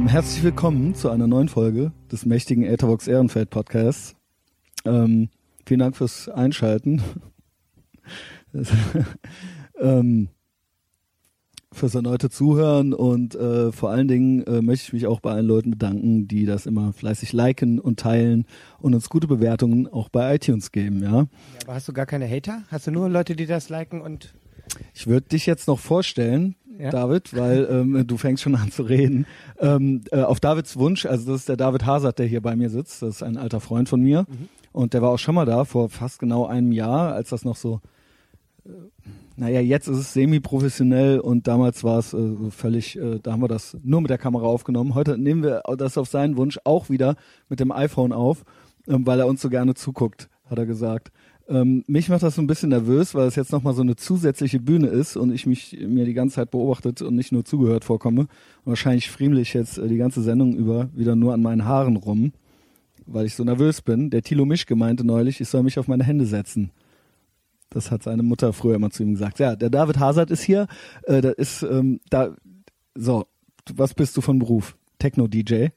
Ähm, herzlich willkommen zu einer neuen Folge des mächtigen Ethervox Ehrenfeld Podcasts. Ähm, vielen Dank fürs Einschalten. ähm, fürs erneute Zuhören und äh, vor allen Dingen äh, möchte ich mich auch bei allen Leuten bedanken, die das immer fleißig liken und teilen und uns gute Bewertungen auch bei iTunes geben, ja. ja aber hast du gar keine Hater? Hast du nur Leute, die das liken und ich würde dich jetzt noch vorstellen, ja? David, weil ähm, du fängst schon an zu reden. Ähm, äh, auf Davids Wunsch, also das ist der David Hazard, der hier bei mir sitzt, das ist ein alter Freund von mir mhm. und der war auch schon mal da vor fast genau einem Jahr, als das noch so äh, naja, jetzt ist es semi-professionell und damals war es äh, völlig, äh, da haben wir das nur mit der Kamera aufgenommen. Heute nehmen wir das auf seinen Wunsch auch wieder mit dem iPhone auf, ähm, weil er uns so gerne zuguckt, hat er gesagt. Ähm, mich macht das so ein bisschen nervös, weil es jetzt nochmal so eine zusätzliche Bühne ist und ich mich mir die ganze Zeit beobachtet und nicht nur zugehört vorkomme. Und wahrscheinlich friemle ich jetzt äh, die ganze Sendung über wieder nur an meinen Haaren rum, weil ich so nervös bin. Der Tilo Misch gemeinte neulich, ich soll mich auf meine Hände setzen. Das hat seine Mutter früher immer zu ihm gesagt. Ja, der David Hazard ist hier. Äh, da ist ähm, da. So, was bist du von Beruf? Techno-DJ.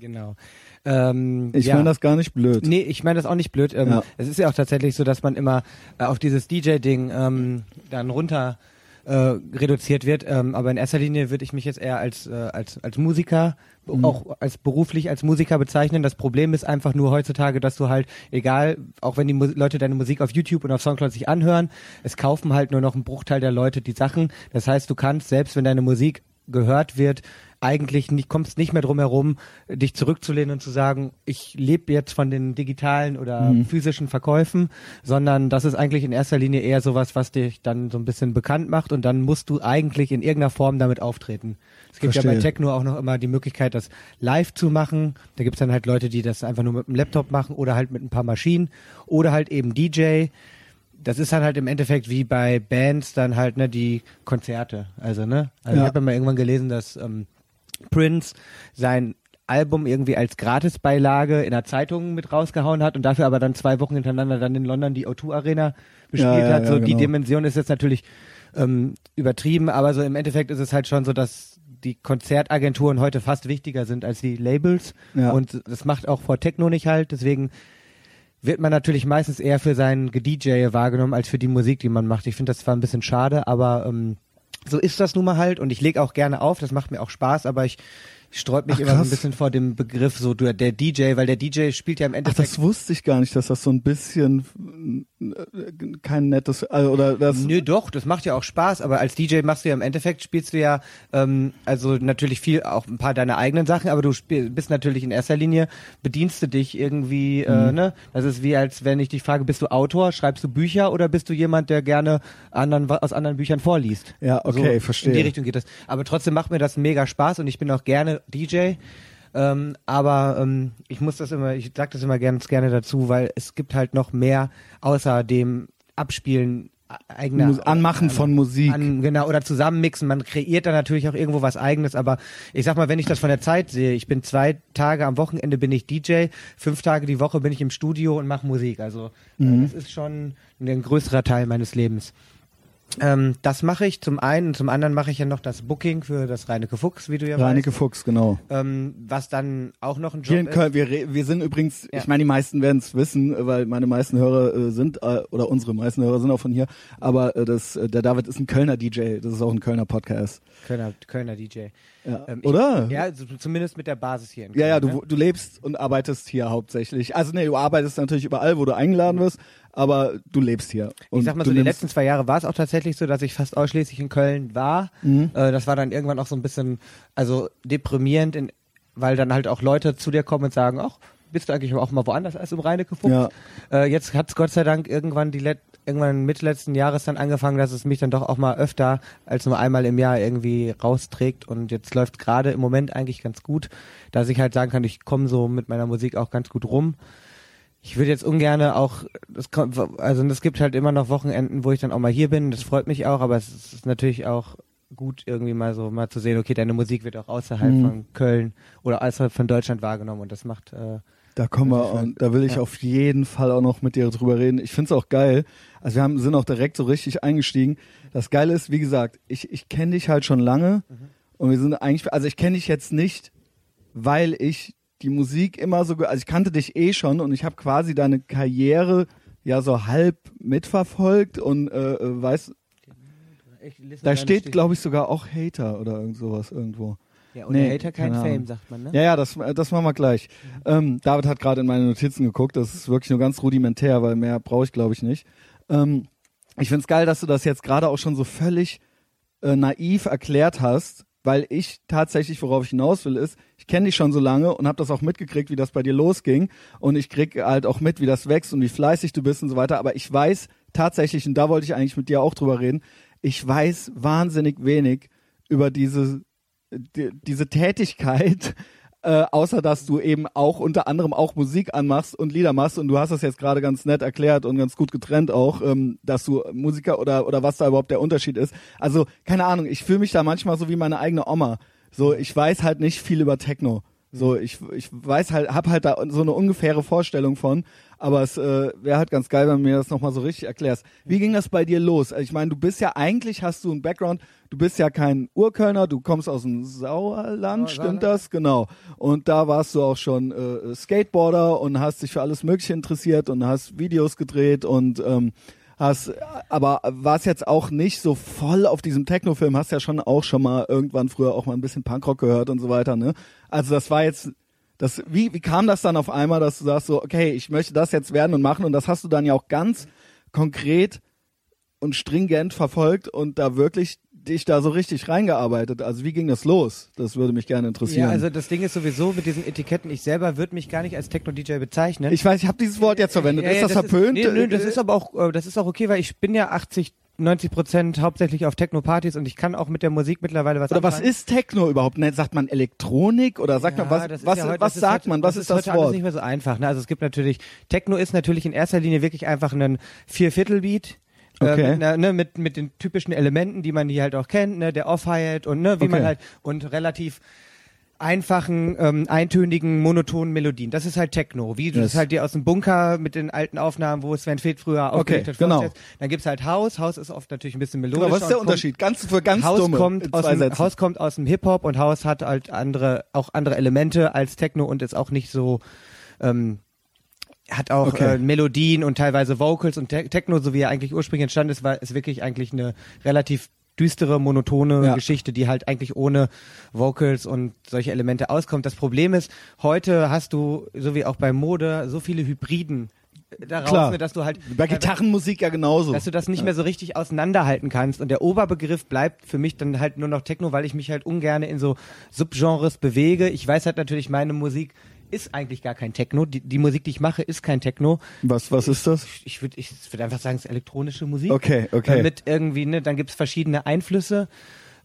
Genau. Ähm, ich ja. meine das gar nicht blöd. Nee, ich meine das auch nicht blöd. Ähm, ja. Es ist ja auch tatsächlich so, dass man immer äh, auf dieses DJ-Ding ähm, dann runter äh, reduziert wird. Ähm, aber in erster Linie würde ich mich jetzt eher als, äh, als, als Musiker, mhm. auch als beruflich als Musiker bezeichnen. Das Problem ist einfach nur heutzutage, dass du halt, egal, auch wenn die Mu Leute deine Musik auf YouTube und auf Soundcloud sich anhören, es kaufen halt nur noch ein Bruchteil der Leute die Sachen. Das heißt, du kannst, selbst wenn deine Musik gehört wird, eigentlich nicht, kommst nicht mehr drum herum, dich zurückzulehnen und zu sagen, ich lebe jetzt von den digitalen oder mhm. physischen Verkäufen, sondern das ist eigentlich in erster Linie eher sowas, was dich dann so ein bisschen bekannt macht und dann musst du eigentlich in irgendeiner Form damit auftreten. Es gibt Verstehe. ja bei Techno auch noch immer die Möglichkeit, das live zu machen. Da gibt's dann halt Leute, die das einfach nur mit dem Laptop machen oder halt mit ein paar Maschinen oder halt eben DJ das ist dann halt im Endeffekt wie bei Bands dann halt ne die Konzerte also ne also ja. ich habe ja mal irgendwann gelesen dass ähm, Prince sein Album irgendwie als Gratisbeilage in der Zeitung mit rausgehauen hat und dafür aber dann zwei Wochen hintereinander dann in London die O2 Arena bespielt ja, ja, hat. So ja, genau. die Dimension ist jetzt natürlich ähm, übertrieben, aber so im Endeffekt ist es halt schon so, dass die Konzertagenturen heute fast wichtiger sind als die Labels ja. und das macht auch vor Techno nicht halt, deswegen wird man natürlich meistens eher für sein DJ wahrgenommen als für die Musik, die man macht. Ich finde das zwar ein bisschen schade, aber ähm, so ist das nun mal halt und ich lege auch gerne auf, das macht mir auch Spaß, aber ich sträubt mich Ach, immer so ein bisschen vor dem Begriff so der DJ, weil der DJ spielt ja im Endeffekt. Ach, das wusste ich gar nicht, dass das so ein bisschen äh, kein nettes äh, oder das. Nö, doch, das macht ja auch Spaß, aber als DJ machst du ja im Endeffekt spielst du ja ähm, also natürlich viel auch ein paar deiner eigenen Sachen, aber du bist natürlich in erster Linie bedienst du dich irgendwie, äh, mhm. äh, ne? Das ist wie als wenn ich dich frage, bist du Autor, schreibst du Bücher oder bist du jemand, der gerne anderen aus anderen Büchern vorliest? Ja, okay, so, verstehe. In die Richtung geht das. Aber trotzdem macht mir das mega Spaß und ich bin auch gerne DJ. Ähm, aber ähm, ich muss das immer, ich sag das immer ganz gerne dazu, weil es gibt halt noch mehr außer dem Abspielen eigener Anmachen an, von Musik. An, genau, oder zusammenmixen. Man kreiert da natürlich auch irgendwo was eigenes, aber ich sag mal, wenn ich das von der Zeit sehe, ich bin zwei Tage am Wochenende bin ich DJ, fünf Tage die Woche bin ich im Studio und mache Musik. Also mhm. das ist schon ein größerer Teil meines Lebens. Ähm, das mache ich zum einen, zum anderen mache ich ja noch das Booking für das Reinecke Fuchs, wie du ja Reinecke weißt. Fuchs, genau. Ähm, was dann auch noch ein Job Hier in Köln, wir, wir sind übrigens, ja. ich meine, die meisten werden es wissen, weil meine meisten Hörer äh, sind, äh, oder unsere meisten Hörer sind auch von hier, aber äh, das, äh, der David ist ein Kölner DJ, das ist auch ein Kölner Podcast. Kölner, Kölner DJ. Ja. Ähm, Oder? Ich, ja, zumindest mit der Basis hier in Köln. Ja, ja, du, ne? du lebst und arbeitest hier hauptsächlich. Also nee, du arbeitest natürlich überall, wo du eingeladen wirst, aber du lebst hier. Und ich sag mal so, die letzten zwei Jahre war es auch tatsächlich so, dass ich fast ausschließlich in Köln war. Mhm. Äh, das war dann irgendwann auch so ein bisschen, also deprimierend, in, weil dann halt auch Leute zu dir kommen und sagen, ach, bist du eigentlich auch mal woanders als im Reinecke Fuchs? Ja. Äh, jetzt hat es Gott sei Dank irgendwann die Let irgendwann Mitte letzten Jahres dann angefangen, dass es mich dann doch auch mal öfter als nur einmal im Jahr irgendwie rausträgt und jetzt läuft gerade im Moment eigentlich ganz gut, dass ich halt sagen kann, ich komme so mit meiner Musik auch ganz gut rum ich würde jetzt ungerne auch, das kommt, also es gibt halt immer noch Wochenenden, wo ich dann auch mal hier bin, das freut mich auch, aber es ist natürlich auch gut, irgendwie mal so mal zu sehen, okay, deine Musik wird auch außerhalb mhm. von Köln oder außerhalb von Deutschland wahrgenommen und das macht äh, da kommen wir und da will ich ja. auf jeden Fall auch noch mit dir drüber reden. Ich finde es auch geil. Also wir haben, sind auch direkt so richtig eingestiegen. Das Geile ist, wie gesagt, ich, ich kenne dich halt schon lange mhm. und wir sind eigentlich, also ich kenne dich jetzt nicht weil ich die Musik immer so, also ich kannte dich eh schon und ich habe quasi deine Karriere ja so halb mitverfolgt und äh, äh weiß, da steht glaube ich sogar auch Hater oder irgend sowas irgendwo. Ja, und nee, Hater kein Fame, sagt man, ne? Ja, ja, das, das machen wir gleich. Mhm. Ähm, David hat gerade in meine Notizen geguckt, das ist wirklich nur ganz rudimentär, weil mehr brauche ich glaube ich nicht. Ähm, ich find's geil, dass du das jetzt gerade auch schon so völlig äh, naiv erklärt hast, weil ich tatsächlich, worauf ich hinaus will, ist, ich kenne dich schon so lange und habe das auch mitgekriegt, wie das bei dir losging und ich krieg halt auch mit, wie das wächst und wie fleißig du bist und so weiter, aber ich weiß tatsächlich, und da wollte ich eigentlich mit dir auch drüber reden, ich weiß wahnsinnig wenig über diese, die, diese Tätigkeit, äh, außer dass du eben auch unter anderem auch Musik anmachst und Lieder machst und du hast das jetzt gerade ganz nett erklärt und ganz gut getrennt auch, ähm, dass du Musiker oder oder was da überhaupt der Unterschied ist. Also keine Ahnung, ich fühle mich da manchmal so wie meine eigene Oma. So, ich weiß halt nicht viel über Techno. So, ich, ich weiß halt, hab halt da so eine ungefähre Vorstellung von, aber es äh, wäre halt ganz geil, wenn du mir das nochmal so richtig erklärst. Wie ging das bei dir los? Also ich meine, du bist ja eigentlich, hast du einen Background, du bist ja kein Urkölner, du kommst aus dem Sauerland, oh, stimmt das? Genau. Und da warst du auch schon äh, Skateboarder und hast dich für alles Mögliche interessiert und hast Videos gedreht und ähm, hast, aber warst jetzt auch nicht so voll auf diesem Techno-Film, hast ja schon auch schon mal irgendwann früher auch mal ein bisschen Punkrock gehört und so weiter, ne? Also das war jetzt, das, wie, wie kam das dann auf einmal, dass du sagst so, okay, ich möchte das jetzt werden und machen und das hast du dann ja auch ganz konkret und stringent verfolgt und da wirklich dich da so richtig reingearbeitet? Also wie ging das los? Das würde mich gerne interessieren. Ja, also das Ding ist sowieso mit diesen Etiketten, ich selber würde mich gar nicht als Techno-DJ bezeichnen. Ich weiß, ich habe dieses Wort jetzt verwendet. Ja, ja, ist das, das verpönt? Ist, nee, nee, das ist aber auch, äh, das ist auch okay, weil ich bin ja 80 90 Prozent hauptsächlich auf Techno-Partys und ich kann auch mit der Musik mittlerweile was Oder anfangen. was ist Techno überhaupt? Ne, sagt man Elektronik oder sagt ja, man was? Was, ja heute, was sagt heute, man? Was ist das, ist heute Wort? Alles nicht mehr so einfach. Ne? Also es gibt natürlich Techno ist natürlich in erster Linie wirklich einfach ein Vierviertelbeat äh, okay. Äh, mit, ne, mit, mit den typischen Elementen, die man hier halt auch kennt, ne, der Off-Hi-Hat und ne, wie okay. man halt und relativ einfachen, ähm, eintönigen, monotonen Melodien. Das ist halt Techno, wie du yes. das halt dir aus dem Bunker mit den alten Aufnahmen, wo Sven Feth früher aufgelegt okay, hat. Genau. Dann gibt's halt House. House ist oft natürlich ein bisschen melodisch. Genau, was ist der Unterschied? Ganz für ganz House dumme kommt aus dem, House kommt aus dem Hip Hop und House hat halt andere, auch andere Elemente als Techno und ist auch nicht so ähm, hat auch okay. äh, Melodien und teilweise Vocals und Te Techno, so wie er eigentlich ursprünglich entstanden ist, war ist wirklich eigentlich eine relativ düstere, monotone ja. Geschichte, die halt eigentlich ohne Vocals und solche Elemente auskommt. Das Problem ist, heute hast du, so wie auch bei Mode, so viele Hybriden daraus, Klar. Dass du halt bei Gitarrenmusik ja genauso, dass du das nicht mehr so richtig auseinanderhalten kannst und der Oberbegriff bleibt für mich dann halt nur noch Techno, weil ich mich halt ungern in so Subgenres bewege. Ich weiß halt natürlich, meine Musik ist eigentlich gar kein Techno. Die, die Musik, die ich mache, ist kein Techno. Was, was ist das? Ich, ich würde ich würd einfach sagen, es ist elektronische Musik. Okay, okay. Mit irgendwie, ne, dann gibt's verschiedene Einflüsse.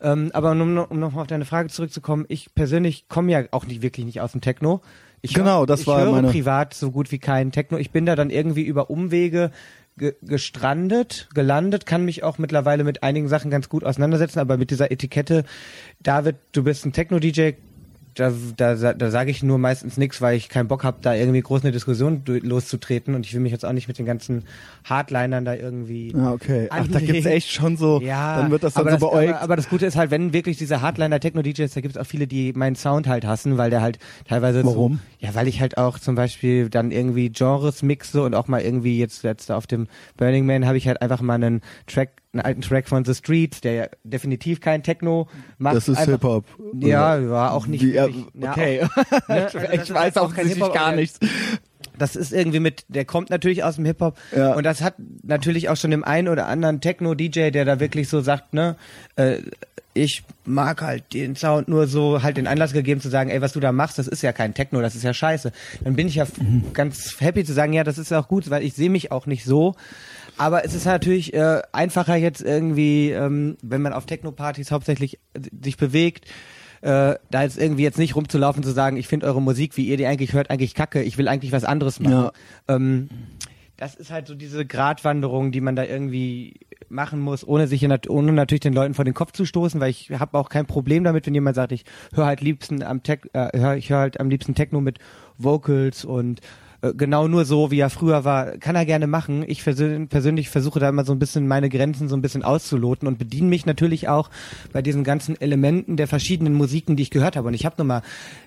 Ähm, aber um, um nochmal auf deine Frage zurückzukommen, ich persönlich komme ja auch nicht wirklich nicht aus dem Techno. Ich genau, das ich war höre meine... privat so gut wie kein Techno. Ich bin da dann irgendwie über Umwege ge gestrandet, gelandet, kann mich auch mittlerweile mit einigen Sachen ganz gut auseinandersetzen, aber mit dieser Etikette, David, du bist ein Techno-DJ, da, da, da sage ich nur meistens nichts, weil ich keinen Bock habe, da irgendwie groß eine Diskussion loszutreten und ich will mich jetzt auch nicht mit den ganzen Hardlinern da irgendwie. Ah, okay. Ach, da gibt's echt schon so. Ja, dann wird das dann so das, beäugt. Aber, aber, das Gute ist halt, wenn wirklich diese Hardliner Techno-DJs, da gibt's auch viele, die meinen Sound halt hassen, weil der halt teilweise. Warum? So, ja, weil ich halt auch zum Beispiel dann irgendwie Genres mixe und auch mal irgendwie jetzt, jetzt auf dem Burning Man habe ich halt einfach mal einen Track einen alten Track von The Streets, der ja definitiv kein Techno macht. Das ist Hip-Hop. Ja, war auch nicht. Wie, wirklich, okay. Ja, auch, ne? also ich weiß auch kein Hip-Hop, gar nichts. Das ist irgendwie mit, der kommt natürlich aus dem Hip-Hop ja. und das hat natürlich auch schon dem einen oder anderen Techno-DJ, der da wirklich so sagt, ne, äh, ich mag halt den Sound nur so halt den Anlass gegeben zu sagen, ey, was du da machst, das ist ja kein Techno, das ist ja scheiße. Dann bin ich ja mhm. ganz happy zu sagen, ja, das ist auch gut, weil ich sehe mich auch nicht so. Aber es ist natürlich äh, einfacher jetzt irgendwie, ähm, wenn man auf Techno-Partys hauptsächlich sich bewegt, äh, da jetzt irgendwie jetzt nicht rumzulaufen zu sagen, ich finde eure Musik, wie ihr die eigentlich hört, eigentlich kacke, ich will eigentlich was anderes machen. Ja. Ähm, das ist halt so diese Gratwanderung, die man da irgendwie machen muss, ohne sich ohne natürlich den Leuten vor den Kopf zu stoßen, weil ich habe auch kein Problem damit, wenn jemand sagt, ich höre halt liebsten am Tech, äh, hör, ich höre halt am liebsten Techno mit Vocals und äh, genau nur so, wie er früher war, kann er gerne machen. Ich persönlich versuche da immer so ein bisschen meine Grenzen so ein bisschen auszuloten und bediene mich natürlich auch bei diesen ganzen Elementen der verschiedenen Musiken, die ich gehört habe. Und ich habe nur mal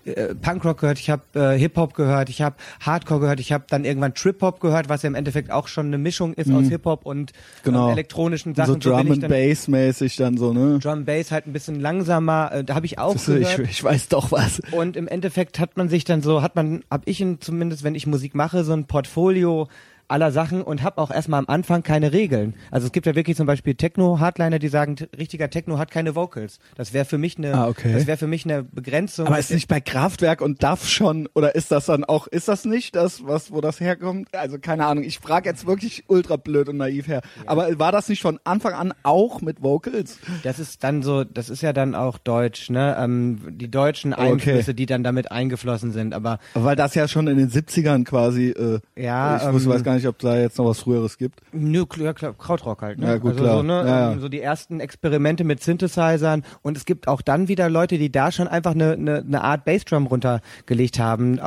äh, Punkrock gehört, ich habe äh, Hip-Hop gehört, ich habe Hardcore gehört, ich habe dann irgendwann Trip-Hop gehört, was ja im Endeffekt auch schon eine Mischung ist mhm. aus Hip-Hop und genau. äh, elektronischen Sachen. So Drum so and Bass mäßig dann so, ne? Drum Bass halt ein bisschen langsamer, äh, da habe ich auch das gehört. Ich, ich weiß doch was. Und im Endeffekt hat man sich dann so, hat man, hab ich in, zumindest, wenn ich Musik mache, so ein Portfolio aller Sachen und habe auch erstmal am Anfang keine Regeln. Also es gibt ja wirklich zum Beispiel Techno-Hardliner, die sagen, richtiger Techno hat keine Vocals. Das wäre für mich eine, ah, okay. das wäre für mich eine Begrenzung. Aber ist nicht bei Kraftwerk und DAF schon oder ist das dann auch, ist das nicht das, was wo das herkommt? Also keine Ahnung. Ich frage jetzt wirklich ultra blöd und naiv her. Ja. Aber war das nicht von Anfang an auch mit Vocals? Das ist dann so, das ist ja dann auch Deutsch, ne? Ähm, die deutschen Einflüsse, okay. die dann damit eingeflossen sind. Aber weil das ja schon in den 70ern quasi. Äh, ja. Ich ähm, weiß gar nicht nicht, ob da jetzt noch was Früheres gibt. Nö, ja, klar, Krautrock halt. Ne? Ja, gut, also klar. So, ne, ja, ja. so die ersten Experimente mit Synthesizern und es gibt auch dann wieder Leute, die da schon einfach eine, eine, eine Art Bassdrum runtergelegt haben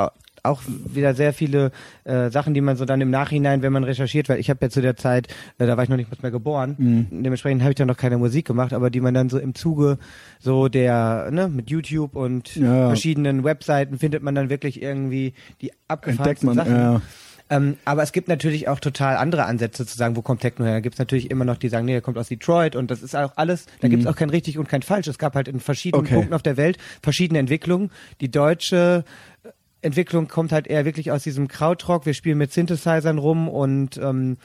auch wieder sehr viele äh, Sachen, die man so dann im Nachhinein, wenn man recherchiert, weil ich habe ja zu der Zeit, äh, da war ich noch nicht mehr geboren, mhm. dementsprechend habe ich dann noch keine Musik gemacht, aber die man dann so im Zuge so der, ne, mit YouTube und ja. verschiedenen Webseiten findet man dann wirklich irgendwie die abgefahrensten Sachen. Ja. Ähm, aber es gibt natürlich auch total andere Ansätze zu sagen, wo kommt Techno her. Da gibt es natürlich immer noch die sagen, nee, der kommt aus Detroit und das ist auch alles, da mhm. gibt es auch kein richtig und kein falsch. Es gab halt in verschiedenen okay. Punkten auf der Welt verschiedene Entwicklungen. Die deutsche Entwicklung kommt halt eher wirklich aus diesem Krautrock. Wir spielen mit Synthesizern rum und ähm,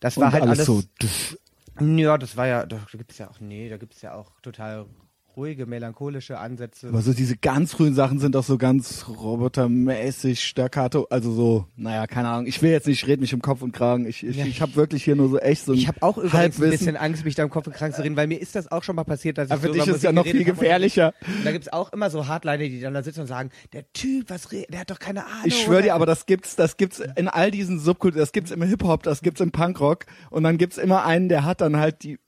das war und halt alles, alles so. Ja, das war ja, da gibt's ja auch, nee, da gibt's ja auch total ruhige, melancholische Ansätze. Aber so diese ganz frühen Sachen sind auch so ganz robotermäßig, staccato, also so, naja, keine Ahnung. Ich will jetzt nicht, ich rede mich im Kopf und Kragen. Ich, ich, ja. ich habe wirklich hier nur so echt so ein Ich habe auch übrigens ein bisschen Angst, mich da im Kopf und Kragen zu reden, weil mir ist das auch schon mal passiert, dass Aber ich für dich ist ja noch viel gefährlicher. Da gibt's auch immer so Hardliner, die dann da sitzen und sagen, der Typ, was der hat doch keine Ahnung. Ich schwöre dir, aber das gibt's, das gibt's in all diesen Subkulturen, das gibt's im Hip-Hop, das gibt's im Punkrock und dann gibt's immer einen, der hat dann halt die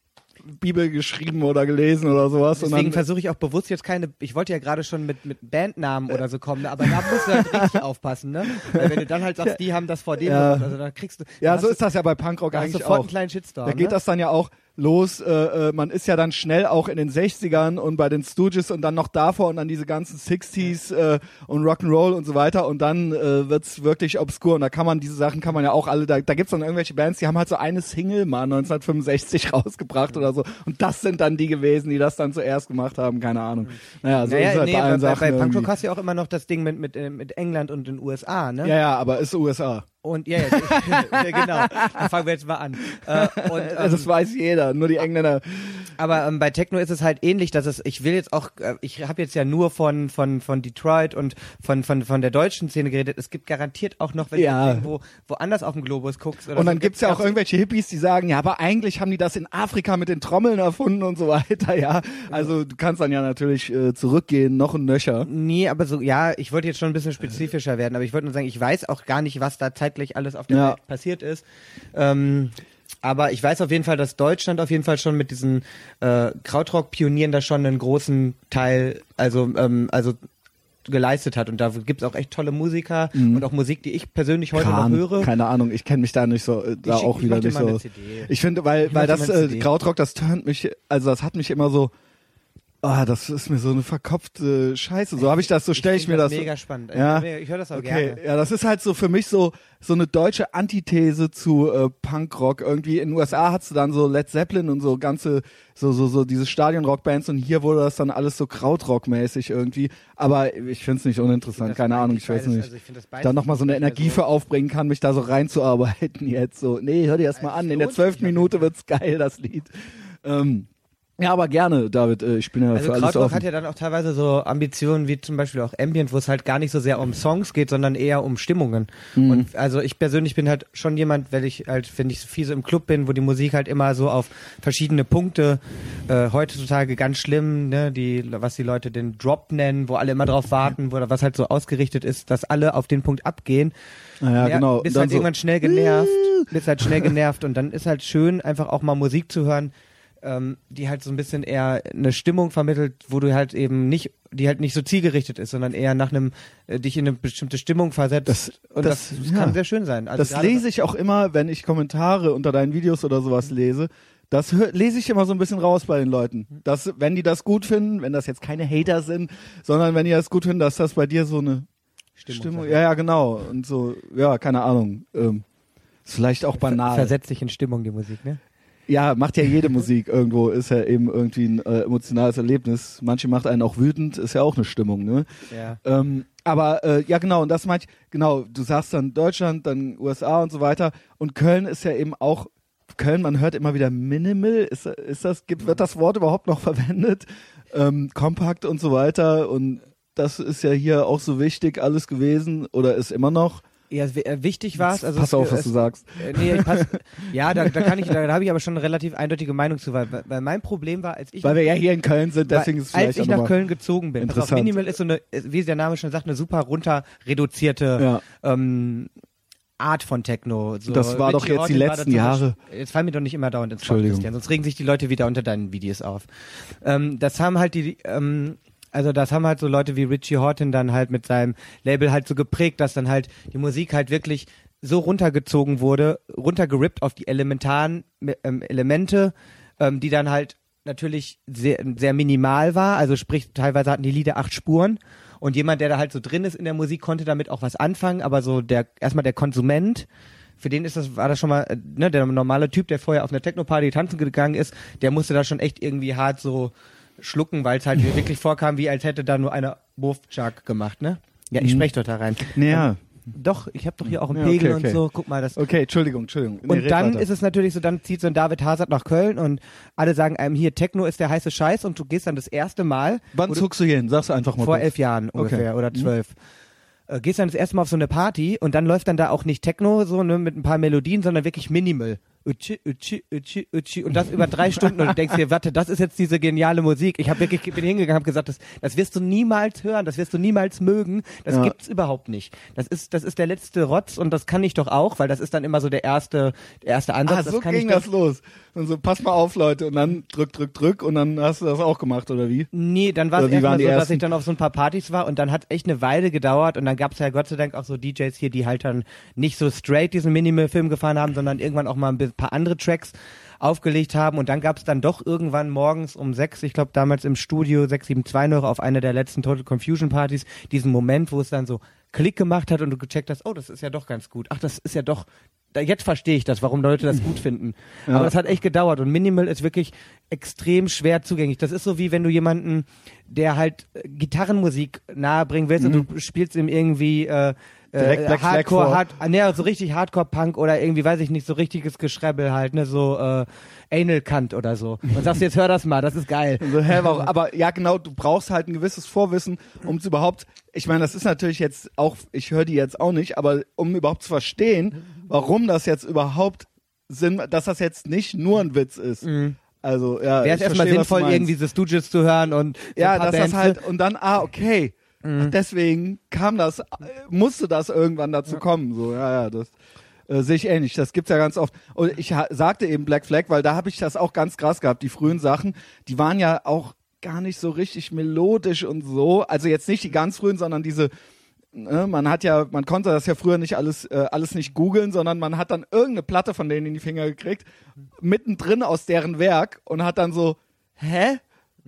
Bibel geschrieben oder gelesen oder sowas. Deswegen versuche ich auch bewusst jetzt keine, ich wollte ja gerade schon mit, mit Bandnamen oder so kommen, aber da musst du halt richtig aufpassen, ne? Weil wenn du dann halt sagst, die haben das vor dem ja. gemacht, also dann kriegst du. Ja, so ist das ja bei Punkrock eigentlich sofort auch. einen kleinen Shitstorm. Da geht ne? das dann ja auch, los. Äh, äh, man ist ja dann schnell auch in den 60ern und bei den Stooges und dann noch davor und dann diese ganzen 60s äh, und Rock'n'Roll und so weiter und dann äh, wird's wirklich obskur und da kann man diese Sachen kann man ja auch alle da, da gibt's dann irgendwelche Bands, die haben halt so eine Single mal 1965 rausgebracht oder so und das sind dann die gewesen, die das dann zuerst gemacht haben, keine Ahnung. Naja, so naja, ist halt nee, bei allen bei, Sachen bei Punkrock hast du ja auch immer noch das Ding mit mit äh, mit England und den USA, ne? Ja, ja, aber ist USA. Und ja, ja, ja genau. Dann fangen wir jetzt mal an. Äh, und, ähm, also das weiß jeder, nur die Engländer. Aber ähm, bei Techno ist es halt ähnlich, dass es, ich will jetzt auch, äh, ich habe jetzt ja nur von von von Detroit und von von von der deutschen Szene geredet. Es gibt garantiert auch noch, wenn ja. du irgendwo woanders auf dem Globus guckst. und dann so, gibt's ja auch irgendwelche Hippies, die sagen, ja, aber eigentlich haben die das in Afrika mit den Trommeln erfunden und so weiter. Ja, also du kannst dann ja natürlich äh, zurückgehen, noch ein Nöcher. Nee, aber so, ja, ich wollte jetzt schon ein bisschen spezifischer werden, aber ich wollte nur sagen, ich weiß auch gar nicht, was da zeitlich alles auf der ja. Welt passiert ist. Ähm, aber ich weiß auf jeden Fall, dass Deutschland auf jeden Fall schon mit diesen äh, Krautrock-Pionieren da schon einen großen Teil, also ähm, also geleistet hat und da gibt es auch echt tolle Musiker mhm. und auch Musik, die ich persönlich heute Kran, noch höre. Keine Ahnung, ich kenne mich da nicht so, äh, da ich, auch ich wieder nicht so. Ich finde, weil, ich weil das äh, Krautrock, das turnt mich, also das hat mich immer so, Ah, das ist mir so eine verkopfte Scheiße. So habe ich das, so stelle ich, ich mir das. Mega spannend. Ja? Ich höre das auch okay. gerne. Ja, das ist halt so für mich so so eine deutsche Antithese zu äh, Punkrock. Irgendwie in den USA hast du dann so Led Zeppelin und so ganze so so so diese Stadionrockbands und hier wurde das dann alles so Krautrock-mäßig irgendwie. Aber ich finde es nicht uninteressant. Keine Ahnung, ich weiß nicht. Also ich da noch mal so eine Energie für aufbringen kann, mich da so reinzuarbeiten jetzt. So, nee, hör dir das mal an. In der zwölften Minute wird's geil, das Lied. Ähm, ja, aber gerne, David. Äh, ich bin ja also für alles offen. hat ja dann auch teilweise so Ambitionen wie zum Beispiel auch Ambient, wo es halt gar nicht so sehr um Songs geht, sondern eher um Stimmungen. Mhm. Und also ich persönlich bin halt schon jemand, weil ich halt, wenn ich viel so im Club bin, wo die Musik halt immer so auf verschiedene Punkte, äh, heutzutage ganz schlimm, ne, die, was die Leute den Drop nennen, wo alle immer drauf warten, wo was halt so ausgerichtet ist, dass alle auf den Punkt abgehen. Ja, ja genau. Bist halt so irgendwann schnell genervt, bist halt schnell genervt und dann ist halt schön, einfach auch mal Musik zu hören, ähm, die halt so ein bisschen eher eine Stimmung vermittelt, wo du halt eben nicht, die halt nicht so zielgerichtet ist, sondern eher nach einem, äh, dich in eine bestimmte Stimmung versetzt. Das- und das- das, ja. kann sehr schön sein. Also das lese ich auch immer, wenn ich Kommentare unter deinen Videos oder sowas lese. Das lese ich immer so ein bisschen raus bei den Leuten. Dass, wenn die das gut finden, wenn das jetzt keine Hater sind, sondern wenn die das gut finden, dass das bei dir so eine Stimmung Stimmung, ja, ja, genau. Und so, ja, keine Ahnung. Ähm, ist vielleicht auch banal. Versetzt dich in Stimmung, die Musik, ne? Ja, macht ja jede Musik irgendwo, ist ja eben irgendwie ein äh, emotionales Erlebnis. Manche macht einen auch wütend, ist ja auch eine Stimmung, ne? Ja. Ähm, aber äh, ja, genau, und das meinte ich, genau, du sagst dann Deutschland, dann USA und so weiter. Und Köln ist ja eben auch, Köln, man hört immer wieder Minimal, ist, ist das, gibt, wird das Wort überhaupt noch verwendet? Ähm, Kompakt und so weiter. Und das ist ja hier auch so wichtig alles gewesen oder ist immer noch. Ja, äh, wichtig war es. Also Pass es- auf, was es, du sagst. Äh, nee, ich pass, ja, da, da kann ich, da, da habe ich aber schon eine relativ eindeutige Meinung zu, weil, weil mein Problem war, als ich Weil wir ja hier in Köln sind, deswegen weil, ist es vielleicht als ich nach Köln gezogen bin. Pass auf, interessant. Minimal ist so eine, ist, wie der Name schon sagt, eine super runter reduzierte Ja. ähm, Art von Techno. So, Das war doch jetzt die Hawtin war letzten Jahre. Jetzt fallen mir doch nicht immer dauernd ins Wort, Entschuldigung. Christian, sonst regen sich die Leute wieder unter deinen Videos auf. Ähm, das haben halt die, ähm, also das haben halt so Leute wie Richie Horton dann halt mit seinem Label halt so geprägt, dass dann halt die Musik halt wirklich so runtergezogen wurde, runtergerippt auf die elementaren ähm, Elemente, ähm, die dann halt natürlich sehr, sehr minimal war. Also sprich, teilweise hatten die Lieder acht Spuren und jemand, der da halt so drin ist in der Musik, konnte damit auch was anfangen, aber so der erstmal der Konsument, für den ist das, war das schon mal, äh, ne, der normale Typ, der vorher auf einer Techno-Party tanzen gegangen ist, der musste da schon echt irgendwie hart so schlucken, weil es halt wirklich vorkam, wie als hätte da nur einer Wurfchak gemacht, ne? Ja, ich Mhm. spreche doch da rein. Naja. Doch, ich habe doch hier auch einen Ja, Pegel okay, okay. und so. Guck mal, das. Okay, Entschuldigung, Entschuldigung. Nee, Und dann weiter. ist es natürlich so, dann zieht so ein David Hazard nach Köln und alle sagen einem hier, Techno ist der heiße Scheiß und du gehst dann das erste Mal Wann du- zuckst du hier hin? Sag's einfach mal. vor elf Jahren Okay. ungefähr oder Mhm. zwölf. Äh, gehst dann das erste Mal auf so eine Party und dann läuft dann da auch nicht Techno so ne, mit ein paar Melodien, sondern wirklich Minimal. Utschi, utschi, utschi, utschi. Und das über drei Stunden und du denkst dir, warte, das ist jetzt diese geniale Musik. Ich habe wirklich bin hingegangen, habe gesagt, das, das wirst du niemals hören, das wirst du niemals mögen. Das Ja. gibt's überhaupt nicht. Das ist das ist der letzte Rotz und das kann ich doch auch, weil das ist dann immer so der erste der erste Ansatz. Ah, das so kann ging das los. Und so, pass mal auf, Leute. Und dann drück, drück, drück. Und dann hast du das auch gemacht, oder wie? Nee, dann war es erstmal so, die dass ersten? ich dann auf so ein paar Partys war und dann hat echt eine Weile gedauert und dann gab's ja Gott sei Dank auch so DJs hier, die halt dann nicht so straight diesen Minimal-Film gefahren haben, sondern irgendwann auch mal ein bi- paar andere Tracks aufgelegt haben und dann gab's dann doch irgendwann morgens um sechs, ich glaube damals im Studio 672 noch auf einer der letzten Total Confusion Partys, diesen Moment, wo es dann so Klick gemacht hat und du gecheckt hast, oh, das ist ja doch ganz gut. Ach, das ist ja doch, da, jetzt verstehe ich das, warum Leute das gut finden. Ja. Aber das hat echt gedauert und Minimal ist wirklich extrem schwer zugänglich. Das ist so wie wenn du jemanden, der halt äh, Gitarrenmusik nahebringen willst und du spielst ihm irgendwie äh, Mhm. Direkt äh, Black Flag Hardcore, vor. hard, ah, ne, so richtig Hardcore-Punk oder irgendwie, weiß ich nicht, so richtiges Geschrebbel halt, ne, so äh, Anal Kant oder so. Und sagst jetzt, hör das mal, das ist geil. So, hä, warum? Aber ja, genau, du brauchst halt ein gewisses Vorwissen, um es überhaupt, ich meine, das ist natürlich jetzt auch, ich höre die jetzt auch nicht, aber um überhaupt zu verstehen, warum das jetzt überhaupt Sinn, dass das jetzt nicht nur ein Witz ist. Also, ja. Wäre es erstmal sinnvoll, irgendwie The Stooges zu hören und so Ja, dass das halt, und dann, ah, okay. Ach, deswegen kam das, musste das irgendwann dazu kommen. So, ja, ja, das äh, sehe ich ähnlich. Das gibt's ja ganz oft. Und ich sagte eben Black Flag, weil da habe ich das auch ganz krass gehabt. Die frühen Sachen, die waren ja auch gar nicht so richtig melodisch und so. Also jetzt nicht die ganz frühen, sondern diese, ne, man hat ja, man konnte das ja früher nicht alles, äh, alles nicht googeln, sondern man hat dann irgendeine Platte von denen in die Finger gekriegt, mittendrin aus deren Werk und hat dann so, hä?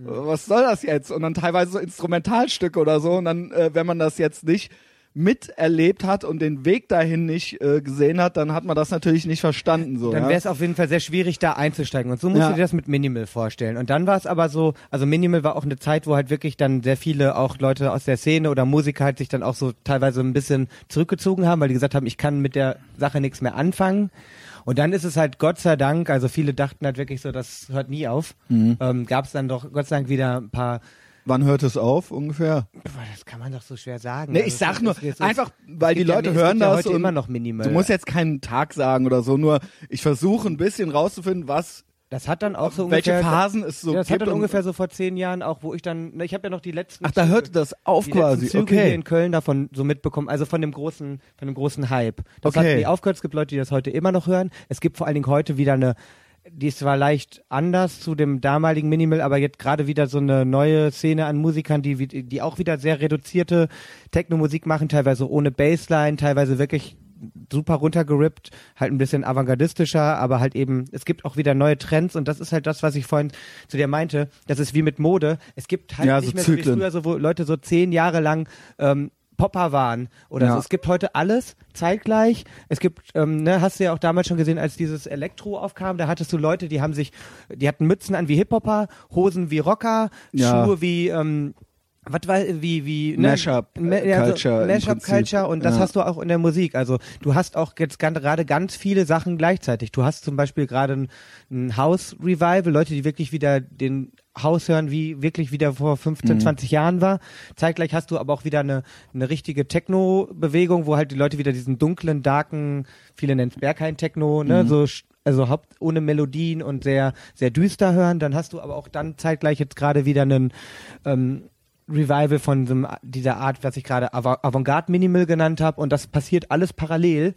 Was soll das jetzt? Und dann teilweise so Instrumentalstücke oder so. Und dann, äh, wenn man das jetzt nicht miterlebt hat und den Weg dahin nicht äh, gesehen hat, dann hat man das natürlich nicht verstanden. So, Dann ja? wäre es auf jeden Fall sehr schwierig, da einzusteigen. Und so musst Ja. du dir das mit Minimal vorstellen. Und dann war es aber so, also Minimal war auch eine Zeit, wo halt wirklich dann sehr viele auch Leute aus der Szene oder Musiker halt sich dann auch so teilweise ein bisschen zurückgezogen haben, weil die gesagt haben, ich kann mit der Sache nichts mehr anfangen. Und dann ist es halt Gott sei Dank, also viele dachten halt wirklich so, das hört nie auf. Mhm. Ähm, Gab es dann doch Gott sei Dank wieder ein paar, Wann hört es auf ungefähr? Das kann man doch so schwer sagen. Nee, Also ich sag nur, einfach, weil die ja- Leute es hören gibt ja das heute und immer noch Minimal. du musst jetzt keinen Tag sagen oder so, nur ich versuche ein bisschen rauszufinden, was, das hat dann auch so welche ungefähr, Phasen es so ja, das hat dann ungefähr so vor zehn Jahren auch, wo ich dann, ne, ich habe ja noch die letzten. Ach, da hörte das auf die quasi. Züge hier Okay. in Köln davon so mitbekommen, also von dem großen, von dem großen Hype. Das Okay. hat nie aufgehört. Es gibt Leute, die das heute immer noch hören. Es gibt vor allen Dingen heute wieder eine die ist zwar leicht anders zu dem damaligen Minimal, aber jetzt gerade wieder so eine neue Szene an Musikern, die, die auch wieder sehr reduzierte Techno-Musik machen, teilweise ohne Bassline, teilweise wirklich super runtergerippt, halt ein bisschen avantgardistischer, aber halt eben, es gibt auch wieder neue Trends und das ist halt das, was ich vorhin zu dir meinte, das ist wie mit Mode. Es gibt halt Ja, nicht so mehr so wie früher, so, wo Leute so zehn Jahre lang ähm, Popper waren oder Ja. so. Es gibt heute alles zeitgleich. Es gibt, ähm, ne, hast du ja auch damals schon gesehen, als dieses Elektro aufkam, da hattest du Leute, die haben sich, die hatten Mützen an wie Hip-Hopper, Hosen wie Rocker, Ja. Schuhe wie, ähm, was war, wie, wie, ne? Mashup, Ma- äh, Culture im Mashup. Culture und das Ja. hast du auch in der Musik. Also du hast auch jetzt gerade ganz viele Sachen gleichzeitig. Du hast zum Beispiel gerade ein, ein House Revival, Leute, die wirklich wieder den House hören, wie wirklich wieder vor 15, Mhm. 20 Jahren war. Zeitgleich hast du aber auch wieder eine, eine richtige Techno-Bewegung, wo halt die Leute wieder diesen dunklen, darken, viele nennen es Berghain-Techno, ne, Mhm. so also haupt ohne Melodien und sehr, sehr düster hören. Dann hast du aber auch dann zeitgleich jetzt gerade wieder einen ähm, Revival von so dieser Art, was ich gerade Ava- Avantgarde Minimal genannt habe. Und das passiert alles parallel.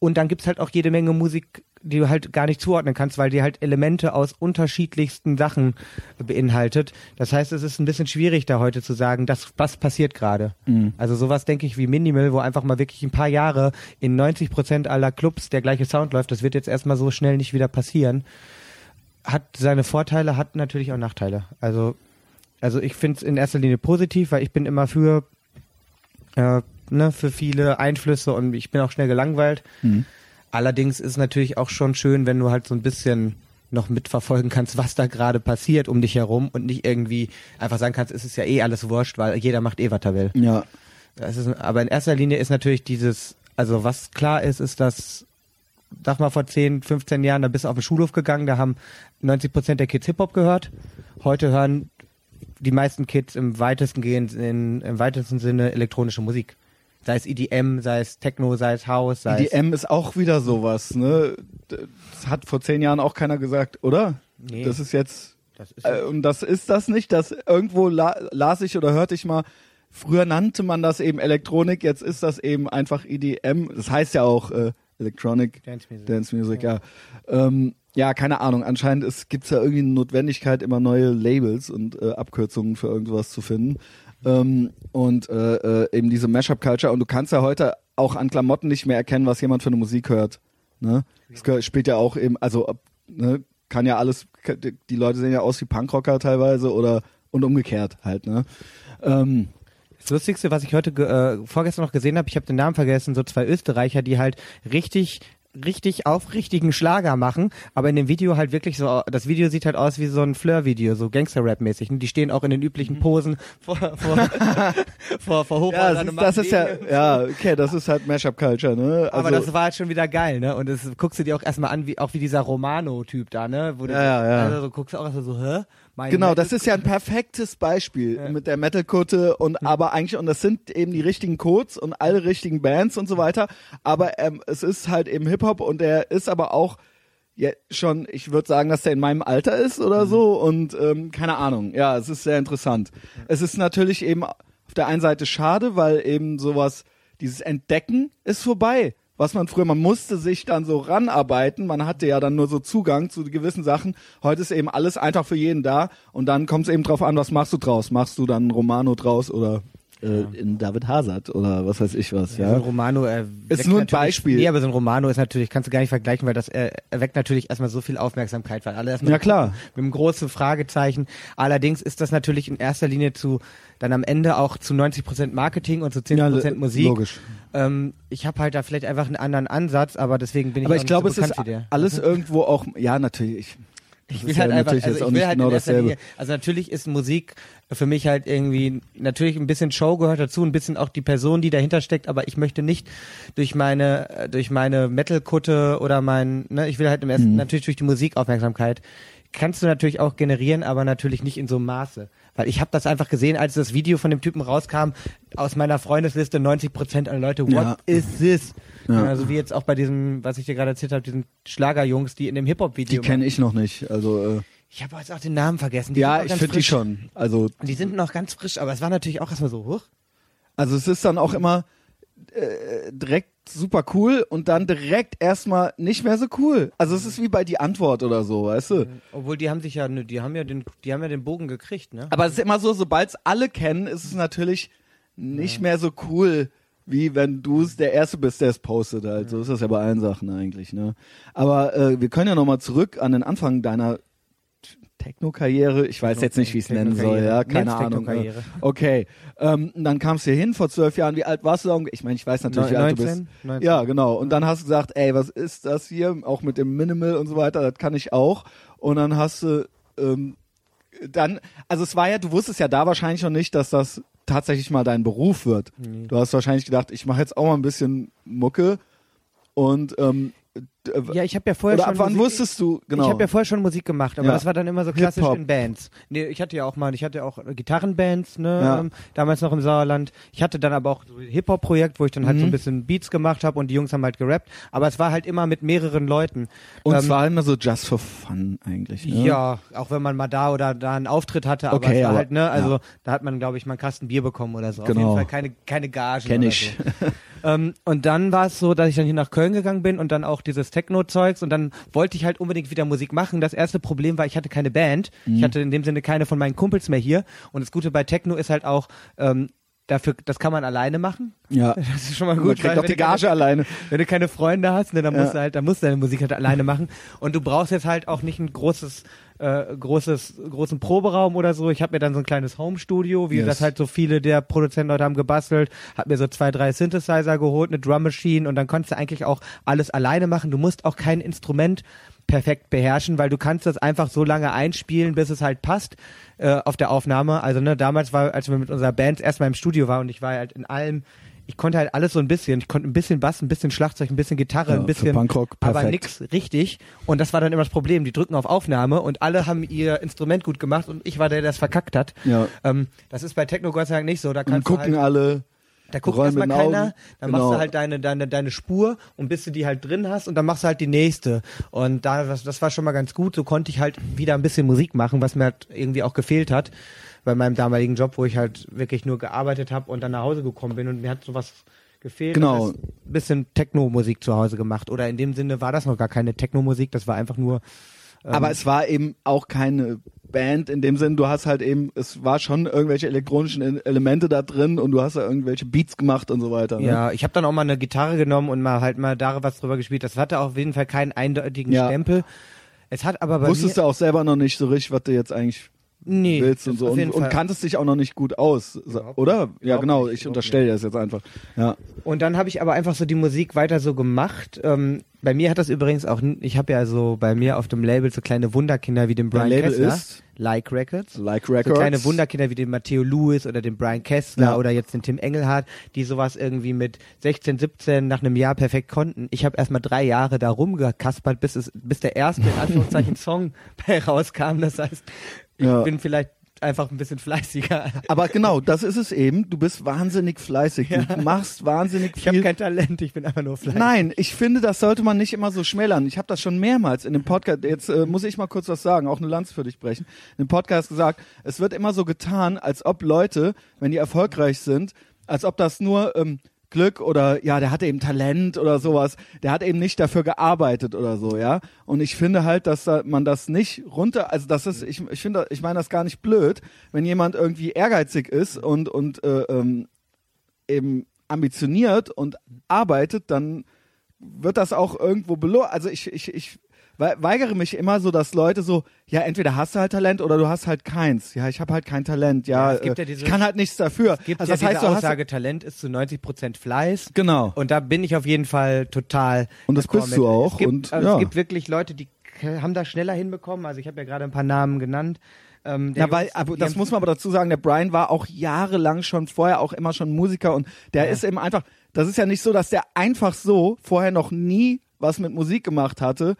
Und dann gibt's halt auch jede Menge Musik, die du halt gar nicht zuordnen kannst, weil die halt Elemente aus unterschiedlichsten Sachen beinhaltet. Das heißt, es ist ein bisschen schwierig da heute zu sagen, das, was passiert gerade. Also sowas denke ich wie Minimal, wo einfach mal wirklich ein paar Jahre in 90 Prozent aller Clubs der gleiche Sound läuft. Das wird jetzt erstmal so schnell nicht wieder passieren. Hat seine Vorteile, hat natürlich auch Nachteile. Also, also ich finde es in erster Linie positiv, weil ich bin immer für äh, ne, für viele Einflüsse und ich bin auch schnell gelangweilt. Mhm. Allerdings ist natürlich auch schon schön, wenn du halt so ein bisschen noch mitverfolgen kannst, was da gerade passiert um dich herum und nicht irgendwie einfach sagen kannst, es ist ja eh alles wurscht, weil jeder macht eh, was er will. Ja. Ist, aber in erster Linie ist natürlich dieses, also was klar ist, ist, dass, sag mal vor 10, 15 Jahren, da bist du auf den Schulhof gegangen, da haben 90 Prozent der Kids Hip-Hop gehört. Heute hören die meisten Kids im weitesten gehen in, im weitesten Sinne elektronische Musik. Sei es EDM, sei es Techno, sei es House, sei es. EDM ist auch wieder sowas, ne? Das hat vor zehn Jahren auch keiner gesagt, oder? Nee. Das ist jetzt Das ist Äh, und das ist das nicht, dass irgendwo la las ich oder hörte ich mal, früher nannte man das eben Elektronik, jetzt ist das eben einfach EDM. Das heißt ja auch äh, Electronic Dance Music. Dance Music, ja. Ähm, ja, keine Ahnung. Anscheinend gibt es ja irgendwie eine Notwendigkeit, immer neue Labels und äh, Abkürzungen für irgendwas zu finden. Ähm, und äh, äh, eben diese Mashup-Culture. Und du kannst ja heute auch an Klamotten nicht mehr erkennen, was jemand für eine Musik hört. Ne? Das spielt ja auch eben, also ne, kann ja alles, die Leute sehen ja aus wie Punkrocker teilweise oder und umgekehrt halt. Ne? Ähm, Das Lustigste, was ich heute äh, vorgestern noch gesehen habe, ich habe den Namen vergessen, so zwei Österreicher, die halt richtig richtig aufrichtigen Schlager machen, aber in dem Video halt wirklich so, das Video sieht halt aus wie so ein Fleur-Video, so Gangster-Rap-mäßig. ne? Die stehen auch in den üblichen Posen vor, vor, vor, vor ja, Hochhäusern das ist, das ist ja, ja, okay, das ist halt Mashup-Culture, ne? aber Also- das war halt schon wieder geil, ne? Und das guckst du dir auch erstmal an, wie, auch wie dieser Romano-Typ da, ne? Wo du, Ja, ja, ja. Also, so guckst du auch erstmal so, hä? Mein Genau, das ist ja ein perfektes Beispiel mit der Metal-Kutte und aber eigentlich, und das sind eben die richtigen Codes und alle richtigen Bands und so weiter, aber ähm, es ist halt eben Hip-Hop und der ist aber auch ja, schon, ich würde sagen, dass der in meinem Alter ist oder so und ähm, keine Ahnung, ja, es ist sehr interessant. Es ist natürlich eben auf der einen Seite schade, weil eben sowas, dieses Entdecken ist vorbei. Was man früher, man musste sich dann so ranarbeiten, man hatte ja dann nur so Zugang zu gewissen Sachen. Heute ist eben alles einfach für jeden da und dann kommt es eben drauf an, was machst du draus? Machst du dann Romano draus oder äh, in David Hazard oder was weiß ich was, So ja? ein Romano Ist nur ein Beispiel. Nee, aber so ein Romano ist natürlich, kannst du gar nicht vergleichen, weil das äh, erweckt natürlich erstmal so viel Aufmerksamkeit, weil alle erstmal Ja, klar. mit einem großen Fragezeichen. Allerdings ist das natürlich in erster Linie zu dann am Ende auch zu 90 Prozent Marketing und zu 10 Ja, Prozent lo- Musik. logisch. Ähm, ich habe halt da vielleicht einfach einen anderen Ansatz, aber deswegen bin ich Aber auch ich glaube, so es ist alles irgendwo auch, ja, natürlich. Ich Das will ist halt ja einfach, natürlich also ich will halt genau dasselbe. Linie, also natürlich ist Musik für mich halt irgendwie, natürlich ein bisschen Show gehört dazu, ein bisschen auch die Person, die dahinter steckt, aber ich möchte nicht durch meine, durch meine Metal-Kutte oder mein, ne, ich will halt im Mhm. ersten, natürlich durch die Musikaufmerksamkeit. Kannst du natürlich auch generieren, aber natürlich nicht in so einem Maße. Weil ich habe das einfach gesehen, als das Video von dem Typen rauskam, aus meiner Freundesliste 90 Prozent aller Leute, what Ja. is this? Ja. Also wie jetzt auch bei diesem, was ich dir gerade erzählt habe, diesen Schlagerjungs, die in dem Die Hip-Hop-Video kenne ich noch nicht. Also äh, ich habe jetzt auch den Namen vergessen. Die ja, ich finde die schon. Also Die sind noch ganz frisch, aber es war natürlich auch erstmal so, huch. Also es ist dann auch immer, äh, direkt super cool und dann direkt erstmal nicht mehr so cool. Also es ist wie bei die Antwort oder so, weißt du? Obwohl die haben sich ja, ne, die haben ja den, die haben ja den Bogen gekriegt, ne? Aber es ist immer so, sobald es alle kennen, ist es natürlich nicht ja. mehr so cool, wie wenn du es der Erste bist, der es postet. Halt. So ist das ja bei allen Sachen eigentlich. Ne? Aber äh, wir können ja nochmal zurück an den Anfang deiner Techno-Karriere. Ich weiß jetzt nicht, wie ich es nennen soll. Ja, keine Ahnung. Okay. Ähm, dann kamst du hier hin vor zwölf Jahren. Wie alt warst du? Ich meine, ich weiß natürlich, wie alt 19, du bist. 19. Ja, genau. Und dann hast du gesagt, ey, was ist das hier? Auch mit dem Minimal und so weiter. Das kann ich auch. Und dann hast du ähm, dann, also es war ja, du wusstest ja da wahrscheinlich noch nicht, dass das tatsächlich mal dein Beruf wird. Mhm. Du hast wahrscheinlich gedacht, ich mache jetzt auch mal ein bisschen Mucke und ähm, äh, ja, ich habe ja vorher schon. Ab wann Musik, wusstest du, genau. Ich habe ja vorher schon Musik gemacht, aber ja. das war dann immer so klassisch in Bands. Nee, ich hatte ja auch mal, ich hatte auch Gitarrenbands, ne, ja. ähm, damals noch im Sauerland. Ich hatte dann aber auch so ein Hip-Hop-Projekt, wo ich dann halt mhm. so ein bisschen Beats gemacht habe und die Jungs haben halt gerappt. Aber es war halt immer mit mehreren Leuten. Und ähm, es war immer so just for fun eigentlich. Ne? Ja, auch wenn man mal da oder da einen Auftritt hatte, aber okay, es war aber, halt, ne, also ja. da hat man, glaube ich, mal einen Kasten Bier bekommen oder so. Genau. Auf jeden genau. Fall keine, keine Gage. Kenn ich. So. ähm, und dann war es so, dass ich dann hier nach Köln gegangen bin und dann auch dieses Techno-Zeugs und dann wollte ich halt unbedingt wieder Musik machen. Das erste Problem war, ich hatte keine Band. Mhm. Ich hatte in dem Sinne keine von meinen Kumpels mehr hier. Und das Gute bei Techno ist halt auch, ähm, dafür, das kann man alleine machen. Ja. Das ist schon mal gut. Man kriegt auch die Gage keine, alleine. Wenn du keine Freunde hast, ne, dann musst du halt, dann musst du deine Musik halt alleine machen. Und du brauchst jetzt halt auch nicht ein großes, äh, großes, großen Proberaum oder so. Ich habe mir dann so ein kleines Home-Studio, wie yes. das halt so viele der Produzenten heute haben gebastelt, hab mir so zwei, drei Synthesizer geholt, eine Drum Machine und dann konntest du eigentlich auch alles alleine machen. Du musst auch kein Instrument perfekt beherrschen, weil du kannst das einfach so lange einspielen, bis es halt passt äh, auf der Aufnahme. Also ne, damals war, als wir mit unserer Band erstmal im Studio waren und ich war halt in allem ich konnte halt alles so ein bisschen. Ich konnte ein bisschen Bass, ein bisschen Schlagzeug, ein bisschen Gitarre, ja, ein bisschen, Punkrock, aber nix richtig. Und das war dann immer das Problem. Die drücken auf Aufnahme und alle haben ihr Instrument gut gemacht und ich war der, der das verkackt hat. Ja. Ähm, das ist bei Techno Gott sei Dank nicht so. Da kannst und gucken halt, alle. Da guckt erstmal keiner, dann genau. machst du halt deine, deine, deine Spur und bis du die halt drin hast und dann machst du halt die nächste. Und da, das, das war schon mal ganz gut. So konnte ich halt wieder ein bisschen Musik machen, was mir halt irgendwie auch gefehlt hat bei meinem damaligen Job, wo ich halt wirklich nur gearbeitet habe und dann nach Hause gekommen bin und mir hat sowas gefehlt. Genau. Ein bisschen Techno-Musik zu Hause gemacht. Oder in dem Sinne war das noch gar keine Techno-Musik, das war einfach nur. Ähm, Aber es war eben auch keine Band in dem Sinn, du hast halt eben, es war schon irgendwelche elektronischen Elemente da drin und du hast da irgendwelche Beats gemacht und so weiter. Ne? Ja, ich habe dann auch mal eine Gitarre genommen und mal halt mal da was drüber gespielt. Das hatte auf jeden Fall keinen eindeutigen ja. Stempel. Es hat aber bei Wusstest du auch selber noch nicht so richtig, was du jetzt eigentlich nee, willst und so und, und, kanntest dich auch noch nicht gut aus, oder? Ja, genau, ich unterstelle das jetzt einfach. Ja. Und dann habe ich aber einfach so die Musik weiter so gemacht. Ähm, bei mir hat das übrigens auch, ich habe ja so bei mir auf dem Label so kleine Wunderkinder wie den Brian Label Kessler. Ist like Records. Like Records. So kleine Wunderkinder wie den Matteo Lewis oder den Brian Kessler ja. oder jetzt den Tim Engelhardt, die sowas irgendwie mit 16, 17 nach einem Jahr perfekt konnten. Ich habe erstmal drei Jahre da rumgekaspert, bis es, bis der erste in Anführungszeichen Song bei rauskam. Das heißt, ich ja. bin vielleicht einfach ein bisschen fleißiger. Aber genau, das ist es eben. Du bist wahnsinnig fleißig. Ja. Du machst wahnsinnig viel. Ich habe kein Talent, ich bin einfach nur fleißig. Nein, ich finde, das sollte man nicht immer so schmälern. Ich habe das schon mehrmals in dem Podcast, jetzt äh, muss ich mal kurz was sagen, auch eine Lanze für dich brechen, in dem Podcast gesagt, es wird immer so getan, als ob Leute, wenn die erfolgreich sind, als ob das nur ähm, Glück oder ja, der hatte eben Talent oder sowas. Der hat eben nicht dafür gearbeitet oder so, ja. Und ich finde halt, dass man das nicht runter, also das ist, ich, ich finde, ich meine das gar nicht blöd, wenn jemand irgendwie ehrgeizig ist und und äh, ähm, eben ambitioniert und arbeitet, dann wird das auch irgendwo belohnt. Also ich, ich, ich weigere mich immer so, dass Leute so, ja, entweder hast du halt Talent oder du hast halt keins. Ja, ich habe halt kein Talent. Ja, ja, ja diese, ich kann halt nichts dafür. Es gibt also das ja heißt, diese Aussage, Talent ist zu 90 Prozent Fleiß. Genau. Und da bin ich auf jeden Fall total. Und das bist du auch. Es gibt, und, also es gibt wirklich Leute, die haben das schneller hinbekommen. Also ich habe ja gerade ein paar Namen genannt. Ähm, ja, weil, aber das muss man aber dazu sagen, der Brian war auch jahrelang schon vorher auch immer schon Musiker und der ja. ist eben einfach, das ist ja nicht so, dass der einfach so vorher noch nie was mit Musik gemacht hatte,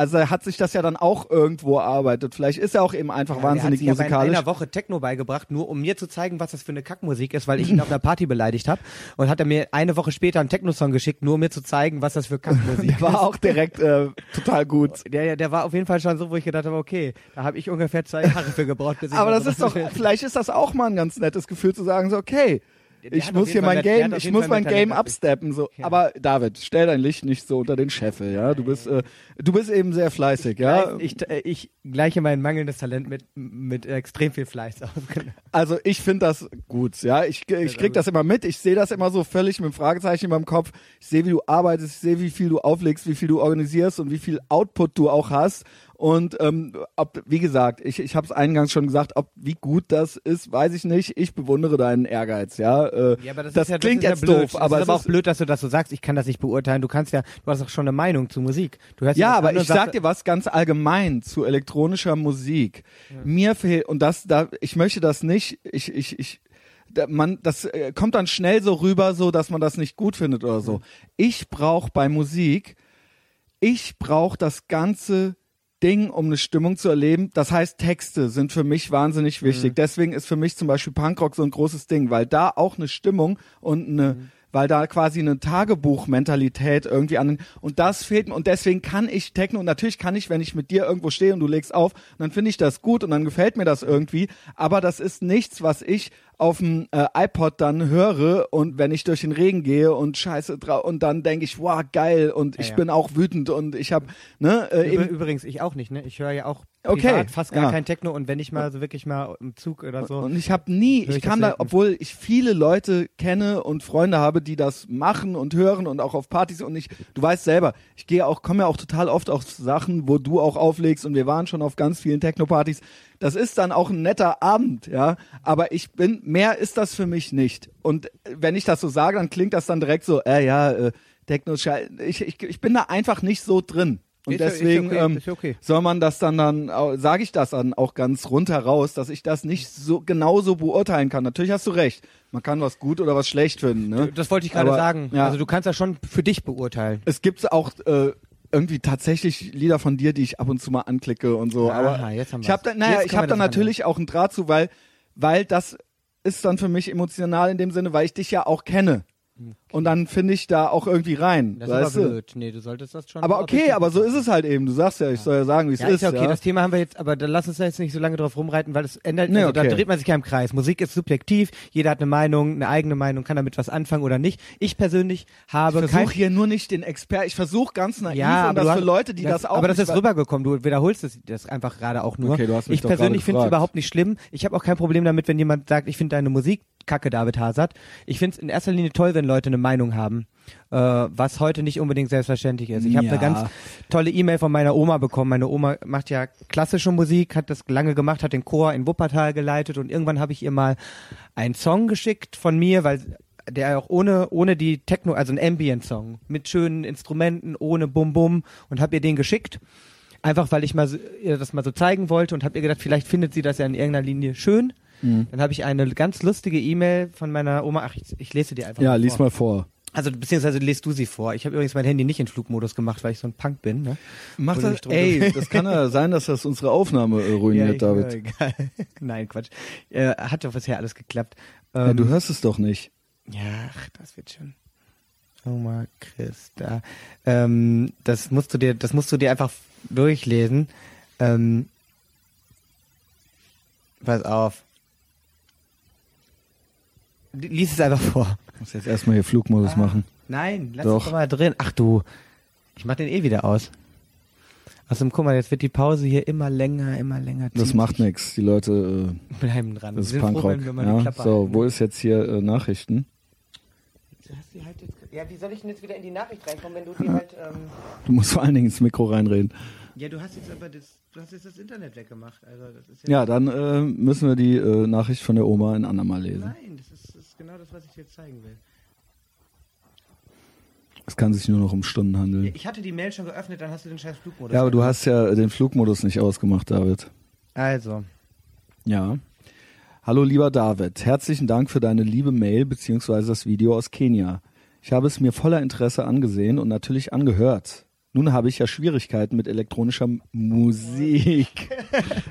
also er hat sich das ja dann auch irgendwo erarbeitet. Vielleicht ist er auch eben einfach ja, wahnsinnig er hat sich musikalisch. in einer Woche Techno beigebracht, nur um mir zu zeigen, was das für eine Kackmusik ist, weil ich ihn auf einer Party beleidigt habe. Und hat er mir eine Woche später einen Techno-Song geschickt, nur um mir zu zeigen, was das für Kackmusik ist. Der war auch direkt äh, total gut. Der, der war auf jeden Fall schon so, wo ich gedacht habe, okay, da habe ich ungefähr zwei Jahre für gebraucht. Bis ich Aber das ist doch, vielleicht ist das auch mal ein ganz nettes Gefühl zu sagen, so okay, ich muss hier mein Game, ich muss mein Game absteppen, so. Ja. Aber David, stell dein Licht nicht so unter den Scheffel, ja. Du bist, äh, du bist eben sehr fleißig, ich ja. Ich, ich, ich gleiche mein mangelndes Talent mit, mit extrem viel Fleiß aus. Also ich finde das gut, ja. Ich, ich krieg das immer mit. Ich sehe das immer so völlig mit einem Fragezeichen in meinem Kopf. Ich sehe, wie du arbeitest, ich sehe, wie viel du auflegst, wie viel du organisierst und wie viel Output du auch hast. Und ähm, ob, wie gesagt, ich, ich habe es eingangs schon gesagt, ob wie gut das ist, weiß ich nicht. Ich bewundere deinen Ehrgeiz, ja. Äh, ja aber das, das ja, klingt das jetzt ja doof, aber es ist aber auch blöd, dass du das so sagst. Ich kann das nicht beurteilen. Du kannst ja, du hast auch schon eine Meinung zu Musik. Du hörst ja, aber ich sag dir was ganz allgemein zu elektronischer Musik. Ja. Mir fehlt und das, da, ich möchte das nicht. Ich, ich, ich man, das äh, kommt dann schnell so rüber, so dass man das nicht gut findet oder so. Ich brauche bei Musik, ich brauche das ganze Ding, um eine Stimmung zu erleben. Das heißt, Texte sind für mich wahnsinnig wichtig. Mhm. Deswegen ist für mich zum Beispiel Punkrock so ein großes Ding, weil da auch eine Stimmung und eine mhm weil da quasi eine Tagebuchmentalität irgendwie an und das fehlt mir und deswegen kann ich Techno und natürlich kann ich, wenn ich mit dir irgendwo stehe und du legst auf, dann finde ich das gut und dann gefällt mir das irgendwie, aber das ist nichts, was ich auf dem äh, iPod dann höre und wenn ich durch den Regen gehe und scheiße und dann denke ich, wow, geil und ja, ich ja. bin auch wütend und ich habe ne äh, Übr übrigens ich auch nicht, ne? Ich höre ja auch okay, fast gar ja. kein Techno und wenn ich mal so wirklich mal im Zug oder so. Und ich habe nie, ich, ich kann da, obwohl ich viele Leute kenne und Freunde habe, die das machen und hören und auch auf Partys und ich, du weißt selber, ich gehe auch, komme ja auch total oft auf Sachen, wo du auch auflegst und wir waren schon auf ganz vielen Techno-Partys das ist dann auch ein netter Abend, ja. Aber ich bin, mehr ist das für mich nicht. Und wenn ich das so sage, dann klingt das dann direkt so, äh, ja, äh, Techno, ich, ich, ich bin da einfach nicht so drin. Und ist deswegen okay, ähm, okay. soll man das dann dann, sage ich das dann auch ganz rund heraus, dass ich das nicht so genauso beurteilen kann. Natürlich hast du recht. Man kann was gut oder was schlecht finden. Ne? Das wollte ich gerade sagen. Ja. Also du kannst das schon für dich beurteilen. Es gibt auch äh, irgendwie tatsächlich Lieder von dir, die ich ab und zu mal anklicke und so. Aha, aber jetzt haben ich habe da, naja, ich habe da natürlich auch einen Draht zu, weil, weil das ist dann für mich emotional in dem Sinne, weil ich dich ja auch kenne. Okay. Und dann finde ich da auch irgendwie rein. Das weißt ist aber blöd. Nee, du solltest das schon. Aber okay, aber so ist es halt eben. Du sagst ja, ich soll ja sagen, wie es ja, ist. Ja, okay, ja. das Thema haben wir jetzt, aber da lass uns da jetzt nicht so lange drauf rumreiten, weil es ändert, nee, also, okay. da dreht man sich ja im Kreis. Musik ist subjektiv, jeder hat eine Meinung, eine eigene Meinung, kann damit was anfangen oder nicht. Ich persönlich habe Ich versuche hier nur nicht den Expert, ich versuche ganz naiv ja, und das hast, für Leute, die das, das auch Aber das ist rübergekommen, du wiederholst das, das einfach gerade auch nur. Okay, du hast mich ich persönlich finde es überhaupt nicht schlimm. Ich habe auch kein Problem damit, wenn jemand sagt, ich finde deine Musik kacke, David Hazard. Ich finde es in erster Linie toll, wenn Leute eine Meinung haben äh, was heute nicht unbedingt selbstverständlich ist. Ich habe ja. eine ganz tolle E-Mail von meiner Oma bekommen. Meine Oma macht ja klassische Musik, hat das lange gemacht, hat den Chor in Wuppertal geleitet und irgendwann habe ich ihr mal einen Song geschickt von mir, weil der auch ohne ohne die Techno, also ein Ambient Song mit schönen Instrumenten, ohne Bum Bum und habe ihr den geschickt. Einfach weil ich mal ihr das mal so zeigen wollte und habe ihr gedacht, vielleicht findet sie das ja in irgendeiner Linie schön. Mhm. Dann habe ich eine ganz lustige E-Mail von meiner Oma. Ach, ich, ich lese dir einfach ja, mal vor. Ja, lies mal vor. Also beziehungsweise lest du sie vor. Ich habe übrigens mein Handy nicht in Flugmodus gemacht, weil ich so ein Punk bin. Ne? Mach das, ey, das kann ja sein, dass das unsere Aufnahme äh, ruiniert, ja, David. Egal. Nein, Quatsch. Äh, hat doch bisher alles geklappt. Ähm, ja, du hörst es doch nicht. Ja, ach, das wird schon. Oma Christa. Ähm, das musst du dir, das musst du dir einfach durchlesen. Ähm, pass auf. Lies es einfach vor. Ich muss jetzt erstmal hier Flugmodus ah, machen. Nein, lass doch. doch mal drin. Ach du, ich mach den eh wieder aus. Also guck mal, jetzt wird die Pause hier immer länger, immer länger. Das macht nichts. Die Leute äh, bleiben dran. Das ist Punkrock. Ja, so, halten. wo ist jetzt hier äh, Nachrichten? Halt jetzt, ja, wie soll ich denn jetzt wieder in die Nachricht reinkommen, wenn du die halt. Ähm du musst vor allen Dingen ins Mikro reinreden. Ja, du hast jetzt aber das, du hast jetzt das Internet weggemacht. Also das ist ja, ja dann äh, müssen wir die äh, Nachricht von der Oma in andermal lesen. Nein, das ist genau das, was ich dir zeigen will. Es kann sich nur noch um Stunden handeln. Ich hatte die Mail schon geöffnet, dann hast du den scheiß Flugmodus. Ja, aber du hast ja den Flugmodus nicht ausgemacht, David. Also. Ja. Hallo lieber David, herzlichen Dank für deine liebe Mail bzw. das Video aus Kenia. Ich habe es mir voller Interesse angesehen und natürlich angehört. Nun habe ich ja Schwierigkeiten mit elektronischer Musik.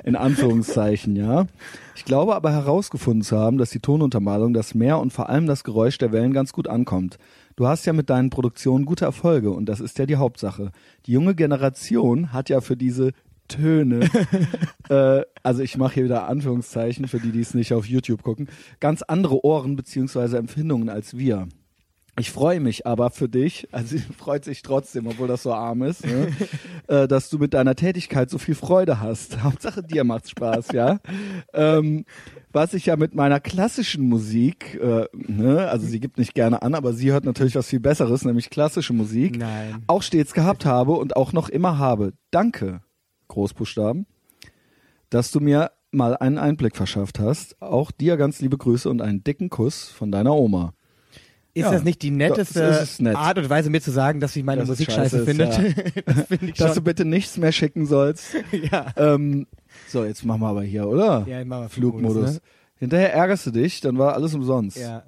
In Anführungszeichen, ja. Ich glaube aber herausgefunden zu haben, dass die Tonuntermalung, das Meer und vor allem das Geräusch der Wellen ganz gut ankommt. Du hast ja mit deinen Produktionen gute Erfolge und das ist ja die Hauptsache. Die junge Generation hat ja für diese Töne. äh, also ich mache hier wieder Anführungszeichen für die, die es nicht auf YouTube gucken. Ganz andere Ohren beziehungsweise Empfindungen als wir. Ich freue mich aber für dich, also sie freut sich trotzdem, obwohl das so arm ist, ne? äh, dass du mit deiner Tätigkeit so viel Freude hast. Hauptsache dir macht's Spaß, ja. Ähm, was ich ja mit meiner klassischen Musik, äh, ne, also sie gibt nicht gerne an, aber sie hört natürlich was viel Besseres, nämlich klassische Musik, Nein. auch stets gehabt habe und auch noch immer habe. Danke, Großbuchstaben, dass du mir mal einen Einblick verschafft hast. Auch dir ganz liebe Grüße und einen dicken Kuss von deiner Oma. Ist Ja, das nicht die netteste das nett. Art und Weise, mir zu sagen, dass sie meine Dass Musik scheiße scheiße, findet? das finde ich Dass du bitte nichts mehr schicken sollst. ja. ähm, so, jetzt machen wir aber hier, oder? Ja, machen wir Flugmodus. Flugmodus, ne? Hinterher ärgerst du dich, dann war alles umsonst. Ja.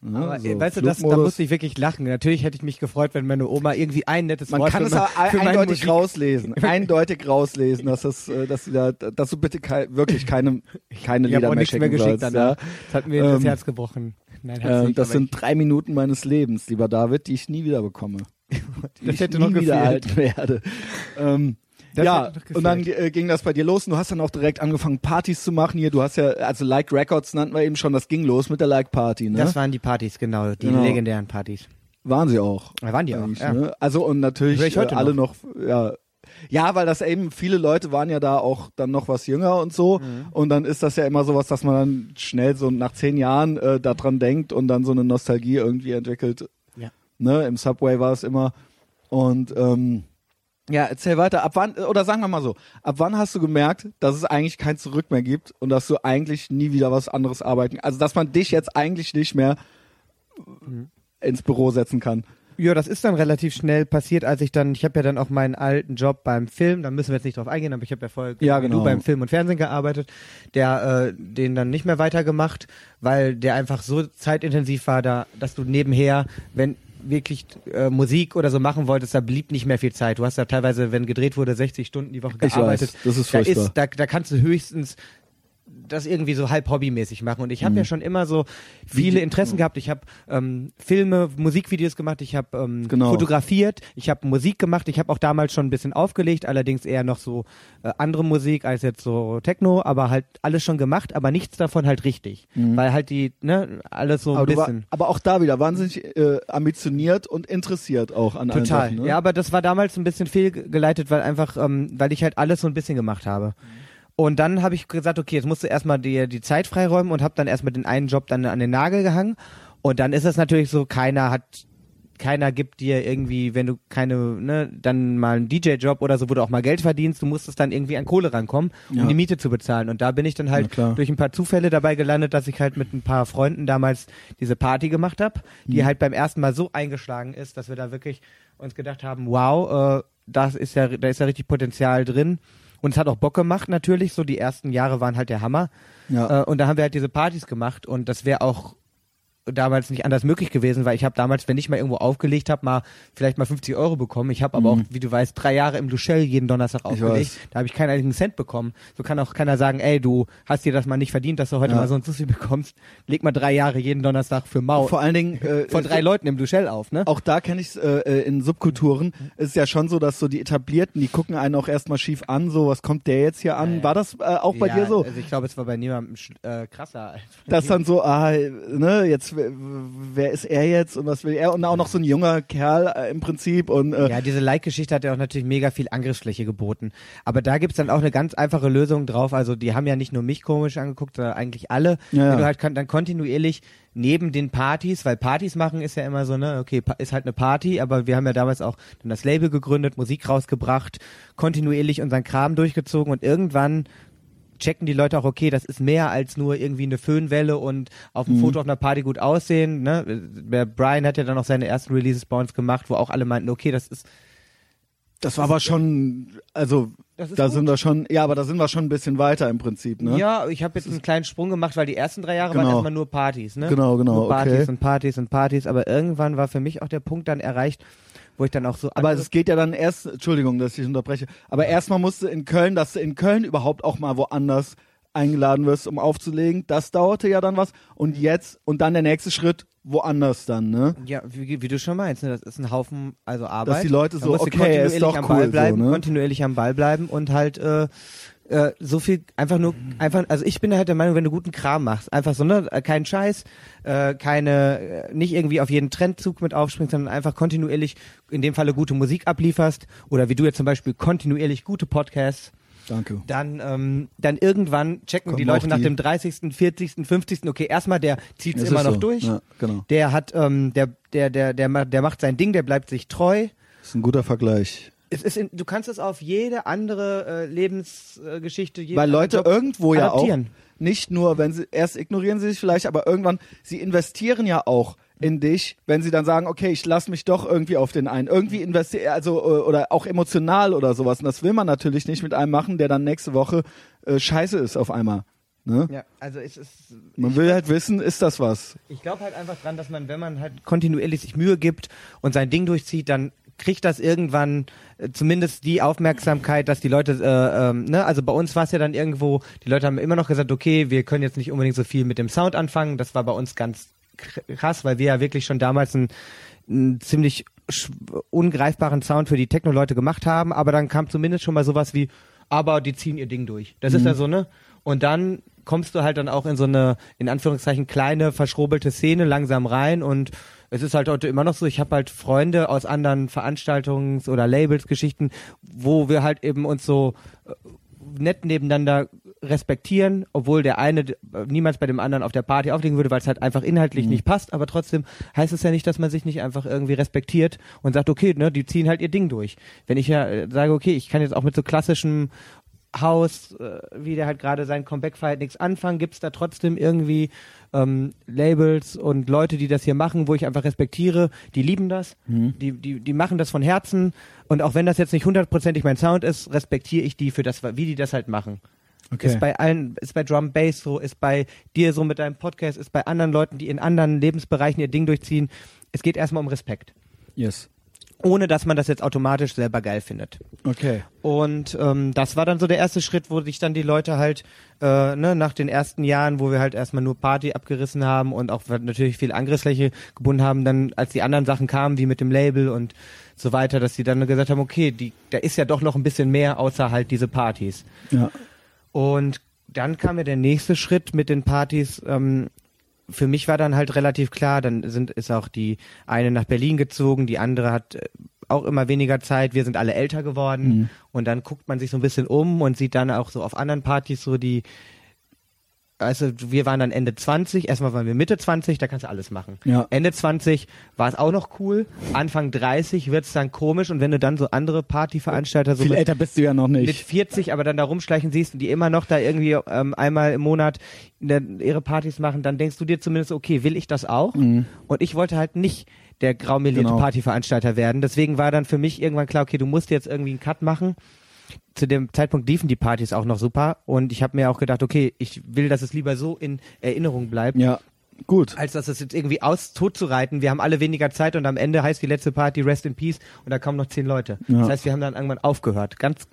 Ne? Aber So, weißt du, das, da musste ich wirklich lachen. Natürlich hätte ich mich gefreut, wenn meine Oma irgendwie ein nettes Man Wort kann es aber eindeutig Musik- rauslesen. Eindeutig rauslesen, dass das, äh, dass sie da, dass du bitte kei wirklich keine, keine Lieder mehr mehr schicken geschickt sollst. Ja? Das hat mir das Ähm, Herz gebrochen. Nein, Äh, das sind drei Minuten meines Lebens, lieber David, die ich nie wieder bekomme. Die Das ich hätte nie noch wieder alt werde. Ähm, Das ja, noch und dann äh, ging das bei dir los und du hast dann auch direkt angefangen, Partys zu machen hier. Du hast ja, also Like Records nannten wir eben schon, das ging los mit der Like Party, ne? Das waren die Partys, genau, die Genau. legendären Partys. Waren sie auch. Da waren die auch, ja. ne? Also und natürlich äh, heute alle noch. ja. Ja, weil das eben, viele Leute waren ja da auch dann noch was jünger und so. Mhm. Und dann ist das ja immer sowas, dass man dann schnell so nach zehn Jahren äh, daran denkt und dann so eine Nostalgie irgendwie entwickelt. Ja. Ne, im Subway war es immer. Und ähm, ja, erzähl weiter. Ab wann, oder sagen wir mal so, ab wann hast du gemerkt, dass es eigentlich kein Zurück mehr gibt und dass du eigentlich nie wieder was anderes arbeiten, also dass man dich jetzt eigentlich nicht mehr Mhm. ins Büro setzen kann? Ja, das ist dann relativ schnell passiert, als ich dann, ich habe ja dann auch meinen alten Job beim Film, da müssen wir jetzt nicht drauf eingehen, aber ich habe ja vorher Ja, genau. du beim Film und Fernsehen gearbeitet, der äh, den dann nicht mehr weitergemacht, weil der einfach so zeitintensiv war, da, dass du nebenher, wenn wirklich äh, Musik oder so machen wolltest, da blieb nicht mehr viel Zeit. Du hast ja teilweise, wenn gedreht wurde, 60 Stunden die Woche Ich gearbeitet. weiß, das ist da furchtbar. ist, da, da kannst du höchstens das irgendwie so halb hobbymäßig machen. Und ich habe ja schon immer so viele Interessen gehabt. Ich habe ähm, Filme, Musikvideos gemacht, ich habe ähm, Genau. fotografiert, ich habe Musik gemacht, ich habe auch damals schon ein bisschen aufgelegt, allerdings eher noch so äh, andere Musik als jetzt so Techno, aber halt alles schon gemacht, aber nichts davon halt richtig. Weil halt die, ne, alles so ein Aber, war, bisschen. aber auch da wieder wahnsinnig äh, ambitioniert und interessiert auch an Total. Sachen. Ne? Ja, aber das war damals ein bisschen fehlgeleitet, weil einfach, ähm, weil ich halt alles so ein bisschen gemacht habe. Und dann habe ich gesagt, okay, jetzt musst du erstmal die, die Zeit freiräumen und habe dann erstmal den einen Job dann an den Nagel gehangen. Und dann ist es natürlich so, keiner hat, keiner gibt dir irgendwie, wenn du keine, ne, dann mal einen DJ-Job oder so, wo du auch mal Geld verdienst, du musstest dann irgendwie an Kohle rankommen, um Ja. die Miete zu bezahlen. Und da bin ich dann halt klar. durch ein paar Zufälle dabei gelandet, dass ich halt mit ein paar Freunden damals diese Party gemacht habe, die Mhm. halt beim ersten Mal so eingeschlagen ist, dass wir da wirklich uns gedacht haben, wow, äh, das ist ja, da ist ja richtig Potenzial drin. Und es hat auch Bock gemacht natürlich, so die ersten Jahre waren halt der Hammer. Ja. Äh, und da haben wir halt diese Partys gemacht und das wäre auch damals nicht anders möglich gewesen, weil ich habe damals, wenn ich mal irgendwo aufgelegt habe, mal vielleicht mal 50 Euro bekommen. Ich habe aber auch, wie du weißt, drei Jahre im Luschell jeden Donnerstag Mhm. Ich aufgelegt. Da habe ich keinen einzigen Cent bekommen. So kann auch keiner sagen, ey, du hast dir das mal nicht verdient, dass du heute Ja. mal so so viel bekommst. Leg mal drei Jahre jeden Donnerstag für Mau Vor allen Dingen äh, von drei Leuten im Luschell auf, ne? Auch da kenne ich es äh, äh, in Subkulturen. ist ja schon so, dass so die Etablierten, die gucken einen auch erstmal schief an, so was kommt der jetzt hier an? War das äh, auch bei ja, dir so? Also ich glaube, es war bei niemandem äh, krasser. als bei mir. dann so, ah, ne, jetzt, wer- wer ist er jetzt und was will er? Und auch noch so ein junger Kerl äh, im Prinzip und äh, Ja, diese Like-Geschichte hat ja auch natürlich mega viel Angriffsfläche geboten. Aber da gibt's dann auch eine ganz einfache Lösung drauf. Also die haben ja nicht nur mich komisch angeguckt, sondern eigentlich alle. Ja. Wenn du halt dann kontinuierlich neben den Partys, weil Partys machen ist ja immer so, ne, okay, ist halt eine Party, aber wir haben ja damals auch dann das Label gegründet, Musik rausgebracht, kontinuierlich unseren Kram durchgezogen und irgendwann checken die Leute auch, okay, das ist mehr als nur irgendwie eine Föhnwelle und auf Mhm. dem Foto auf einer Party gut aussehen. Ne? Der Brian hat ja dann auch seine ersten Releases bei uns gemacht, wo auch alle meinten, okay, das ist das war aber schon, also da gut. sind wir schon, ja, aber da sind wir schon ein bisschen weiter im Prinzip, ne? Ja, ich habe jetzt einen kleinen Sprung gemacht, weil die ersten drei Jahre Genau. waren erstmal nur Partys, ne? Genau, genau, Nur Partys okay. und Partys und Partys, aber irgendwann war für mich auch der Punkt dann erreicht, wo ich dann auch so Aber es geht ja dann erst, Entschuldigung, dass ich unterbreche, aber erstmal musst du in Köln, dass du in Köln überhaupt auch mal woanders eingeladen wirst, um aufzulegen, das dauerte ja dann was und jetzt, und dann der nächste Schritt, woanders dann, ne? Ja, wie, wie du schon meinst, ne? das ist ein Haufen, also Arbeit. Dass die Leute so, okay, ist doch am cool, Ball bleiben, so, ne? kontinuierlich am Ball bleiben und halt äh, äh, so viel einfach nur einfach also ich bin halt der Meinung wenn du guten Kram machst einfach so ne äh, kein Scheiß äh, keine äh, nicht irgendwie auf jeden Trendzug mit aufspringst sondern einfach kontinuierlich in dem Falle gute Musik ablieferst oder wie du jetzt zum Beispiel kontinuierlich gute Podcasts Danke. dann, ähm, dann irgendwann checken Kommen die Leute nach die- dem 30., 40., 50., okay, erstmal der zieht es immer noch so. durch. Ja, genau. Der hat, ähm, der, der, der, der, der macht sein Ding, der bleibt sich treu. Das ist ein guter Vergleich. Es ist in, du kannst es auf jede andere äh, Lebensgeschichte, jeden Weil Leute Job irgendwo ja auch adaptieren. nicht nur, wenn sie erst ignorieren sie sich vielleicht, aber irgendwann sie investieren ja auch in dich, wenn sie dann sagen, okay, ich lasse mich doch irgendwie auf den ein. Irgendwie investieren, also äh, oder auch emotional oder sowas. Und das will man natürlich nicht mit einem machen, der dann nächste Woche äh, scheiße ist auf einmal. Ne? Ja, also es ist. Man will halt wissen, ist das was? Ich glaube halt einfach dran, dass man, wenn man halt kontinuierlich sich Mühe gibt und sein Ding durchzieht, dann kriegt das irgendwann äh, zumindest die Aufmerksamkeit, dass die Leute, äh, ähm, ne, also bei uns war es ja dann irgendwo, die Leute haben immer noch gesagt, okay, wir können jetzt nicht unbedingt so viel mit dem Sound anfangen. Das war bei uns ganz kr- krass, weil wir ja wirklich schon damals einen, einen ziemlich ungreifbaren Sound für die Techno-Leute gemacht haben, aber dann kam zumindest schon mal sowas wie, aber die ziehen ihr Ding durch. Das ist ja so, ne? Und dann kommst du halt dann auch in so eine, in Anführungszeichen, kleine, verschrobelte Szene langsam rein und es ist halt heute immer noch so, ich habe halt Freunde aus anderen Veranstaltungs- oder Labels-Geschichten, wo wir halt eben uns so äh, nett nebeneinander respektieren, obwohl der eine d- niemals bei dem anderen auf der Party auflegen würde, weil es halt einfach inhaltlich nicht passt, aber trotzdem heißt es ja nicht, dass man sich nicht einfach irgendwie respektiert und sagt, okay, ne, die ziehen halt ihr Ding durch. Wenn ich ja äh, sage, okay, ich kann jetzt auch mit so klassischem Haus, äh, wie der halt gerade sein Comeback feiert, nichts anfangen, gibt's da trotzdem irgendwie ähm, Labels und Leute, die das hier machen, wo ich einfach respektiere, die lieben das, die, die, die machen das von Herzen und auch wenn das jetzt nicht hundertprozentig mein Sound ist, respektiere ich die für das, wie die das halt machen. Okay. Ist bei allen, ist bei Drum Bass so, ist bei dir so mit deinem Podcast, ist bei anderen Leuten, die in anderen Lebensbereichen ihr Ding durchziehen. Es geht erstmal um Respekt. Yes. Ohne dass man das jetzt automatisch selber geil findet. Okay. Und ähm, das war dann so der erste Schritt, wo sich dann die Leute halt äh, ne, nach den ersten Jahren, wo wir halt erstmal nur Party abgerissen haben und auch natürlich viel Angriffsfläche gebunden haben, dann als die anderen Sachen kamen, wie mit dem Label und so weiter, dass die dann gesagt haben, okay, die, da ist ja doch noch ein bisschen mehr außer halt diese Partys. Ja. Und dann kam ja der nächste Schritt mit den Partys. Ähm, für mich war dann halt relativ klar, dann sind ist auch die eine nach Berlin gezogen, die andere hat äh, auch immer weniger Zeit. Wir sind alle älter geworden und dann guckt man sich so ein bisschen um und sieht dann auch so auf anderen Partys so die also wir waren dann Ende 20, erstmal waren wir Mitte 20, da kannst du alles machen. Ja. Ende 20 war es auch noch cool, Anfang 30 wird's dann komisch und wenn du dann so andere Partyveranstalter so Viel mit älter bist du ja noch mit nicht. 40, aber dann da rumschleichen siehst und die immer noch da irgendwie ähm, einmal im Monat ne, ihre Partys machen, dann denkst du dir zumindest, okay, will ich das auch? Und ich wollte halt nicht der graumelierte Genau. Partyveranstalter werden. Deswegen war dann für mich irgendwann klar, okay, du musst jetzt irgendwie einen Cut machen. Zu dem Zeitpunkt liefen die Partys auch noch super und ich habe mir auch gedacht, okay, ich will, dass es lieber so in Erinnerung bleibt, Ja. Gut. als dass es jetzt irgendwie aus tot zu reiten. Wir haben alle weniger Zeit und am Ende heißt die letzte Party Rest in Peace und da kommen noch zehn Leute. Ja. Das heißt, wir haben dann irgendwann aufgehört. Ganz,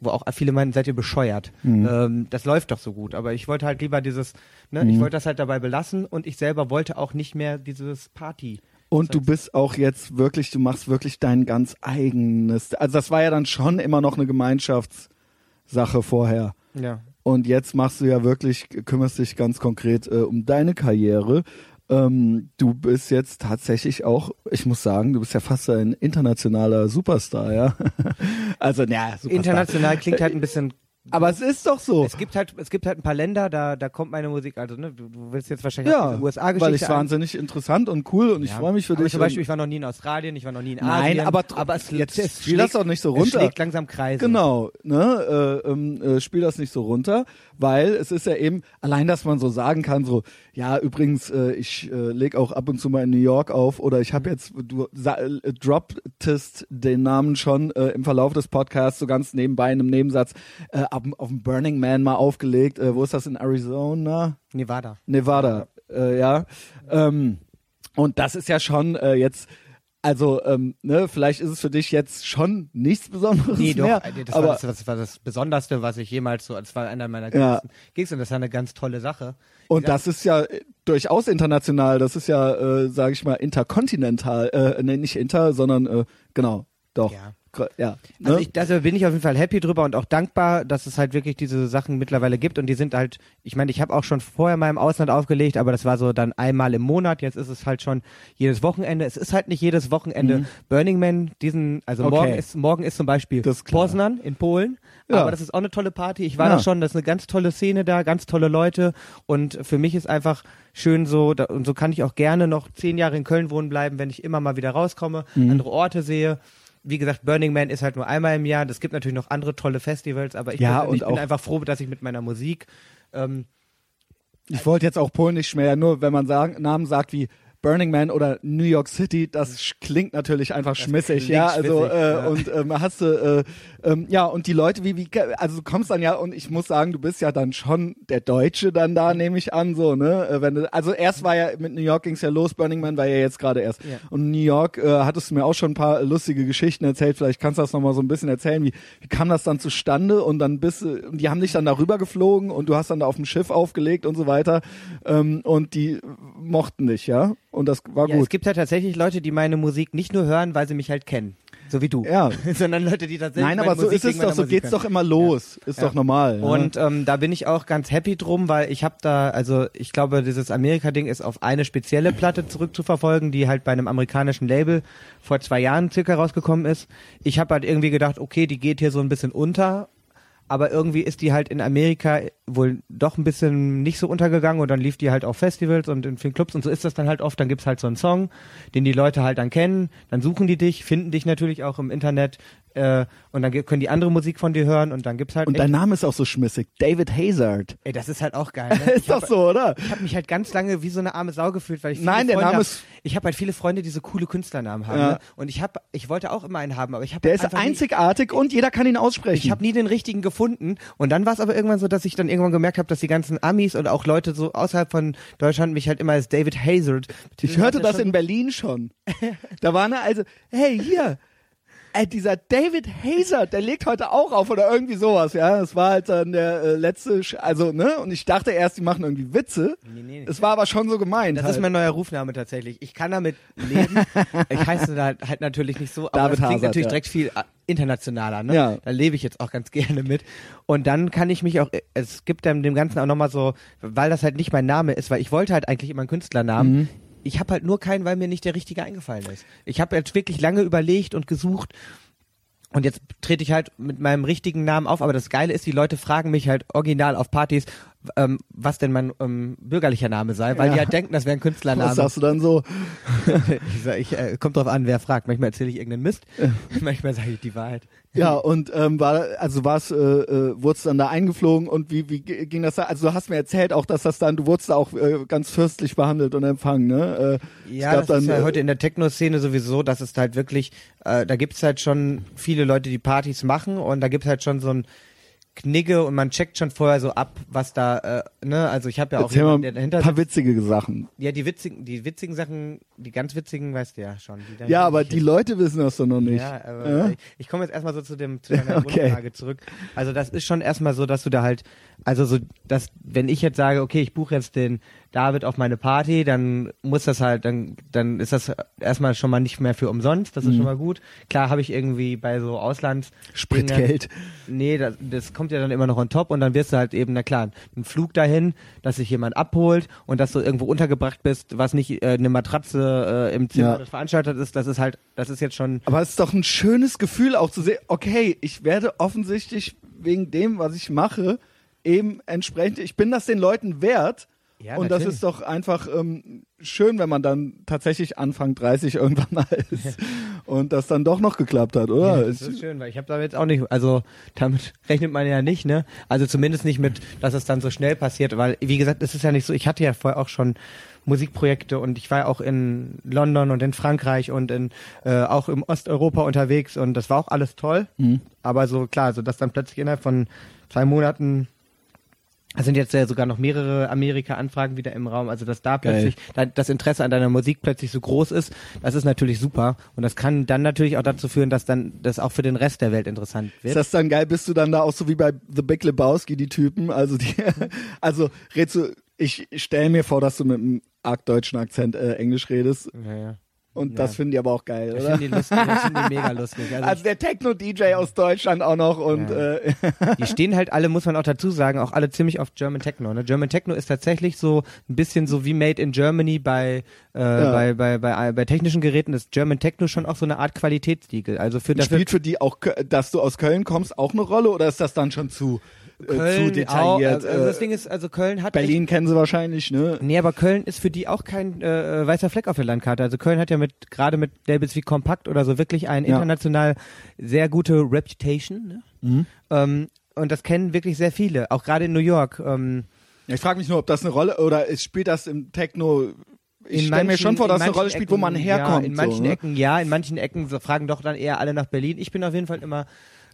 wo auch viele meinen, seid ihr bescheuert. Mhm. Ähm, das läuft doch so gut. Aber ich wollte halt lieber dieses, ne, Mhm. ich wollte das halt dabei belassen und ich selber wollte auch nicht mehr dieses Party. Und du bist auch jetzt wirklich, du machst wirklich dein ganz eigenes. Also das war ja dann schon immer noch eine Gemeinschaftssache vorher. Ja. Und jetzt machst du ja wirklich, kümmerst dich ganz konkret äh, um deine Karriere. Ähm, du bist jetzt tatsächlich auch, ich muss sagen, du bist ja fast ein internationaler Superstar, ja. also, ja, Superstar. International klingt halt ein bisschen Aber es ist doch so. Es gibt halt, es gibt halt ein paar Länder, da, da kommt meine Musik, also ne, du, du willst jetzt wahrscheinlich auch Ja, diese USA-Geschichte weil ich an- wahnsinnig interessant und cool und ich Ja. freue mich für aber dich. Zum Beispiel, ich war noch nie in Australien, ich war noch nie in Nein, Asien. aber tr- aber es, jetzt es spiel das doch nicht so runter. Es schlägt langsam Kreise. Genau, ne, äh, ähm, äh, spiel das nicht so runter, weil es ist ja eben, allein, dass man so sagen kann, so, ja, übrigens, äh, ich äh, leg auch ab und zu mal in New York auf oder ich habe jetzt, du äh, dropptest den Namen schon äh, im Verlauf des Podcasts so ganz nebenbei in einem Nebensatz äh, auf, auf dem Burning Man mal aufgelegt. Äh, wo ist das in Arizona? Nevada. Nevada, äh, ja. Ähm, und das ist ja schon äh, jetzt, also ähm, ne, vielleicht ist es für dich jetzt schon nichts Besonderes nee, mehr. Doch, das, aber war das, das war das Besonderste, was ich jemals so, das war einer meiner ja. Gigs und das war eine ganz tolle Sache. Und das ist ja durchaus international, das ist ja, äh, sage ich mal, interkontinental, äh, nee, nicht inter, sondern äh, genau, doch. Ja ja. Ne? Also ich, da bin ich auf jeden Fall happy drüber und auch dankbar, dass es halt wirklich diese Sachen mittlerweile gibt und die sind halt, ich meine, ich habe auch schon vorher mal im Ausland aufgelegt, aber das war so dann einmal im Monat, jetzt ist es halt schon jedes Wochenende. Es ist halt nicht jedes Wochenende mhm. Burning Man, diesen, also okay. morgen ist morgen ist zum Beispiel Poznan in Polen, ja. aber das ist auch eine tolle Party. Ich war ja. da schon, das ist eine ganz tolle Szene da, ganz tolle Leute und für mich ist einfach schön so, da, und so kann ich auch gerne noch zehn Jahre in Köln wohnen bleiben, wenn ich immer mal wieder rauskomme, mhm. andere Orte sehe wie gesagt, Burning Man ist halt nur einmal im Jahr. Es gibt natürlich noch andere tolle Festivals, aber ich, ja, bin, ich bin einfach froh, dass ich mit meiner Musik. Ähm, ich wollte jetzt auch Polen nicht mehr, nur wenn man sagen, Namen sagt wie Burning Man oder New York City, das klingt natürlich einfach das schmissig, ja. Also schmissig, äh, ja. und ähm, hast du äh, ähm, ja und die Leute wie wie also du kommst dann ja und ich muss sagen, du bist ja dann schon der Deutsche dann da, nehme ich an, so ne. Äh, wenn du, also erst war ja mit New York ging's ja los, Burning Man war ja jetzt gerade erst ja. und New York äh, hattest du mir auch schon ein paar lustige Geschichten erzählt. Vielleicht kannst du das noch mal so ein bisschen erzählen, wie wie kam das dann zustande und dann bist du, die haben dich dann darüber geflogen und du hast dann da auf dem Schiff aufgelegt und so weiter ähm, und die mochten dich, ja und das war ja, gut. Es gibt ja tatsächlich Leute, die meine Musik nicht nur hören, weil sie mich halt kennen. So wie du. Ja. Sondern Leute, die tatsächlich. Nein, aber so Musik ist es doch, so Musik geht's doch immer los. Ja. Ist ja. doch normal. Und ähm, da bin ich auch ganz happy drum, weil ich habe da, also ich glaube, dieses Amerika-Ding ist auf eine spezielle Platte zurückzuverfolgen, die halt bei einem amerikanischen Label vor zwei Jahren circa rausgekommen ist. Ich habe halt irgendwie gedacht, okay, die geht hier so ein bisschen unter aber irgendwie ist die halt in Amerika wohl doch ein bisschen nicht so untergegangen und dann lief die halt auf Festivals und in vielen Clubs und so ist das dann halt oft, dann gibt's halt so einen Song, den die Leute halt dann kennen, dann suchen die dich, finden dich natürlich auch im Internet, äh, und dann können die andere Musik von dir hören und dann gibt's halt. Und dein Name ist auch so schmissig. David Hazard. Ey, das ist halt auch geil. Ne? ist doch so, oder? Ich habe mich halt ganz lange wie so eine arme Sau gefühlt, weil ich Nein, der Name hab, ist. Ich habe halt viele Freunde, die so coole Künstlernamen haben. Ja. Ne? Und ich habe, ich wollte auch immer einen haben, aber ich habe. Der ist einzigartig nie, und jeder kann ihn aussprechen. Ich habe nie den richtigen gefunden. Und dann war es aber irgendwann so, dass ich dann irgendwann gemerkt habe, dass die ganzen Amis und auch Leute so außerhalb von Deutschland mich halt immer als David Hazard. Ich hörte das in Berlin schon. da war eine also, hey hier Ey, dieser David Hazer, der legt heute auch auf oder irgendwie sowas, ja. Das war halt dann der äh, letzte, Sch also, ne? Und ich dachte erst, die machen irgendwie Witze. Nee, nee, Es war aber schon so gemeint. Das halt. ist mein neuer Rufname tatsächlich. Ich kann damit leben. ich heiße da halt, halt natürlich nicht so, aber David das klingt Hazard, natürlich ja. direkt viel äh, internationaler, ne? Ja. Da lebe ich jetzt auch ganz gerne mit. Und dann kann ich mich auch, es gibt dann dem Ganzen auch nochmal so, weil das halt nicht mein Name ist, weil ich wollte halt eigentlich immer einen Künstlernamen. Mhm ich habe halt nur keinen, weil mir nicht der richtige eingefallen ist. Ich habe jetzt wirklich lange überlegt und gesucht und jetzt trete ich halt mit meinem richtigen Namen auf, aber das Geile ist, die Leute fragen mich halt original auf Partys, ähm, was denn mein ähm, bürgerlicher Name sei, weil ja. die halt denken, das wäre ein Künstlername. Was sagst du dann so? ich sag, ich, äh, kommt drauf an, wer fragt. Manchmal erzähle ich irgendeinen Mist, manchmal sage ich die Wahrheit. Ja, und ähm, war, also war's, äh, äh, wurdest dann da eingeflogen und wie, wie ging das da? Also du hast mir erzählt auch, dass das dann, du wurdest da auch äh, ganz fürstlich behandelt und empfangen, ne? Äh, ja, das dann, ist ja äh, heute in der Techno-Szene sowieso, dass es halt wirklich, äh, da gibt's halt schon viele Leute, die Partys machen und da gibt's halt schon so ein Knigge und man checkt schon vorher so ab, was da, äh, ne, also ich habe ja auch Erzähl jemanden, der dahinter ein paar witzige Sachen. Ja, die witzigen, die witzigen Sachen, die ganz witzigen weißt du ja schon. ja, aber die Leute wissen das doch noch nicht. Ja, aber ja? ich, ich komme jetzt erstmal so zu dem zu deiner okay. Zurück. Also das ist schon erstmal so, dass du da halt, also so, dass wenn ich jetzt sage, okay, ich buche jetzt den David auf meine Party, dann muss das halt, dann, dann ist das erstmal schon mal nicht mehr für umsonst, das ist mhm. schon mal gut. Klar habe ich irgendwie bei so Auslands Spritgeld. Nee, das, das kommt ja dann immer noch on top und dann wirst du halt eben, na klar, ein Flug dahin, dass sich jemand abholt und dass du irgendwo untergebracht bist, was nicht äh, eine Matratze äh, im Zimmer ja. des Veranstalters ist, das ist halt, das ist jetzt schon. Aber es ist doch ein schönes Gefühl auch zu sehen, okay, ich werde offensichtlich wegen dem, was ich mache, eben entsprechend, ich bin das den Leuten wert ja, und natürlich. das ist doch einfach ähm, schön, wenn man dann tatsächlich Anfang 30 irgendwann mal ist und das dann doch noch geklappt hat, oder? Ja, das ist schön, weil ich habe da jetzt auch nicht, also damit rechnet man ja nicht, ne? Also zumindest nicht mit, dass es dann so schnell passiert, weil wie gesagt, es ist ja nicht so, ich hatte ja vorher auch schon Musikprojekte und ich war ja auch in London und in Frankreich und in äh, auch im Osteuropa unterwegs und das war auch alles toll, mhm. aber so klar, so dass dann plötzlich innerhalb von zwei Monaten Es sind jetzt ja sogar noch mehrere Amerika-Anfragen wieder im Raum, also dass da plötzlich da, das Interesse an deiner Musik plötzlich so groß ist, das ist natürlich super und das kann dann natürlich auch dazu führen, dass dann das auch für den Rest der Welt interessant wird. Ist das dann geil? Bist du dann da auch so wie bei The Big Lebowski, die Typen? Also die, also redst du, ich stell mir vor, dass du mit einem arg deutschen Akzent äh, Englisch redest. ja, ja. Und Ja. das finden die aber auch geil, Ich oder? finde die, lustig, ich find die mega lustig. Also, Also der Techno-DJ aus Deutschland auch noch und Ja. äh, die stehen halt alle, muss man auch dazu sagen, auch alle ziemlich auf German Techno. Ne? German Techno ist tatsächlich so ein bisschen so wie Made in Germany bei, äh, bei, bei, bei, bei technischen Geräten ist German Techno schon auch so eine Art Qualitätssiegel. Also für dafür spielt für die auch, dass du aus Köln kommst, auch eine Rolle oder ist das dann schon zu, äh, zu Köln detailliert? Auch, also das äh, Ding ist, also Köln hat echt Berlin kennen sie wahrscheinlich, ne? Nee, aber Köln ist für die auch kein äh, weißer Fleck auf der Landkarte. Also Köln hat ja mit gerade mit Labels wie Kompakt oder so wirklich eine Ja. international sehr gute Reputation. Ne? Mhm. Ähm, und das kennen wirklich sehr viele, auch gerade in New York. Ähm, Ja, Ich frage mich nur, ob das eine Rolle oder ist, spielt das im Techno. Ich stelle mir schon vor, dass es eine Rolle spielt, wo man Ecken, herkommt. Ja, in manchen so, ne? Ecken ja, in manchen Ecken so fragen doch dann eher alle nach Berlin. Ich bin auf jeden Fall immer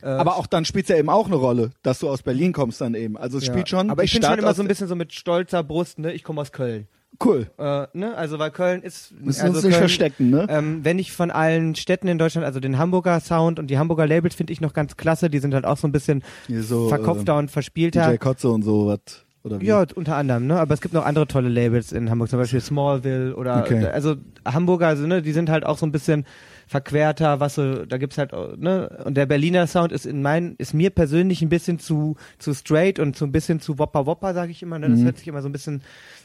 äh, Aber auch dann spielt es ja eben auch eine Rolle, dass du aus Berlin kommst dann eben. Also es ja. spielt schon. Aber ich bin schon immer so ein bisschen so mit stolzer Brust, ne? Ich komme aus Köln. Cool. Äh, ne? Also weil Köln ist Müssen also uns nicht Köln, verstecken, ne? Ähm, wenn ich von allen Städten in Deutschland, also den Hamburger Sound und die Hamburger Labels finde ich noch ganz klasse. Die sind halt auch so ein bisschen so, verkopfter und verspielter. DJ Kotze und so was. Oder wie? Ja, unter anderem, ne? Aber es gibt noch andere tolle Labels in Hamburg, zum Beispiel Smallville oder Okay. also Hamburger, also, ne, die sind halt auch so ein bisschen verquerter, was so, da gibt's halt, ne? Und der Berliner Sound ist in meinen, ist mir persönlich ein bisschen zu, zu straight und so ein bisschen zu Wopper Wopper, sage ich immer. Ne? Das Mhm. hört sich immer so ein bisschen,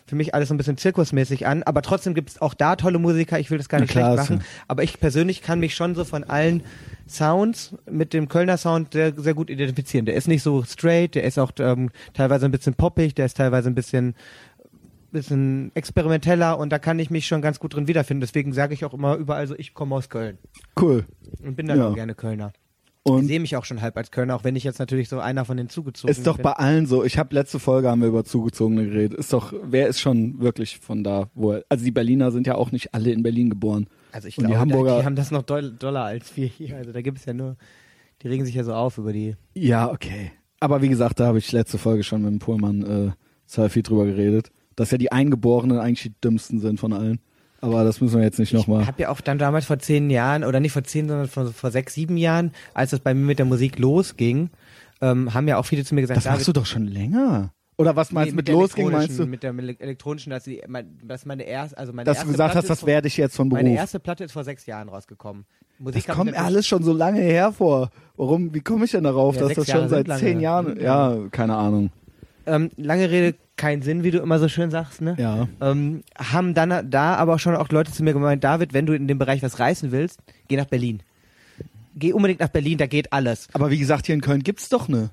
für mich alles so ein bisschen zirkusmäßig an. Aber trotzdem gibt's auch da tolle Musiker, ich will das gar nicht schlecht machen. Aber ich persönlich kann mich schon so von allen Sounds mit dem Kölner Sound sehr, sehr gut identifizieren. Der ist nicht so straight, der ist auch ähm, teilweise ein bisschen poppig, der ist teilweise ein bisschen bisschen experimenteller und da kann ich mich schon ganz gut drin wiederfinden. Deswegen sage ich auch immer überall so, ich komme aus Köln Cool. und bin dann Ja. auch gerne Kölner. Ich Und sehe mich auch schon halb als Kölner, auch wenn ich jetzt natürlich so einer von den Zugezogenen ist doch bin. bei allen so. Ich habe letzte Folge haben wir über Zugezogene geredet. Ist doch, wer ist schon wirklich von da, wo er, also die Berliner sind ja auch nicht alle in Berlin geboren. Also ich und die glaube, Hamburger- die haben das noch doll, doller als wir hier. Also da gibt es ja nur, die regen sich ja so auf über die. Ja, okay. Aber wie gesagt, da habe ich letzte Folge schon mit dem Pullmann äh, sehr viel drüber geredet, dass ja die Eingeborenen eigentlich die dümmsten sind von allen. Aber das müssen wir jetzt nicht Ich nochmal. habe ja auch dann damals vor zehn Jahren, oder nicht vor zehn, sondern vor, vor sechs, sieben Jahren, als es bei mir mit der Musik losging, ähm, haben ja auch viele zu mir gesagt, Das machst du doch schon länger. Oder was meinst du Nee, mit der losging, meinst du? Mit der ele- elektronischen, dass, die, dass meine erste, also meine Dass erste du gesagt Platte hast, das werde ich jetzt von Beruf. Meine erste Platte ist vor sechs Jahren rausgekommen. Musik das ich kommt alles schon so lange her vor. Warum, wie komme ich denn darauf, Ja, dass das schon Jahre seit zehn Jahren, ja, keine Ahnung. Ähm, lange Rede, kein Sinn, wie du immer so schön sagst, ne? Ja. Ähm, haben dann da aber auch schon auch Leute zu mir gemeint, David, wenn du in dem Bereich was reißen willst, geh nach Berlin. Geh unbedingt nach Berlin, da geht alles. Aber wie gesagt, hier in Köln gibt's doch ne.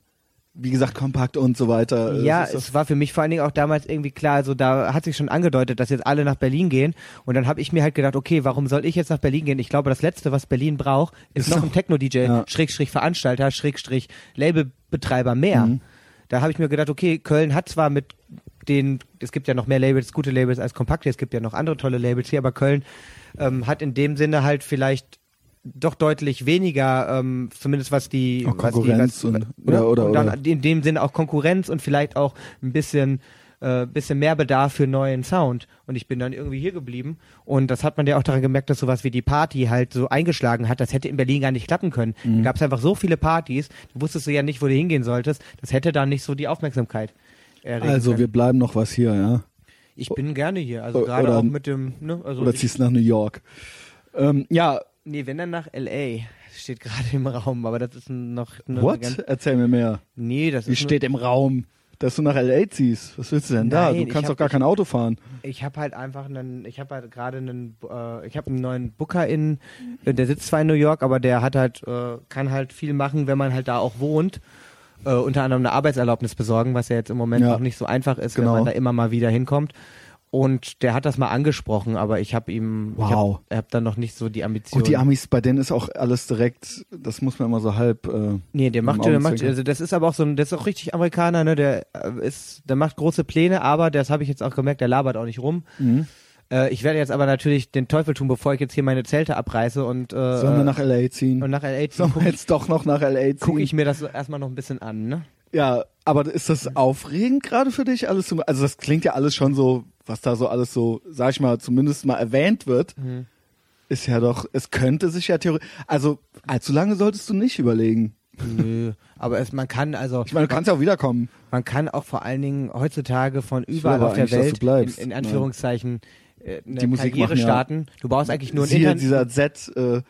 Wie gesagt, Kompakt und so weiter. Ja, es war für mich vor allen Dingen auch damals irgendwie klar, also da hat sich schon angedeutet, dass jetzt alle nach Berlin gehen und dann habe ich mir halt gedacht, okay, warum soll ich jetzt nach Berlin gehen? Ich glaube, das Letzte, was Berlin braucht, ist, Ist noch noch- ein Techno-DJ, Ja. Schrägstrich Veranstalter, Schrägstrich Labelbetreiber mehr. Mhm. Da habe ich mir gedacht, okay, Köln hat zwar mit den, es gibt ja noch mehr Labels, gute Labels als Kompakt, es gibt ja noch andere tolle Labels hier, aber Köln ähm, hat in dem Sinne halt vielleicht doch deutlich weniger, ähm, zumindest was die, Auch was die Konkurrenz was, und- ne? oder- oder- und dann oder- in dem Sinne auch Konkurrenz und vielleicht auch ein bisschen äh, bisschen mehr Bedarf für neuen Sound und ich bin dann irgendwie hier geblieben und das hat man ja auch daran gemerkt, dass sowas wie die Party halt so eingeschlagen hat, das hätte in Berlin gar nicht klappen können. Mhm. Da gab es einfach so viele Partys, du wusstest du ja nicht, wo du hingehen solltest, das hätte dann nicht so die Aufmerksamkeit erregen also können. wir bleiben noch was hier, ja. Ich bin gerne hier, also gerade auch mit dem, ne, also Oder ziehst nach New York. Ähm, ja, nee, wenn dann nach LA, steht gerade im Raum, aber das ist noch what? Erzähl mir mehr. nee, das Wie ist steht im Raum, dass du nach L.A. ziehst? Was willst du denn da? Nein, Du ich kannst hab- doch gar kein Auto fahren. Ich habe halt einfach einen, ich habe halt gerade einen, äh, ich habe einen neuen Booker in, äh, der sitzt zwar in New York, aber der hat halt, äh, kann halt viel machen, wenn man halt da auch wohnt. Äh, unter anderem eine Arbeitserlaubnis besorgen, was ja jetzt im Moment Ja. auch nicht so einfach ist, Genau. wenn man da immer mal wieder hinkommt. Und der hat das mal angesprochen, aber ich habe ihm, Wow. ich habe hab dann noch nicht so die Ambition. Gut, die Amis, bei denen ist auch alles direkt, das muss man immer so halb. Äh, Nee, der macht, der macht, also das ist aber auch so ein, das ist auch richtig Amerikaner, ne, der äh, ist, der macht große Pläne, aber das habe ich jetzt auch gemerkt, der labert auch nicht rum. mhm. Äh, ich werde jetzt aber natürlich den Teufel tun, bevor ich jetzt hier meine Zelte abreiße und, äh, Sollen wir nach L.A. ziehen? und nach LA Sollen wir gucke jetzt doch noch nach L.A. ziehen? guck ich mir das erstmal noch ein bisschen an, ne? Ja, aber ist das aufregend gerade für dich alles? Zum, also das klingt ja alles schon so, was da so alles so, sag ich mal, zumindest mal erwähnt wird. Mhm. Ist ja doch, es könnte sich ja theoretisch, also allzu lange solltest du nicht überlegen. Nö, aber es, man kann also. Ich meine, du kannst ja auch wiederkommen. Man kann auch vor allen Dingen heutzutage von überall auf der Welt, in, in, Anführungszeichen, äh, eine die Musik Karriere machen, starten. Du brauchst eigentlich nur ein Internet. dieser Z äh,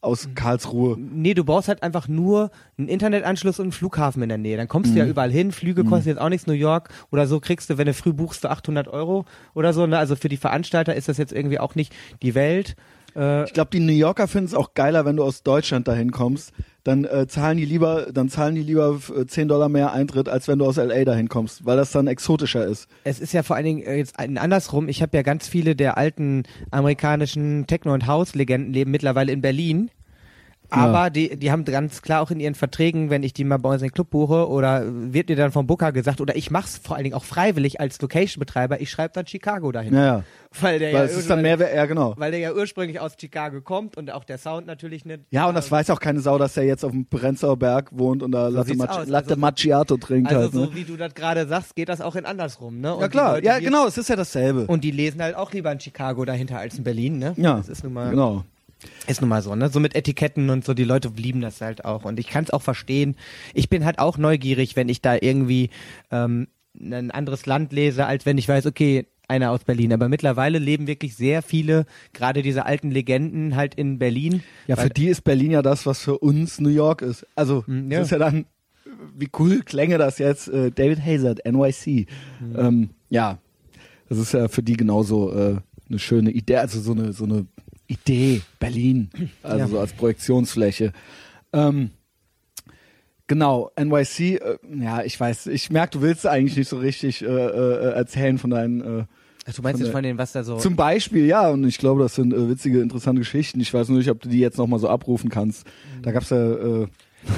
aus Karlsruhe. Nee, du brauchst halt einfach nur einen Internetanschluss und einen Flughafen in der Nähe. Dann kommst du ja Mhm. überall hin. Flüge kosten jetzt auch nichts. New York oder so kriegst du, wenn du früh buchst, für 800 Euro oder so. Ne? Also für die Veranstalter ist das jetzt irgendwie auch nicht die Welt. Äh, Ich glaube, die New Yorker finden es auch geiler, wenn du aus Deutschland dahin kommst. Dann äh, zahlen die lieber, dann zahlen die lieber äh, 10 Dollar mehr Eintritt, als wenn du aus LA dahin kommst, weil das dann exotischer ist. es ist ja vor allen Dingen äh, jetzt andersrum. Ich habe ja ganz viele der alten amerikanischen Techno- und House-Legenden leben mittlerweile in Berlin. Aber die, die haben ganz klar auch in ihren Verträgen, wenn ich die mal bei uns in den Club buche oder wird mir dann vom Booker gesagt oder ich mach's vor allen Dingen auch freiwillig als Location-Betreiber, ich schreibe dann Chicago dahin. Ja, ja. Weil der Weil ja es ist dann mehr, ja genau. weil der ja ursprünglich aus Chicago kommt und auch der Sound natürlich nicht. Ja, und das weiß auch keine Sau, dass er jetzt auf dem Prenzlauer Berg wohnt und da Latte, sieht's Mac aus. Latte Also- Macchiato trinkt Also halt. so Ne? wie du das gerade sagst, geht das auch in andersrum, ne? Und Ja klar, Leute, ja genau, es ist ja dasselbe. Und die lesen halt auch lieber in Chicago dahinter als in Berlin, ne? ja, Das ist nun mal, genau. Ist nun mal so, ne? So mit Etiketten und so, die Leute lieben das halt auch. Und ich kann es auch verstehen. Ich bin halt auch neugierig, wenn ich da irgendwie ähm, ein anderes Land lese, als wenn ich weiß, okay, einer aus Berlin. Aber mittlerweile leben wirklich sehr viele, gerade diese alten Legenden halt in Berlin. Ja, für die ist Berlin ja das, was für uns New York ist. Also, Mm, ja. das ist ja dann, wie cool klänge das jetzt, äh, David Hazard, NYC. Mhm. Ähm, ja, das ist ja für die genauso äh, eine schöne Idee, also so eine, so eine Idee, Berlin, also Ja. so als Projektionsfläche. Ähm, genau, NYC, äh, ja, ich weiß, ich merke, du willst eigentlich nicht so richtig äh, äh, erzählen von deinen äh, Ach, du meinst von jetzt von denen, was da so. zum Beispiel, ja, und ich glaube, das sind äh, witzige, interessante Geschichten. Ich weiß nur nicht, ob du die jetzt nochmal so abrufen kannst. Da gab's ja, äh,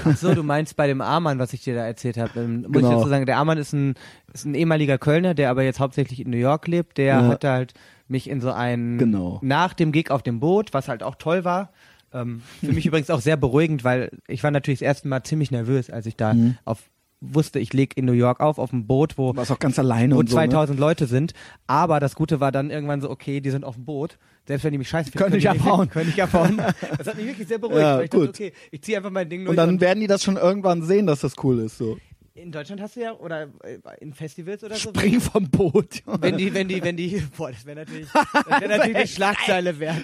Ach so, du meinst bei dem Arman, was ich dir da erzählt habe. Ähm, Muss Genau. ich dazu sagen, der Arman ist ein, ist ein ehemaliger Kölner, der aber jetzt hauptsächlich in New York lebt. Der Ja. hat halt mich in so einen, Genau. nach dem Gig auf dem Boot, was halt auch toll war. Ähm, für mich übrigens auch sehr beruhigend, weil ich war natürlich das erste Mal ziemlich nervös, als ich da Mhm. auf wusste, ich leg in New York auf, auf dem Boot, wo auch ganz alleine wo und so. Ne? 2000 Leute sind. Aber das Gute war dann irgendwann so, okay, die sind auf dem Boot. Selbst wenn die mich scheiße finden, Können mich abhauen. Können nicht abhauen. Das hat mich wirklich sehr beruhigt. Ja, weil ich gut. dachte, okay, ich ziehe einfach mein Ding durch. Und dann werden die das schon irgendwann sehen, dass das cool ist. So. In Deutschland hast du ja, oder äh, in Festivals oder so. Spring vom Boot. Wenn die, wenn die, wenn die, boah, das wäre natürlich, das wäre natürlich eine Schlagzeile wert.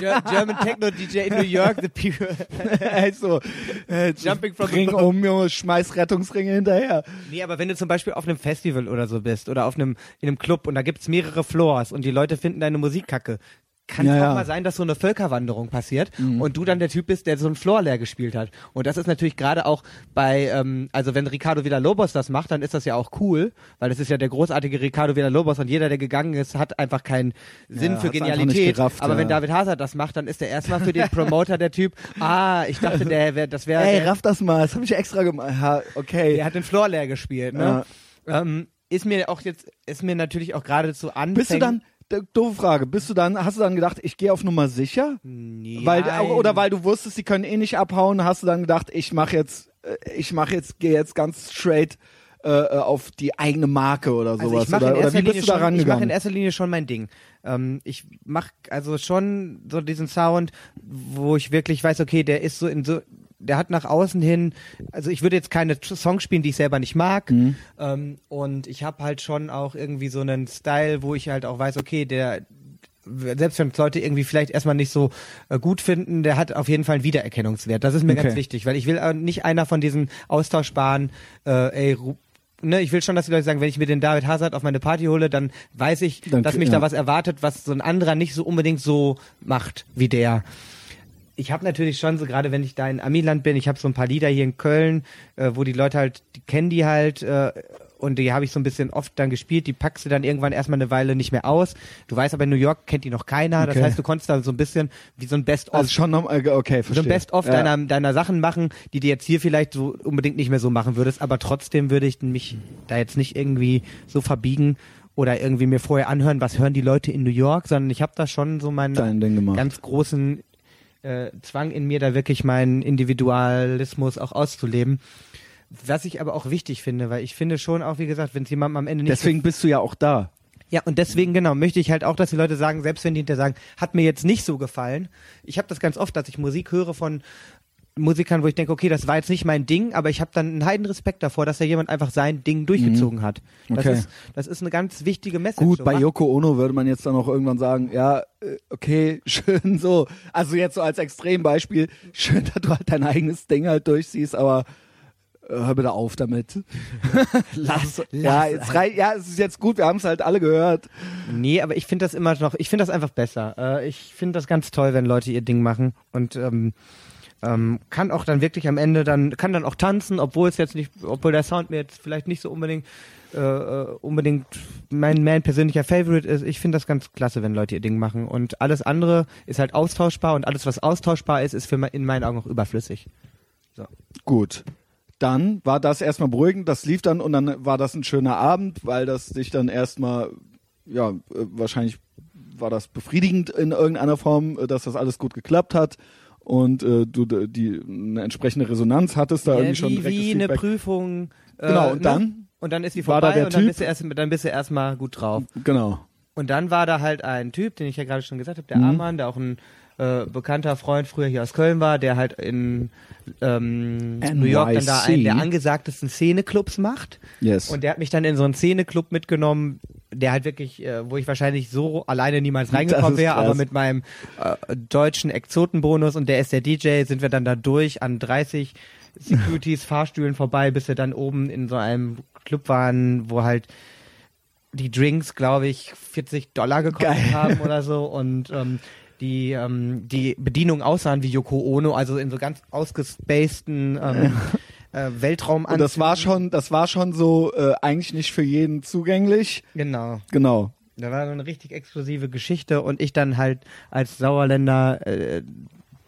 Ger- German Techno DJ in New York, the people. also, äh, Jumping from the bring boat. um, Junge, schmeiß Rettungsringe hinterher. Nee, aber wenn du zum Beispiel auf einem Festival oder so bist oder auf einem, in einem Club und da gibt's mehrere Floors und die Leute finden deine Musik kacke, kann es Ja, auch ja. Mhm. mal sein, dass so eine Völkerwanderung passiert und du dann der Typ bist, der so einen Floor leer gespielt hat. Und das ist natürlich gerade auch bei, ähm, also wenn Ricardo Villalobos das macht, dann ist das ja auch cool, weil das ist ja der großartige Ricardo Villalobos und jeder, der gegangen ist, hat einfach keinen Sinn Ja, für Genialität. gerafft, aber wenn David Hazard das macht, dann ist der erstmal für den Promoter der Typ, ah, ich dachte, der wär, das wäre Ey, raff das mal, das habe ich extra gemacht. Ja, okay. der hat den Floor leer gespielt, ne? Ähm, ist mir auch jetzt, ist mir natürlich auch gerade zu Anfängen. Bist du dann, doofe Frage, bist du dann, hast du dann gedacht, ich gehe auf Nummer sicher? Nee, Weil, oder weil du wusstest, die können eh nicht abhauen, hast du dann gedacht, ich mache jetzt, äh, ich mache jetzt, gehe jetzt ganz straight äh, äh, auf die eigene Marke oder also sowas. ich mache oder, in oder erster wie bist Linie du da schon, ich mache in rangegangen? erster Linie schon mein Ding. Ähm, ich mache also schon so diesen Sound, wo ich wirklich weiß, okay, der ist so in so der hat nach außen hin, also ich würde jetzt keine Songs spielen, die ich selber nicht mag. Mhm. Ähm, und ich habe halt schon auch irgendwie so einen Style, wo ich halt auch weiß, okay, der selbst wenn es Leute irgendwie vielleicht erstmal nicht so äh, gut finden, der hat auf jeden Fall einen Wiedererkennungswert. Das ist mir Okay. ganz wichtig, weil ich will äh, nicht einer von diesen austauschbaren, äh, ey, ne, ich will schon, dass die Leute sagen, wenn ich mir den David Hazard auf meine Party hole, dann weiß ich, Dann- dass mich ja. da was erwartet, was so ein anderer nicht so unbedingt so macht wie der. Ich habe natürlich schon so, gerade wenn ich da in Amiland bin, ich habe so ein paar Lieder hier in Köln, äh, wo die Leute halt, die kennen die halt äh, und die habe ich so ein bisschen oft dann gespielt, die packst du dann irgendwann erstmal eine Weile nicht mehr aus. Du weißt aber, in New York kennt die noch keiner, das Okay. heißt, du konntest da so ein bisschen wie so ein Best-of Also schon noch, äh, okay, so verstehe. ein Best-of Ja. deiner, deiner Sachen machen, die du jetzt hier vielleicht so unbedingt nicht mehr so machen würdest, aber trotzdem würde ich mich da jetzt nicht irgendwie so verbiegen oder irgendwie mir vorher anhören, was hören die Leute in New York, sondern ich habe da schon so meinen ganz großen äh, Zwang in mir, da wirklich meinen Individualismus auch auszuleben. Was ich aber auch wichtig finde, weil ich finde schon auch, wie gesagt, wenn es jemandem am Ende nicht. Deswegen bist du ja auch da. Ja, und deswegen, genau, möchte ich halt auch, dass die Leute sagen, selbst wenn die hinterher sagen, hat mir jetzt nicht so gefallen. Ich habe das ganz oft, dass ich Musik höre von Musikern, wo ich denke, okay, das war jetzt nicht mein Ding, aber ich habe dann einen heiden Respekt davor, dass da jemand einfach sein Ding durchgezogen mhm. hat. Das, okay. ist, das ist eine ganz wichtige Message. Gut, bei Yoko Ono würde man jetzt dann auch irgendwann sagen, ja, äh, okay, schön so. Also jetzt so als Extrembeispiel, schön, dass du halt dein eigenes Ding halt durchziehst, aber äh, hör bitte auf damit. lass, lass, ja, jetzt rei ja, es ist jetzt gut, wir haben es halt alle gehört. Nee, aber ich finde das immer noch, ich finde das einfach besser. Äh, ich finde das ganz toll, wenn Leute ihr Ding machen und ähm, ähm, kann auch dann wirklich am Ende dann, kann dann auch tanzen, obwohl es jetzt nicht, obwohl der Sound mir jetzt vielleicht nicht so unbedingt äh, äh unbedingt mein, mein persönlicher Favorite ist. Ich finde das ganz klasse, wenn Leute ihr Ding machen. Und alles andere ist halt austauschbar und alles, was austauschbar ist, ist für in meinen Augen auch überflüssig. So. Gut. Dann war das erstmal beruhigend, das lief dann und dann war das ein schöner Abend, weil das sich dann erstmal, ja, äh, wahrscheinlich war das befriedigend in irgendeiner Form, äh, dass das alles gut geklappt hat und äh, du die eine entsprechende Resonanz hattest da ja, irgendwie schon direkt wie eine Prüfung äh, genau und ne? dann und dann ist sie vorbei und dann bist du erst dann bist du erstmal gut drauf genau und dann war da halt ein Typ den ich ja gerade schon gesagt habe der mhm. Arman der auch ein äh, bekannter Freund früher hier aus Köln war der halt in ähm, New York dann da einen der angesagtesten Szeneclubs macht yes. und der hat mich dann in so einen Szeneclub mitgenommen der halt wirklich, äh, wo ich wahrscheinlich so alleine niemals reingekommen wäre, aber mit meinem äh, deutschen Exotenbonus und der ist der DJ, sind wir dann da durch an 30 Securities, Fahrstühlen vorbei, bis wir dann oben in so einem Club waren, wo halt die Drinks, glaube ich, 40 Dollar gekostet Geil. haben oder so und ähm, die ähm, die Bedienung aussahen wie Yoko Ono, also in so ganz ausgespaceden ähm, äh, Weltraum Und das war schon, das war schon so äh, eigentlich nicht für jeden zugänglich. Genau. Genau. Da war so eine richtig exklusive Geschichte und ich dann halt als Sauerländer äh,